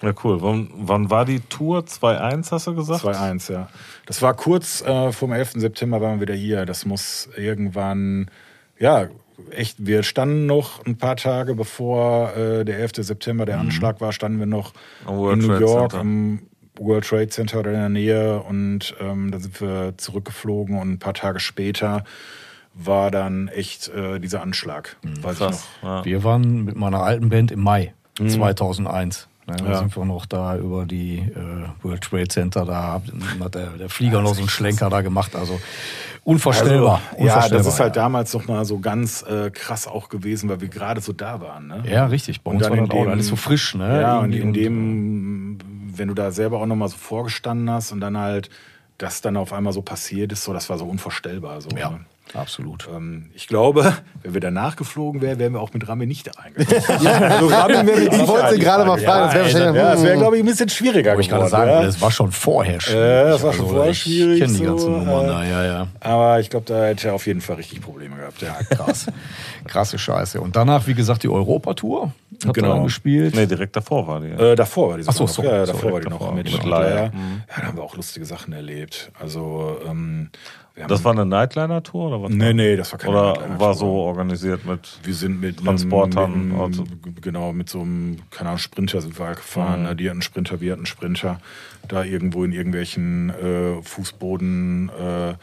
Ja, cool. Wann, wann war die Tour? 2-1, hast du gesagt? 2-1, ja. Das war kurz äh, vom 11. September waren wir wieder hier. Das muss irgendwann, ja, echt, wir standen noch ein paar Tage bevor äh, der 11. September der Anschlag war, standen wir noch in New York am World Trade Center oder in der Nähe und ähm, da sind wir zurückgeflogen und ein paar Tage später war dann echt äh, dieser Anschlag. Weiß ich noch. Krass. Ja. Wir waren mit meiner alten Band im Mai 2001. Ne, da Mhm. Ja. sind wir noch da über die äh, World Trade Center, da hat hat der, der Flieger noch so einen Schlenker da gemacht. Also unvorstellbar. Also, ja, unvorstellbar, das ist halt damals noch mal so ganz äh, krass auch gewesen, weil wir gerade so da waren. Ne? Ja, richtig. Bei Und uns dann war das auch alles so frisch. Ne? Ja, und in dem, wenn du da selber auch noch mal so vorgestanden hast und dann halt das dann auf einmal so passiert ist, so das war so unvorstellbar. So, Ja, ne? Absolut. Ähm, ich glaube, *laughs* wenn wir danach geflogen wären, wären wir auch mit Rami nicht da reingekommen. *laughs* also Rami wäre mit *laughs* Ich wollte sie gerade mal fragen, das wäre Ja, das wäre, glaube ich, ein bisschen schwieriger Wollte ich gerade sagen, ja. das war schon vorher schwierig. Äh, das war schon vorher ich schwierig, kenne die so, ganzen Nummern äh, da, ja, ja. Aber ich glaube, da hätte er auf jeden Fall richtig Probleme gehabt. Ja, Krass. Krasse Scheiße. Und danach, wie gesagt, die Europatour. Hat Genau. genau. dann gespielt. Nee, direkt davor war die. Äh, davor war die Ach so, noch. sorry, ja, sorry, davor war die davor. noch mit, Mit mit Leier. Leier. Ja, da haben wir auch lustige Sachen erlebt. Also, ähm, Das war eine Nightliner-Tour oder was? Nee, nee, das war keine Oder war so organisiert mit. Wir sind mit Transportern, einem, mit, einem- genau, mit so einem, keine Ahnung, Sprinter sind wir halt Mhm. gefahren. ne? Die hatten Sprinter, wir hatten Sprinter. Da irgendwo in irgendwelchen äh, Fußboden, äh,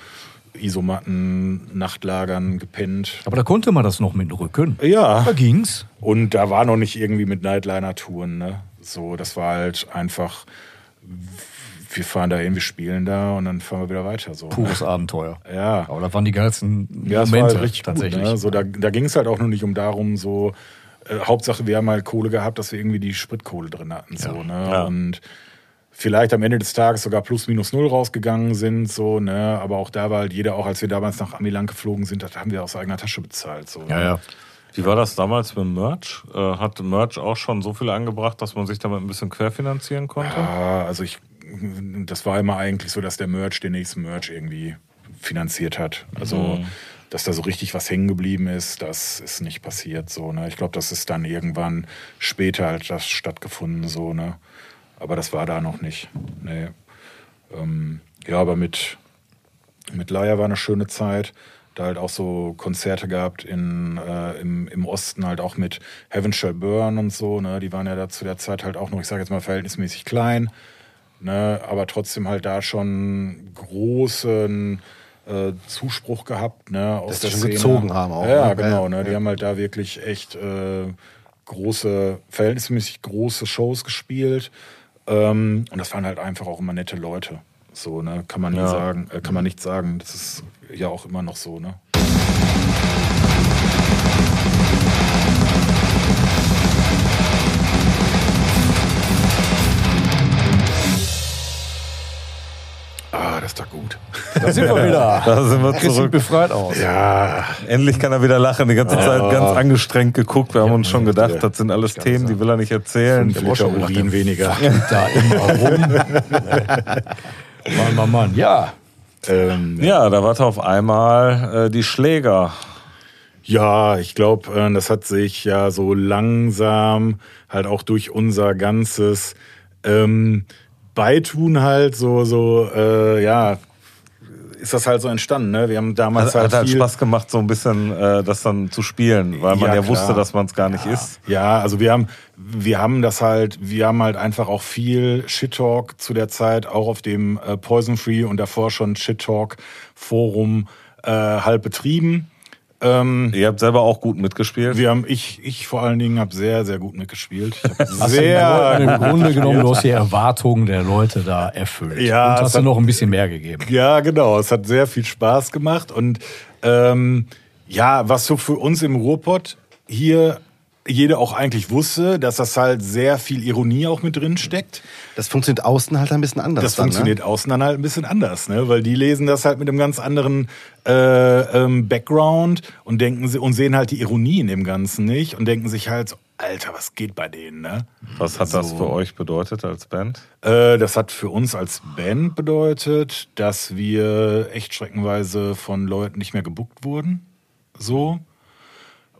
Isomatten, Nachtlagern gepennt. Aber da konnte man das noch mit dem Rücken. Ja. Da ging's. Und da war noch nicht irgendwie mit Nightliner-Touren, ne? So, das war halt einfach, wir fahren da hin, wir spielen da und dann fahren wir wieder weiter. So. Pures Abenteuer. Ja. Aber das waren die geilsten Ja, das Momente war richtig tatsächlich. Gut, ne? so, da da ging es halt auch nur nicht um darum, so äh, Hauptsache wir haben halt Kohle gehabt, dass wir irgendwie die Spritkohle drin hatten. So, ne? Ja. Und vielleicht am Ende des Tages sogar plus minus null rausgegangen sind, so, ne? Aber auch da war halt jeder, auch als wir damals nach Amiland geflogen sind, das haben wir aus eigener Tasche bezahlt. So, Ja, ne? ja. Wie war das damals mit Merch? Äh, hat Merch auch schon so viel angebracht, dass man sich damit ein bisschen querfinanzieren konnte? Ja, also ich, das war immer eigentlich so, dass der Merch den nächsten Merch irgendwie finanziert hat. Also, dass da so richtig was hängen geblieben ist, das ist nicht passiert so. Ne? Ich glaube, das ist dann irgendwann später halt das stattgefunden so. Ne? Aber das war da noch nicht. Nee. Ähm, ja, aber mit mit Laia war eine schöne Zeit. Da halt auch so Konzerte gehabt in, äh, im, im Osten, halt auch mit Heaven Shall Burn und so. Ne? Die waren ja da zu der Zeit halt auch noch, ich sage jetzt mal, verhältnismäßig klein. Ne? Aber trotzdem halt da schon großen äh, Zuspruch gehabt. Ne? Aus Dass die der schon Szene. gezogen haben auch, Ja, ne? genau. Ja, Ne? Die ja. haben halt da wirklich echt äh, große, verhältnismäßig große Shows gespielt. Ähm, und das waren halt einfach auch immer nette Leute. So, ne, kann man Ja. sagen, äh, kann man nicht sagen. Das ist ja auch immer noch so, ne? Ah, das ist doch gut. Da sind wir wieder. *laughs* Da sind wir Chris sieht zurück. befreit aus. Ja, Endlich kann er wieder lachen. Die ganze Zeit ganz angestrengt geguckt. Wir haben uns schon gedacht, das sind alles Themen, die will er nicht erzählen. fünf Liter Urin weniger. *laughs* Da immer rum. Mann, Mann, Mann. Ja. ähm, Ja, da war auf einmal äh, die Schläger. Ja, ich glaube, äh, das hat sich ja so langsam halt auch durch unser ganzes ähm, Beitun halt so, so, äh, ja, ist das halt so entstanden, ne? Wir haben damals Hat, halt, hat halt viel, Spaß gemacht, so ein bisschen äh, das dann zu spielen, weil man Ja, ja, wusste, dass man es gar nicht ist. Ja, also wir haben, wir haben das halt, wir haben halt einfach auch viel Shit-Talk zu der Zeit, auch auf dem äh, Poison Free und davor schon Shit-Talk-Forum äh, halt betrieben. Ähm, Ihr habt selber auch gut mitgespielt. wir haben, ich, ich vor allen Dingen habe sehr, sehr gut mitgespielt. Ich hab *laughs* sehr im Grunde *laughs* genommen, du hast die Erwartungen der Leute da erfüllt. Ja, Und hast du hat- noch ein bisschen mehr gegeben. Ja, genau. Es hat sehr viel Spaß gemacht. Und ähm, ja, was so für uns im Ruhrpott hier jeder auch eigentlich wusste, dass das halt sehr viel Ironie auch mit drin steckt. Das funktioniert außen halt ein bisschen anders. Das dann, funktioniert außen dann halt ein bisschen anders, ne? Weil die lesen das halt mit einem ganz anderen äh, ähm, Background und denken sie und sehen halt die Ironie in dem Ganzen nicht und denken sich halt, so, Alter, was geht bei denen, ne? Was hat das So. für euch bedeutet als Band? Äh, das hat für uns als Band bedeutet, dass wir echt streckenweise von Leuten nicht mehr gebuckt wurden. So.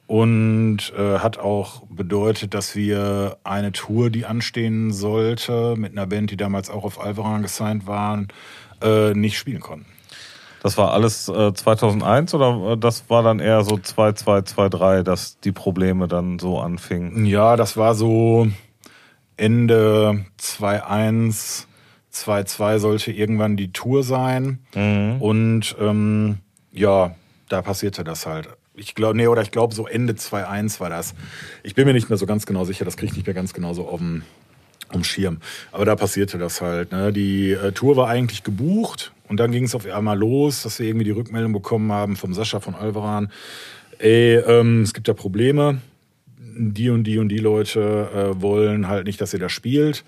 Und äh, hat auch bedeutet, dass wir eine Tour, die anstehen sollte, mit einer Band, die damals auch auf Alvaran gesigned waren, äh, nicht spielen konnten. Das war alles äh, 2001 oder äh, das war dann eher so 2, 2, 2, 3, dass die Probleme dann so anfingen? Ja, das war so Ende 2.1, 2.2 sollte irgendwann die Tour sein. Und ähm, ja, da passierte das halt. Ich glaube, nee, oder ich glaube, so Ende 2.1 war das. Ich bin mir nicht mehr so ganz genau sicher, das kriege ich nicht mehr ganz genau so auf dem, dem Schirm. Aber da passierte das halt. Ne? Die äh, Tour war eigentlich gebucht und dann ging es auf einmal los, dass wir irgendwie die Rückmeldung bekommen haben vom Sascha von Alvaran. Ey, ähm, es gibt da Probleme. Die und die und die Leute äh, wollen halt nicht, dass ihr da spielt.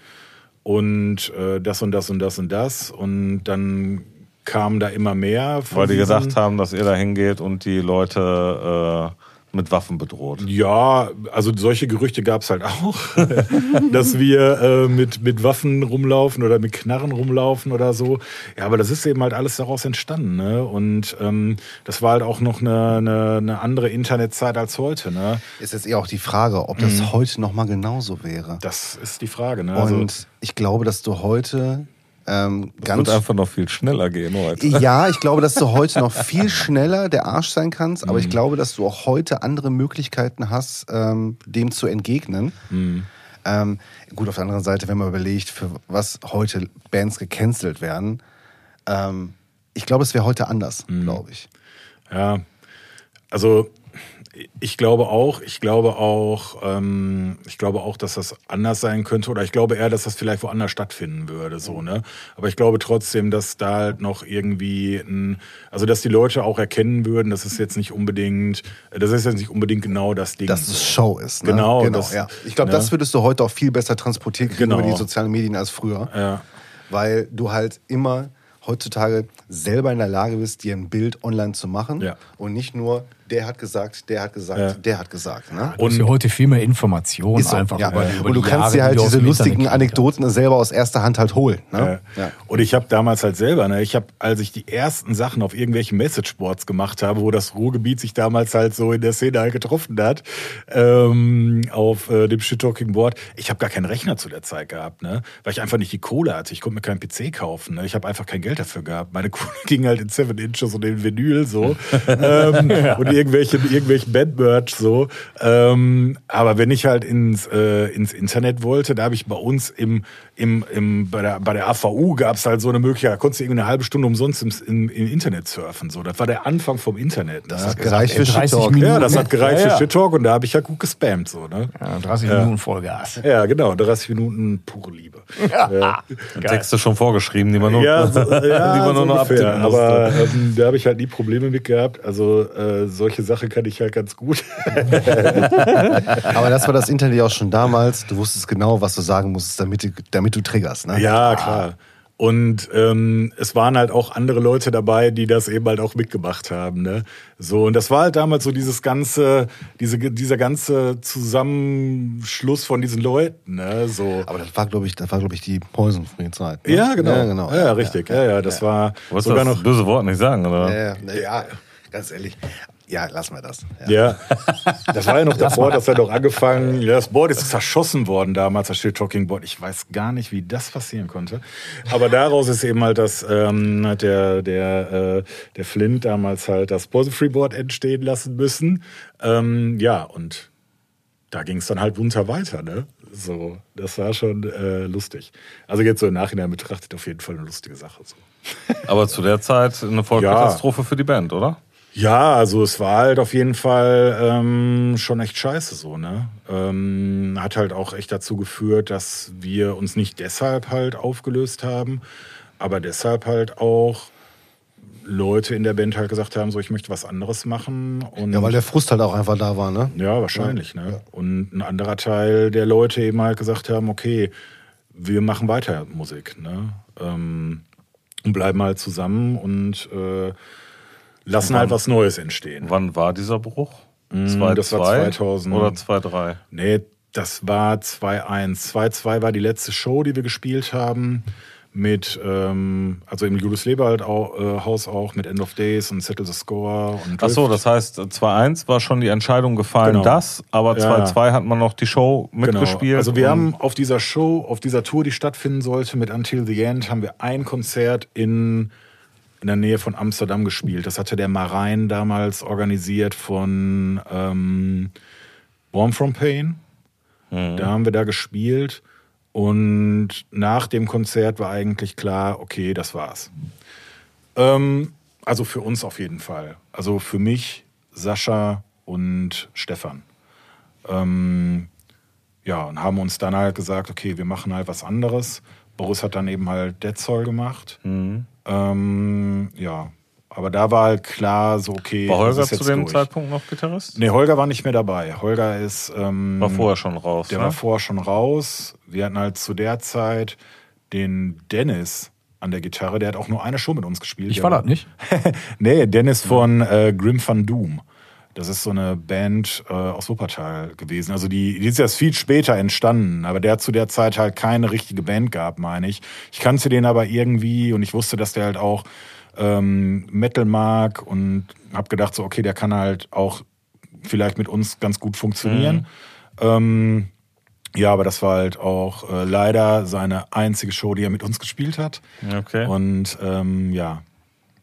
Und äh, das und das und das und das. Und dann kamen da immer mehr. Weil die diesen- gesagt haben, dass ihr da hingeht und die Leute äh, mit Waffen bedroht. Ja, also solche Gerüchte gab es halt auch, *laughs* dass wir äh, mit, mit Waffen rumlaufen oder mit Knarren rumlaufen oder so. Ja, aber das ist eben halt alles daraus entstanden. Ne? Und ähm, das war halt auch noch eine, eine, eine andere Internetzeit als heute. Ne? Ist jetzt eher auch die Frage, ob das heute noch mal genauso wäre. Das ist die Frage. Ne? Also, Und ich glaube, dass du heute ähm, Es ganz wird einfach noch viel schneller gehen heute. Ja, ich glaube, dass du *laughs* heute noch viel schneller der Arsch sein kannst, aber Mhm. ich glaube, dass du auch heute andere Möglichkeiten hast, ähm, dem zu entgegnen. Mhm. Ähm, gut, auf der anderen Seite, wenn man überlegt, für was heute Bands gecancelt werden, ähm, ich glaube, es wäre heute anders, Mhm. glaube ich. Ja, also ich glaube auch, ich glaube auch, ähm, ich glaube auch, dass das anders sein könnte oder ich glaube eher, dass das vielleicht woanders stattfinden würde, so ne. Aber ich glaube trotzdem, dass da halt noch irgendwie, ein, also dass die Leute auch erkennen würden, das ist jetzt nicht unbedingt, das ist jetzt nicht unbedingt genau das Ding. Dass es Show ist. Ne? Genau, genau das- ja. Ich glaube, ne? das würdest du heute auch viel besser transportieren kriegen Genau. über die sozialen Medien als früher. Ja. weil du halt immer heutzutage selber in der Lage bist, dir ein Bild online zu machen Ja. und nicht nur der hat gesagt, der hat gesagt, Ja. der hat gesagt. Ne? Du hast ja heute viel mehr Informationen so, einfach ja. über, über und du die kannst Jahre, dir halt die diese lustigen Anekdoten selber aus erster Hand halt holen. Ne? Ja. Und ich habe damals halt selber, ne, ich habe, als ich die ersten Sachen auf irgendwelchen Messageboards gemacht habe, wo das Ruhrgebiet sich damals halt so in der Szene halt getroffen hat, ähm, auf äh, dem Shit-Talking Board, ich habe gar keinen Rechner zu der Zeit gehabt, ne, weil ich einfach nicht die Kohle hatte. Ich konnte mir keinen PC kaufen, ne, ich habe einfach kein Geld dafür gehabt. Meine *laughs* Kohle ging halt in Seven Inches und in Vinyl so *laughs* ähm, und irgendwelche, irgendwelchen Bandmerch so. Ähm, aber wenn ich halt ins, äh, ins Internet wollte, da habe ich bei uns im, im, im, bei, der, bei der AVU gab es halt so eine Möglichkeit, da konntest du irgendwie eine halbe Stunde umsonst im, im, im Internet surfen. So. Das war der Anfang vom Internet. Ne? Das hat gereicht für 30 Shit Talk. Minuten. ja, das hat gereicht Ja, ja. für Shit Talk und da habe ich ja gut gespammt. So, ne? Ja, 30 Minuten Vollgas. Ja, genau, 30 Minuten pure Liebe. *laughs* Ja. Texte schon vorgeschrieben, die man nur, Ja, so, *laughs* ja die man nur so noch abtippen musste. Aber ähm, da habe ich halt nie Probleme mit gehabt. Also äh, solche Sachen kann ich halt ganz gut. *laughs* Aber das war das Internet ja auch schon damals. Du wusstest genau, was du sagen musstest, damit du, damit du triggerst. Ne? Ja, klar. Und ähm, es waren halt auch andere Leute dabei, die das eben halt auch mitgemacht haben. Ne? So, und das war halt damals so dieses ganze, diese, dieser ganze Zusammenschluss von diesen Leuten. Ne? So. Aber das war, glaube ich, das war, glaube ich, die Poison-Free-Zeit. Ne? Ja, genau. Ja, genau. Ja, richtig. Ja, ja, das war sogar das noch. böse Wort nicht sagen, oder? Ja, ja, ja, ganz ehrlich. Ja, lassen wir das. Ja. Ja, *laughs* das war ja noch davor, dass er doch angefangen, ja, das Board ist zerschossen worden damals, das Shit Talking Board. Ich weiß gar nicht, wie das passieren konnte. Aber daraus ist eben halt das, ähm, hat der, der, äh, der Flint damals halt das Poison Free Board entstehen lassen müssen. Ähm, ja, und da ging es dann halt munter weiter, ne? So, das war schon äh, lustig. Also jetzt so im Nachhinein betrachtet auf jeden Fall eine lustige Sache. So. Aber zu der Zeit eine Vollkatastrophe für die Band, oder? Ja, also es war halt auf jeden Fall ähm, schon echt scheiße so, ne? Ähm, hat halt auch echt dazu geführt, dass wir uns nicht deshalb halt aufgelöst haben, aber deshalb halt auch Leute in der Band halt gesagt haben, so ich möchte was anderes machen. Und ja, weil der Frust halt auch einfach da war, ne? ja, wahrscheinlich. Ne? Und ein anderer Teil der Leute eben halt gesagt haben, okay, wir machen weiter Musik. Ne? Ähm, und bleiben halt zusammen und äh, lassen halt was Neues entstehen. Wann war dieser Bruch? Mm, das war 2-2 2000. Oder 2-3? Nee, das war 2-1. 2-2 war die letzte Show, die wir gespielt haben. Mit, ähm, also im Julius Leberhalt au- äh, Haus auch, mit End of Days und Settle the Score und Ach so, das heißt, 2-1 war schon die Entscheidung gefallen, Genau. das, aber Ja, 2-2 hat man noch die Show mitgespielt. Genau. Also wir haben auf dieser Show, auf dieser Tour, die stattfinden sollte mit Until the End, haben wir ein Konzert in, in der Nähe von Amsterdam gespielt. Das hatte der Marein damals organisiert von ähm, Warm From Pain. Da haben wir da gespielt und nach dem Konzert war eigentlich klar, okay, das war's. Ähm, Also für uns auf jeden Fall. Also für mich, Sascha und Stefan. Ähm, ja, und haben uns dann halt gesagt, okay, wir machen halt was anderes. Boris hat dann eben halt Dead Soul gemacht. Mhm. Ähm, ja, aber da war halt klar, so okay. War Holger ist zu dem durch. Zeitpunkt noch Gitarrist? Nee, Holger war nicht mehr dabei. Holger ist. Ähm, War vorher schon raus. Der ne? war vorher schon raus. Wir hatten halt zu der Zeit den Dennis an der Gitarre. Der hat auch nur eine Show mit uns gespielt. Ich war das nicht. *laughs* nee, Dennis von äh, Grim Van Doom. Das ist so eine Band äh, aus Wuppertal gewesen. Also die, die ist erst viel später entstanden, aber der hat zu der Zeit halt keine richtige Band gehabt, meine ich. Ich kannte den aber irgendwie und ich wusste, dass der halt auch ähm, Metal mag und habe gedacht so, okay, der kann halt auch vielleicht mit uns ganz gut funktionieren. Ähm, ja, aber das war halt auch äh, leider seine einzige Show, die er mit uns gespielt hat. Okay. Und ähm, ja,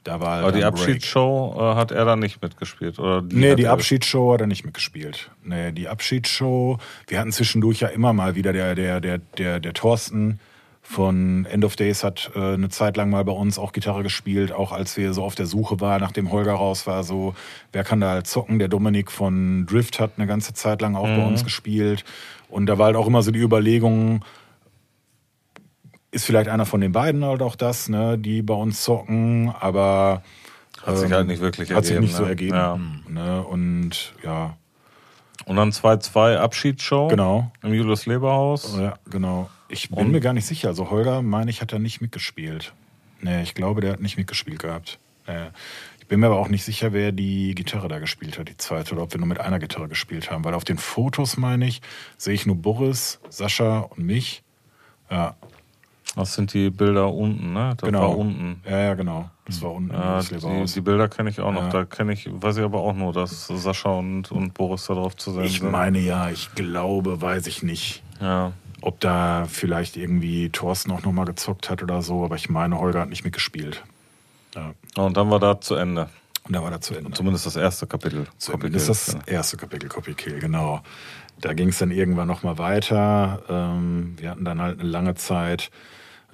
da war halt Aber die. Abschiedsshow äh, hat er dann nicht mitgespielt? Oder die Nee, die Abschiedsshow hat er nicht mitgespielt. Nee, die Abschiedsshow, wir hatten zwischendurch ja immer mal wieder der, der, der, der, der Thorsten von End of Days hat äh, eine Zeit lang mal bei uns auch Gitarre gespielt, auch als wir so auf der Suche waren, nachdem Holger raus war, so, wer kann da halt zocken? Der Dominik von Drift hat eine ganze Zeit lang auch bei uns gespielt. Und da war halt auch immer so die Überlegung, ist vielleicht einer von den beiden halt auch das, ne, die bei uns zocken, aber Hat sich ähm, halt nicht wirklich hat sich ergeben, nicht so ne? ergeben. Ja. Ne? Und ja, Und dann 2-2 Abschiedsshow Genau. im Julius Leberhaus. ja, genau. Ich bin Und- mir gar nicht sicher. Also Holger, meine ich, hat da nicht mitgespielt. Nee, ich glaube, der hat nicht mitgespielt gehabt. Nee. Ich bin mir aber auch nicht sicher, wer die Gitarre da gespielt hat, die zweite, oder ob wir nur mit einer Gitarre gespielt haben. Weil auf den Fotos, meine ich, sehe ich nur Boris, Sascha und mich. Ja, Das sind die Bilder unten, ne? Das genau. war unten. Ja, ja, genau. Das war unten Ja, die, die Bilder kenne ich auch noch. Ja. Da kenne ich, weiß ich aber auch nur, dass Sascha und, und Boris da drauf zu sehen Ich sind. meine ja, ich glaube, weiß ich nicht. Ja. ob da vielleicht irgendwie Thorsten auch nochmal gezockt hat oder so, aber ich meine, Holger hat nicht mitgespielt. Ja. Und dann war da zu Ende. Und da war da zu Ende. Zumindest das erste Kapitel. Zumindest das erste Kapitel Copy Kill, genau. Da ging es dann irgendwann nochmal weiter. Ähm, wir hatten dann halt eine lange Zeit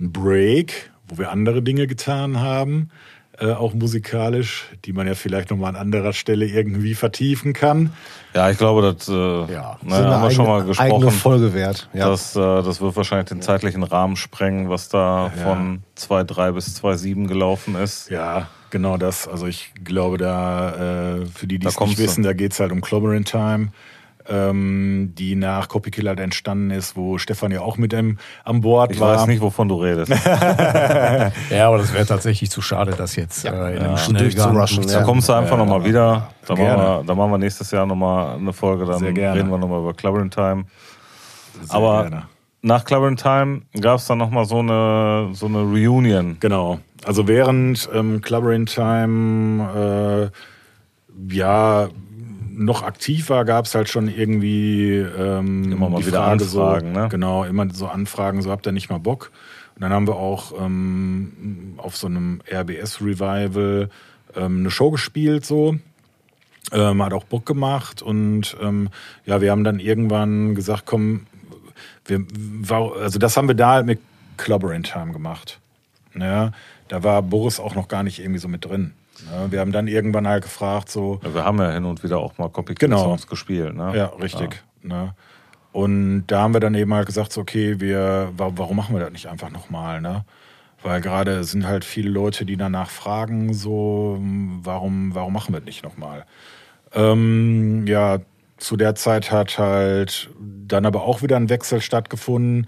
einen Break, wo wir andere Dinge getan haben, äh, auch musikalisch, die man ja vielleicht nochmal an anderer Stelle irgendwie vertiefen kann. Ja, ich glaube, das äh, Ja. na, haben wir schon mal gesprochen. Eigene Folge wert. Ja. Das, äh, das wird wahrscheinlich den zeitlichen Rahmen sprengen, was da Ja. von 2.3 bis 2.7 gelaufen ist. Ja, genau das. Also ich glaube, da äh, für die, die es nicht du. wissen, da geht's halt um Clobbering Time, ähm, die nach Copy Kill halt entstanden ist, wo Stefan ja auch mit im, an Bord Ich war. weiß nicht, wovon du redest. *laughs* Ja, aber das wäre tatsächlich zu schade, das jetzt äh, in einem Schnellgang durchzurushen, Da ja. kommst du einfach Ja, nochmal wieder. Da machen, wir, da machen wir nächstes Jahr nochmal eine Folge. Dann Sehr gerne. reden wir nochmal über Clubbering Time. Sehr Aber gerne. nach Clubbering Time gab es dann nochmal so eine, so eine Reunion. Genau. Also während ähm, Clobbering Time äh, ja noch aktiv war, gab es halt schon irgendwie ähm, Immer mal die wieder Frage Anfragen, so, ne? Genau, immer so Anfragen, so habt ihr nicht mal Bock. Und dann haben wir auch ähm, auf so einem RBS-Revival ähm, eine Show gespielt, so. Ähm, hat auch Bock gemacht und ähm, ja, wir haben dann irgendwann gesagt, komm, wir, war, also das haben wir da halt mit Clobbering Time gemacht. Ja, da war Boris auch noch gar nicht irgendwie so mit drin. Ja, wir haben dann irgendwann halt gefragt, so, Wir haben ja hin und wieder auch mal Copy Genau. Gespielt. Ne? ja, richtig. Ne? Und da haben wir dann eben halt gesagt, so, okay, wir, wa- warum machen wir das nicht einfach nochmal, ne? Weil gerade sind halt viele Leute, die danach fragen, so, warum, warum machen wir das nicht nochmal? Ähm, ja, zu der Zeit hat halt dann aber auch wieder ein Wechsel stattgefunden.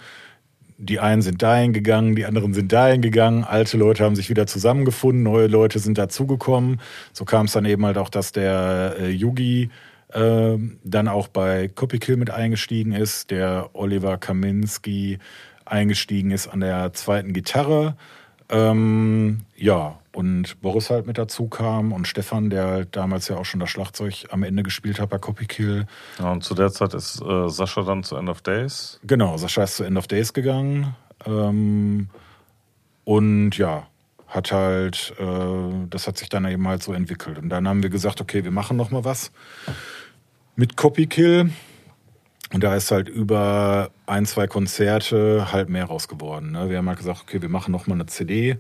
Die einen sind dahin gegangen, die anderen sind dahin gegangen. Alte Leute haben sich wieder zusammengefunden, neue Leute sind dazugekommen. So kam es dann eben halt auch, dass der äh, Yugi äh, dann auch bei Copykill mit eingestiegen ist, der Oliver Kaminski eingestiegen ist an der zweiten Gitarre. Ähm, ja, und Boris halt mit dazu kam und Stefan, der halt damals ja auch schon das Schlagzeug am Ende gespielt hat bei Copykill. Ja, und zu der Zeit ist äh, Sascha dann zu End of Days. Genau, Sascha ist zu End of Days gegangen. Ähm, und ja, hat halt, äh, das hat sich dann eben halt so entwickelt. Und dann haben wir gesagt, okay, wir machen noch mal was mit Copykill. Und da ist halt über ein, zwei Konzerte halt mehr raus geworden. Ne? Wir haben halt gesagt, okay, wir machen noch mal eine CD.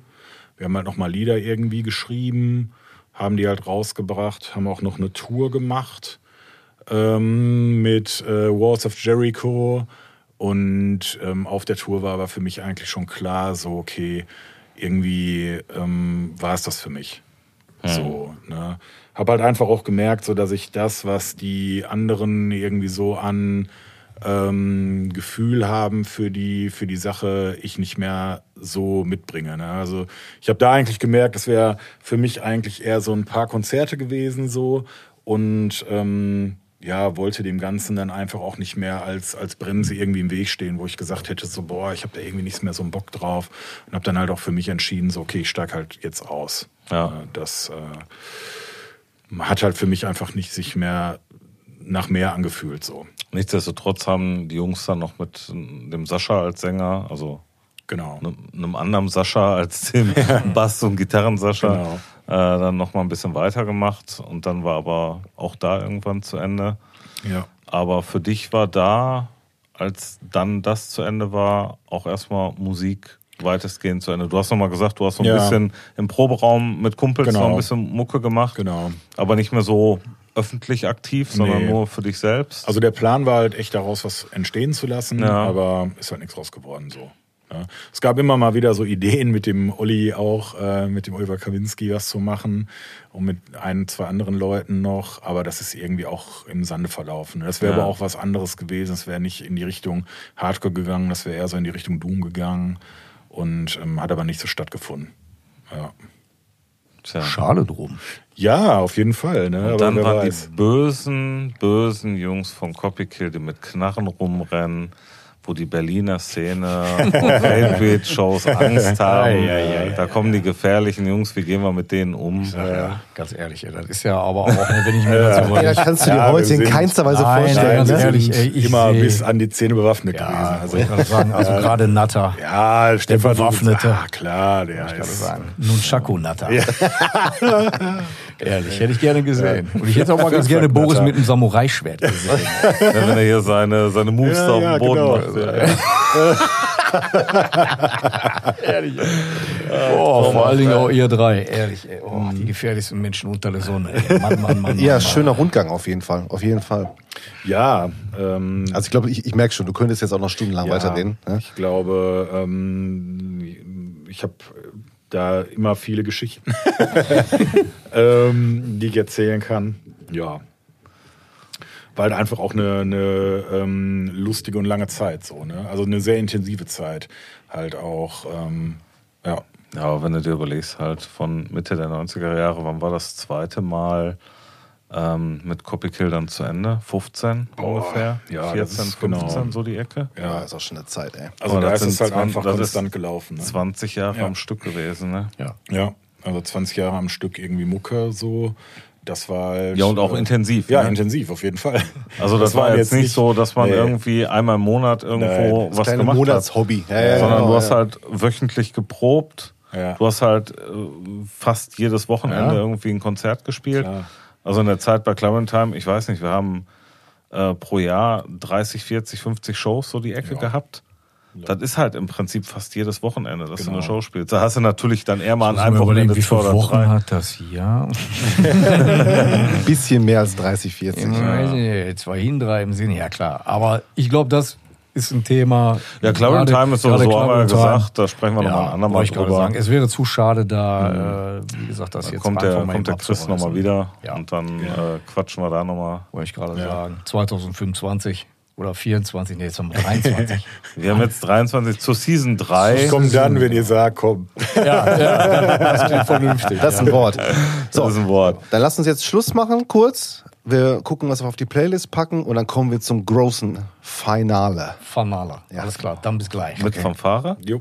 Wir haben halt noch mal Lieder irgendwie geschrieben. haben die halt rausgebracht, haben auch noch eine Tour gemacht ähm, mit äh, Walls of Jericho. Und ähm, auf der Tour war aber für mich eigentlich schon klar, so, okay, irgendwie ähm, war es das für mich. So, ne? Hab halt einfach auch gemerkt, so dass ich das, was die anderen irgendwie so an ähm, Gefühl haben für die für die Sache, ich nicht mehr so mitbringe. Ne? Also ich habe da eigentlich gemerkt, das wäre für mich eigentlich eher so ein paar Konzerte gewesen so und ähm, ja, wollte dem Ganzen dann einfach auch nicht mehr als, als Bremse irgendwie im Weg stehen, wo ich gesagt hätte, so, boah, ich habe da irgendwie nichts mehr so einen Bock drauf. Und habe dann halt auch für mich entschieden, so, okay, ich steig halt jetzt aus. Ja. Äh, Das äh, hat halt für mich einfach nicht sich mehr nach mehr angefühlt, so. Nichtsdestotrotz haben die Jungs dann noch mit dem Sascha als Sänger, also Genau. einem, anderen Sascha als dem *laughs* Bass- und Gitarren-Sascha, Genau. äh, dann noch mal ein bisschen weitergemacht. Und dann war aber auch da irgendwann zu Ende. Ja. Aber für dich war da, als dann das zu Ende war, auch erstmal Musik weitestgehend zu Ende. Du hast noch mal gesagt, du hast so ein Ja. bisschen im Proberaum mit Kumpels Genau. noch ein bisschen Mucke gemacht, Genau. aber nicht mehr so öffentlich aktiv, sondern Nee. nur für dich selbst. Also der Plan war halt echt daraus was entstehen zu lassen, Ja. aber ist halt nichts raus geworden so. Ja. Es gab immer mal wieder so Ideen mit dem Olli auch, äh, mit dem Oliver Kawinski was zu machen und mit ein, zwei anderen Leuten noch, aber das ist irgendwie auch im Sande verlaufen. Das wäre Ja. aber auch was anderes gewesen. Es wäre nicht in die Richtung Hardcore gegangen, das wäre eher so in die Richtung Doom gegangen und ähm, hat aber nicht so stattgefunden. Ja, Tja. Schade drum. Ja auf jeden Fall. Ne? Und aber dann waren weiß. die bösen, bösen Jungs von Copykill, die mit Knarren rumrennen, wo die Berliner Szene und Hellbeat-Shows Angst *laughs* haben. Ei, ei, ei, da kommen die gefährlichen Jungs, wie gehen wir mit denen um? Ja, ganz ehrlich, ey, das ist ja aber auch, wenn ich mir *laughs* das so Ja, kannst du dir Ja, heute in keinster Weise Nein, vorstellen. ganz ne? ehrlich, ey, ich immer seh- bis an die Zähne bewaffnet Ja, gewesen. also sagen, also *laughs* gerade Natter. Ja, Stefan Bewaffnete. Ah, klar, der Ich kann ist. sagen. Nunchaku Natter. Ehrlich, hätte ich gerne gesehen. Und ich hätte auch mal ganz gerne Boris mit einem Samurai-Schwert gesehen. *laughs* Ja, wenn er hier seine, seine Moves Ja, da auf ja, dem Boden genau. macht. Ja. *laughs* Oh, vor allen Dingen auch ihr drei. Ehrlich, ey. Oh, die gefährlichsten Menschen unter der Sonne. Ey. Mann, Mann, Mann. Ja, Mann, schöner Rundgang auf jeden Fall. Auf jeden Fall. Ja, ähm, Also ich glaube, ich, ich merke schon, du könntest jetzt auch noch stundenlang ja, weiterreden. Ne? Ich glaube, ähm, ich habe da immer viele Geschichten, *laughs* ähm, die ich erzählen kann. Ja. War halt einfach auch eine, eine ähm, lustige und lange Zeit so, ne? Also eine sehr intensive Zeit. Halt auch, ähm, ja. Ja, aber wenn du dir überlegst, halt von Mitte der 90er Jahre, wann war das zweite Mal ähm, mit Copykill dann zu Ende? 15 ungefähr? ja, das 14, ist 15, genau. so die Ecke? Ja, ist auch schon eine Zeit, ey. Also Aber da das ist es halt 20 einfach das konstant gelaufen. Ne? 20 Jahre Ja. am Stück gewesen, ne? Ja. Ja, also 20 Jahre am Stück irgendwie Mucke so. Das war halt, Ja, und auch äh, intensiv, Ja, ne? intensiv, auf jeden Fall. Also das, war waren jetzt nicht so, dass man nee. irgendwie einmal im Monat irgendwo Nein, was Kleine gemacht hat. Monatshobby. Ja, ja, sondern genau, du hast ja. halt wöchentlich geprobt. Du hast halt äh, fast jedes Wochenende irgendwie ein Konzert gespielt. Klar. Also in der Zeit bei Clementine, ich weiß nicht, wir haben äh, pro Jahr 30, 40, 50 Shows so die Ecke gehabt. Das ist halt im Prinzip fast jedes Wochenende, dass du Genau. eine Show spielst. Da hast du natürlich dann eher mal an einem Wochenende wie viele Wochen drei. hat das Jahr? *laughs* Ein bisschen mehr als 30, 40. Ich weiß nicht, zwei hin, drei im Sinne, ja klar. Aber ich glaube, das ist ein Thema. Ja, Clarence Gerade- Time ist sowieso, haben wir ja gesagt, da sprechen wir nochmal ein andermal wollte ich gerade drüber. sagen. Es wäre zu schade, da, äh, wie gesagt, das Dann jetzt kommt der, kommt der Chris nochmal wieder Ja. und dann äh, quatschen wir da nochmal. Wollte ich gerade sagen. 2025 oder 24, nee, jetzt haben wir 23. *laughs* Wir haben jetzt 23 zur Season 3. Kommt dann, wenn ihr sagt, komm. *laughs* ja, ja, das klingt vernünftig. Das ist ein Wort. So, Das ist ein Wort. dann lass uns jetzt Schluss machen, kurz. Wir gucken, was wir auf die Playlist packen und dann kommen wir zum großen Finale. Finale. Alles klar, dann bis gleich. Mit Fanfare? Jo.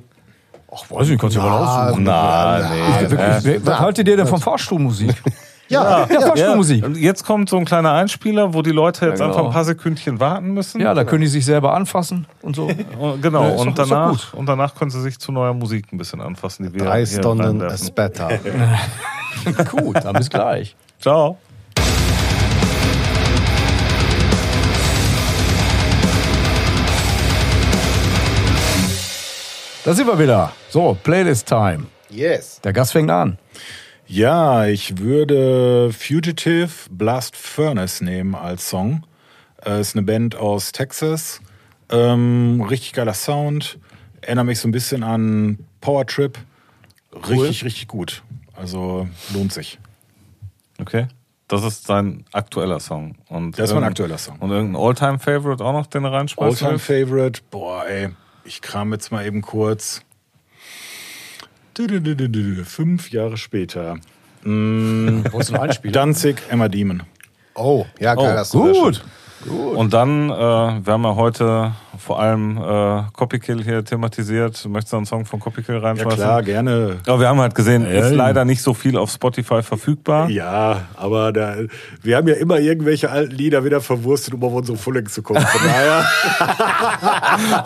Ach, weiß ich nicht, kannst du ja mal aussuchen. Nein, nee. Wirklich, wer- Was haltet ihr denn von Fahrstuhlmusik? *laughs* Ja, Ja, Fahrstuhlmusik. Und jetzt kommt so ein kleiner Einspieler, wo die Leute jetzt Ja, genau. einfach ein paar Sekündchen warten müssen. Ja, da können die sich selber anfassen und so. Und- Genau, Ja, und, doch- danach, und danach können sie sich zu neuer Musik ein bisschen anfassen, die wir drei Stunden is better. *laughs* Gut, dann bis gleich. Ciao. Da sind wir wieder. So, Playlist Time. Yes. Der Gast fängt an. Ja, ich würde Fugitive Blast Furnace nehmen als Song. Äh, ist eine Band aus Texas. Ähm, richtig geiler Sound. Erinnert mich so ein bisschen an Power Trip. Richtig, richtig gut. Also lohnt sich. Okay. Das ist sein aktueller Song. Und Das ist mein aktueller Song. Und irgendein All-Time-Favorite auch noch, den er reinschmeißt? Alltime Favorite. Boah, ey. Ich kram jetzt mal eben kurz. Fünf Jahre später. Mm, Wo ist ein Einspieler? Danzig, Emma Demon. Oh, ja, geil. Oh, hast du schon. Gut. Und dann, äh, wir haben ja heute vor allem äh, Copykill hier thematisiert. Möchtest du einen Song von Copykill Ja reinschmeißen? klar, gerne. Aber wir haben halt gesehen, ist ja. leider nicht so viel auf Spotify verfügbar. Ja, aber da, wir haben ja immer irgendwelche alten Lieder wieder verwurstet, um auf unsere Fulling zu kommen. Von daher,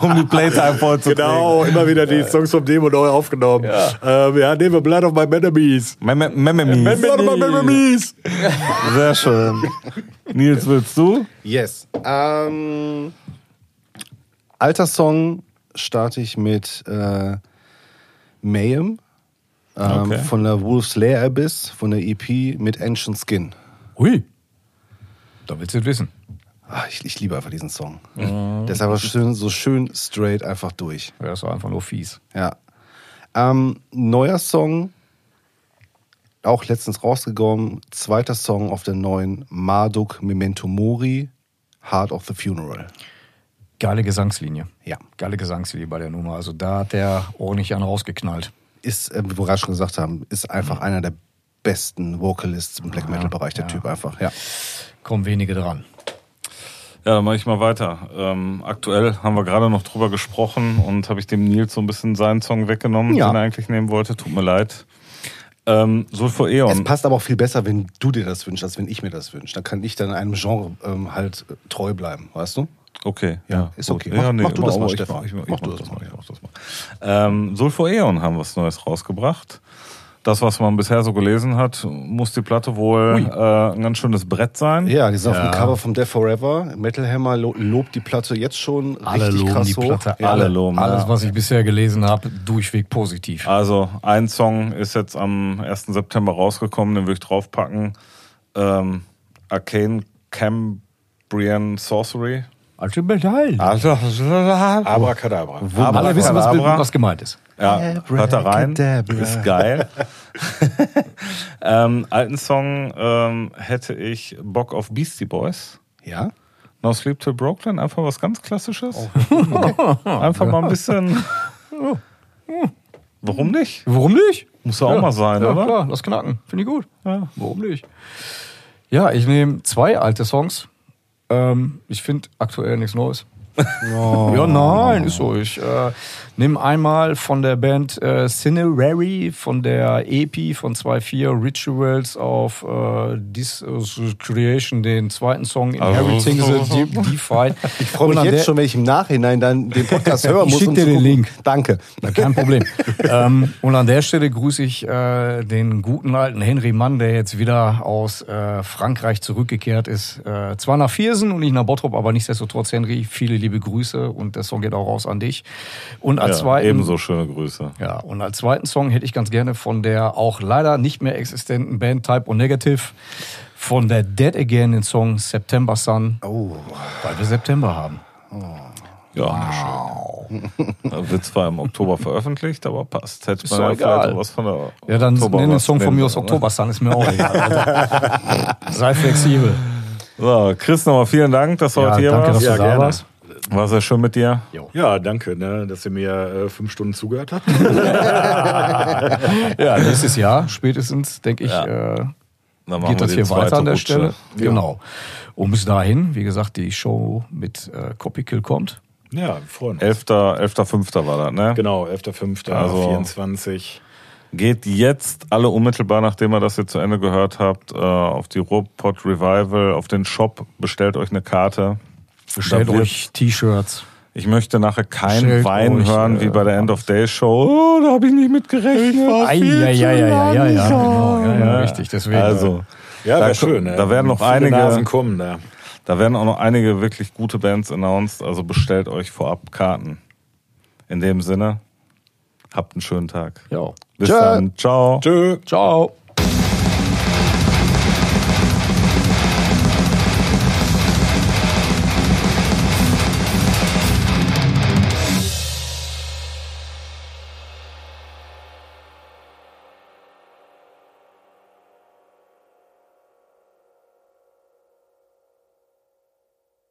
*laughs* um die Playtime voll zu genau, immer wieder die Songs vom Demo neu aufgenommen. Ja, ähm, ja nehmen wir Blood of My Enemies. Mem Memories. Blood of My Enemies. Sehr schön. Nils, willst du? Yes. Ähm, alter Song starte ich mit äh, Mayhem ähm, Okay. von der Wolf's Lair Abyss, von der EP mit Ancient Skin. Hui. Da willst du es wissen. Ah, ich, ich liebe einfach diesen Song. Der ist einfach schön, so schön straight einfach durch. Ja, das war einfach nur fies. Ja. Ähm, neuer Song, auch letztens rausgekommen, zweiter Song auf der neuen Marduk Memento Mori, Heart of the Funeral. Geile Gesangslinie. Ja. Geile Gesangslinie bei der Nummer. Also da hat der ordentlich einen rausgeknallt. Ist, äh, wie wir gerade schon gesagt haben, ist einfach einer der besten Vocalists im Black Metal Bereich, der ja. Typ einfach. Ja. Kommen wenige dran. Ja, dann mache ich mal weiter. Ähm, aktuell haben wir gerade noch drüber gesprochen und habe ich dem Nils so ein bisschen seinen Song weggenommen, Ja. den er eigentlich nehmen wollte. Tut mir leid. Ähm, Sulfur Eon. Es passt aber auch viel besser, wenn du dir das wünschst, als wenn ich mir das wünsche. Dann kann ich dann einem Genre ähm, halt äh, treu bleiben, weißt du? Okay, Ja, ja, ist gut. okay. Ja, Mach- mach du das mal, Stefan. mach- Ich, mach- Mach du mach das mal, mach mal. Ähm, Sulfur Eon haben was Neues rausgebracht. Das, was man bisher so gelesen hat, muss die Platte wohl äh, ein ganz schönes Brett sein. Ja, die sind auf Ja. dem Cover vom Death Forever. Metal Hammer lo lobt die Platte jetzt schon Alle richtig loben krass die hoch. Platte. Ja. Alle loben. Alles, ja. was ich bisher gelesen habe, durchweg positiv. Also ein Song ist jetzt am 1. September rausgekommen, den würde ich draufpacken. Ähm, Arcane Cambrian Sorcery. Also Metall. Also, Abracadabra. Alle wissen, was, Abracadabra. was gemeint ist. Ja, hört da rein. Abracadabra. Ist geil. *laughs* ähm, alten Song ähm, hätte ich Bock auf Beastie Boys. Ja? No Sleep Till Brooklyn, einfach was ganz Klassisches. *laughs* einfach mal ein bisschen. *laughs* Warum nicht? Warum nicht? Muss ja auch mal sein, ja, oder? klar, das knacken. Finde ich gut. Ja. Warum nicht? Ja, ich nehme zwei alte Songs. Ähm, ich finde aktuell nichts Neues. Ja, nein, ist so. Ich äh, nehme einmal von der Band äh, Cinerary, von der EP von 2.4 Rituals auf äh, This is Creation, den zweiten Song Inheriting the *laughs* Deep Defied. Ich freue mich jetzt schon, wenn ich im Nachhinein dann den Podcast *laughs* hören Ich muss. schick um dir den gucken. Link. Danke. Na, kein Problem. *laughs* ähm, und an der Stelle grüße ich äh, den guten alten Henry Mann, der jetzt wieder aus äh, Frankreich zurückgekehrt ist. Äh, zwar nach Viersen und nicht nach Bottrop, aber nichtsdestotrotz, Henry, viele liebe Grüße und der Song geht auch raus an dich. Und als Ja, zweiten, ebenso schöne Grüße. ja, und als zweiten Song hätte ich ganz gerne von der auch leider nicht mehr existenten Band Type O Negative von der Dead Again den Song September Sun, Oh. weil wir September haben. Ja, wird zwar im Oktober veröffentlicht, aber passt. Hätte Ist man ja egal. vielleicht auch was von der Ja, dann Oktober nenn den Song von mir aus Oktober Sun, ist mir auch egal. *laughs* Sei flexibel. So, Chris, nochmal vielen Dank, dass du Ja, heute hier danke, dass warst. du Ja, da gerne. warst. War sehr schön mit dir. Ja, danke, ne, dass ihr mir äh, fünf Stunden zugehört habt. *laughs* Ja, nächstes Jahr spätestens, denke ich, Ja. äh, Dann machen geht wir das hier weiter an der Rutsche. Stelle. Genau. Und bis dahin, wie gesagt, die Show mit äh, Copykill kommt. ja, wir freuen uns. 11. 11.5. war das, ne? Genau, 11.05. Also- 24. Geht jetzt alle unmittelbar, nachdem ihr das hier zu Ende gehört habt, äh, auf die Ruhrpott Revival, auf den Shop, bestellt euch eine Karte. Bestellt euch T-Shirts. Ich möchte nachher kein Bestellt Wein euch, hören, äh, wie bei der End of Day Show. Oh, da habe ich nicht mit gerechnet. Ei, ja, ja, ja, ja, ja, ja, genau, ja, ja, Ja. richtig. Deswegen. Also, Ja, Da schön. Ne? da werden noch Viele einige- Nasen kommen da. da werden auch noch einige wirklich gute Bands announced, also bestellt euch vorab Karten. In dem Sinne, habt einen schönen Tag. ja. Bis Tschö. dann. Ciao. Tschö. Ciao.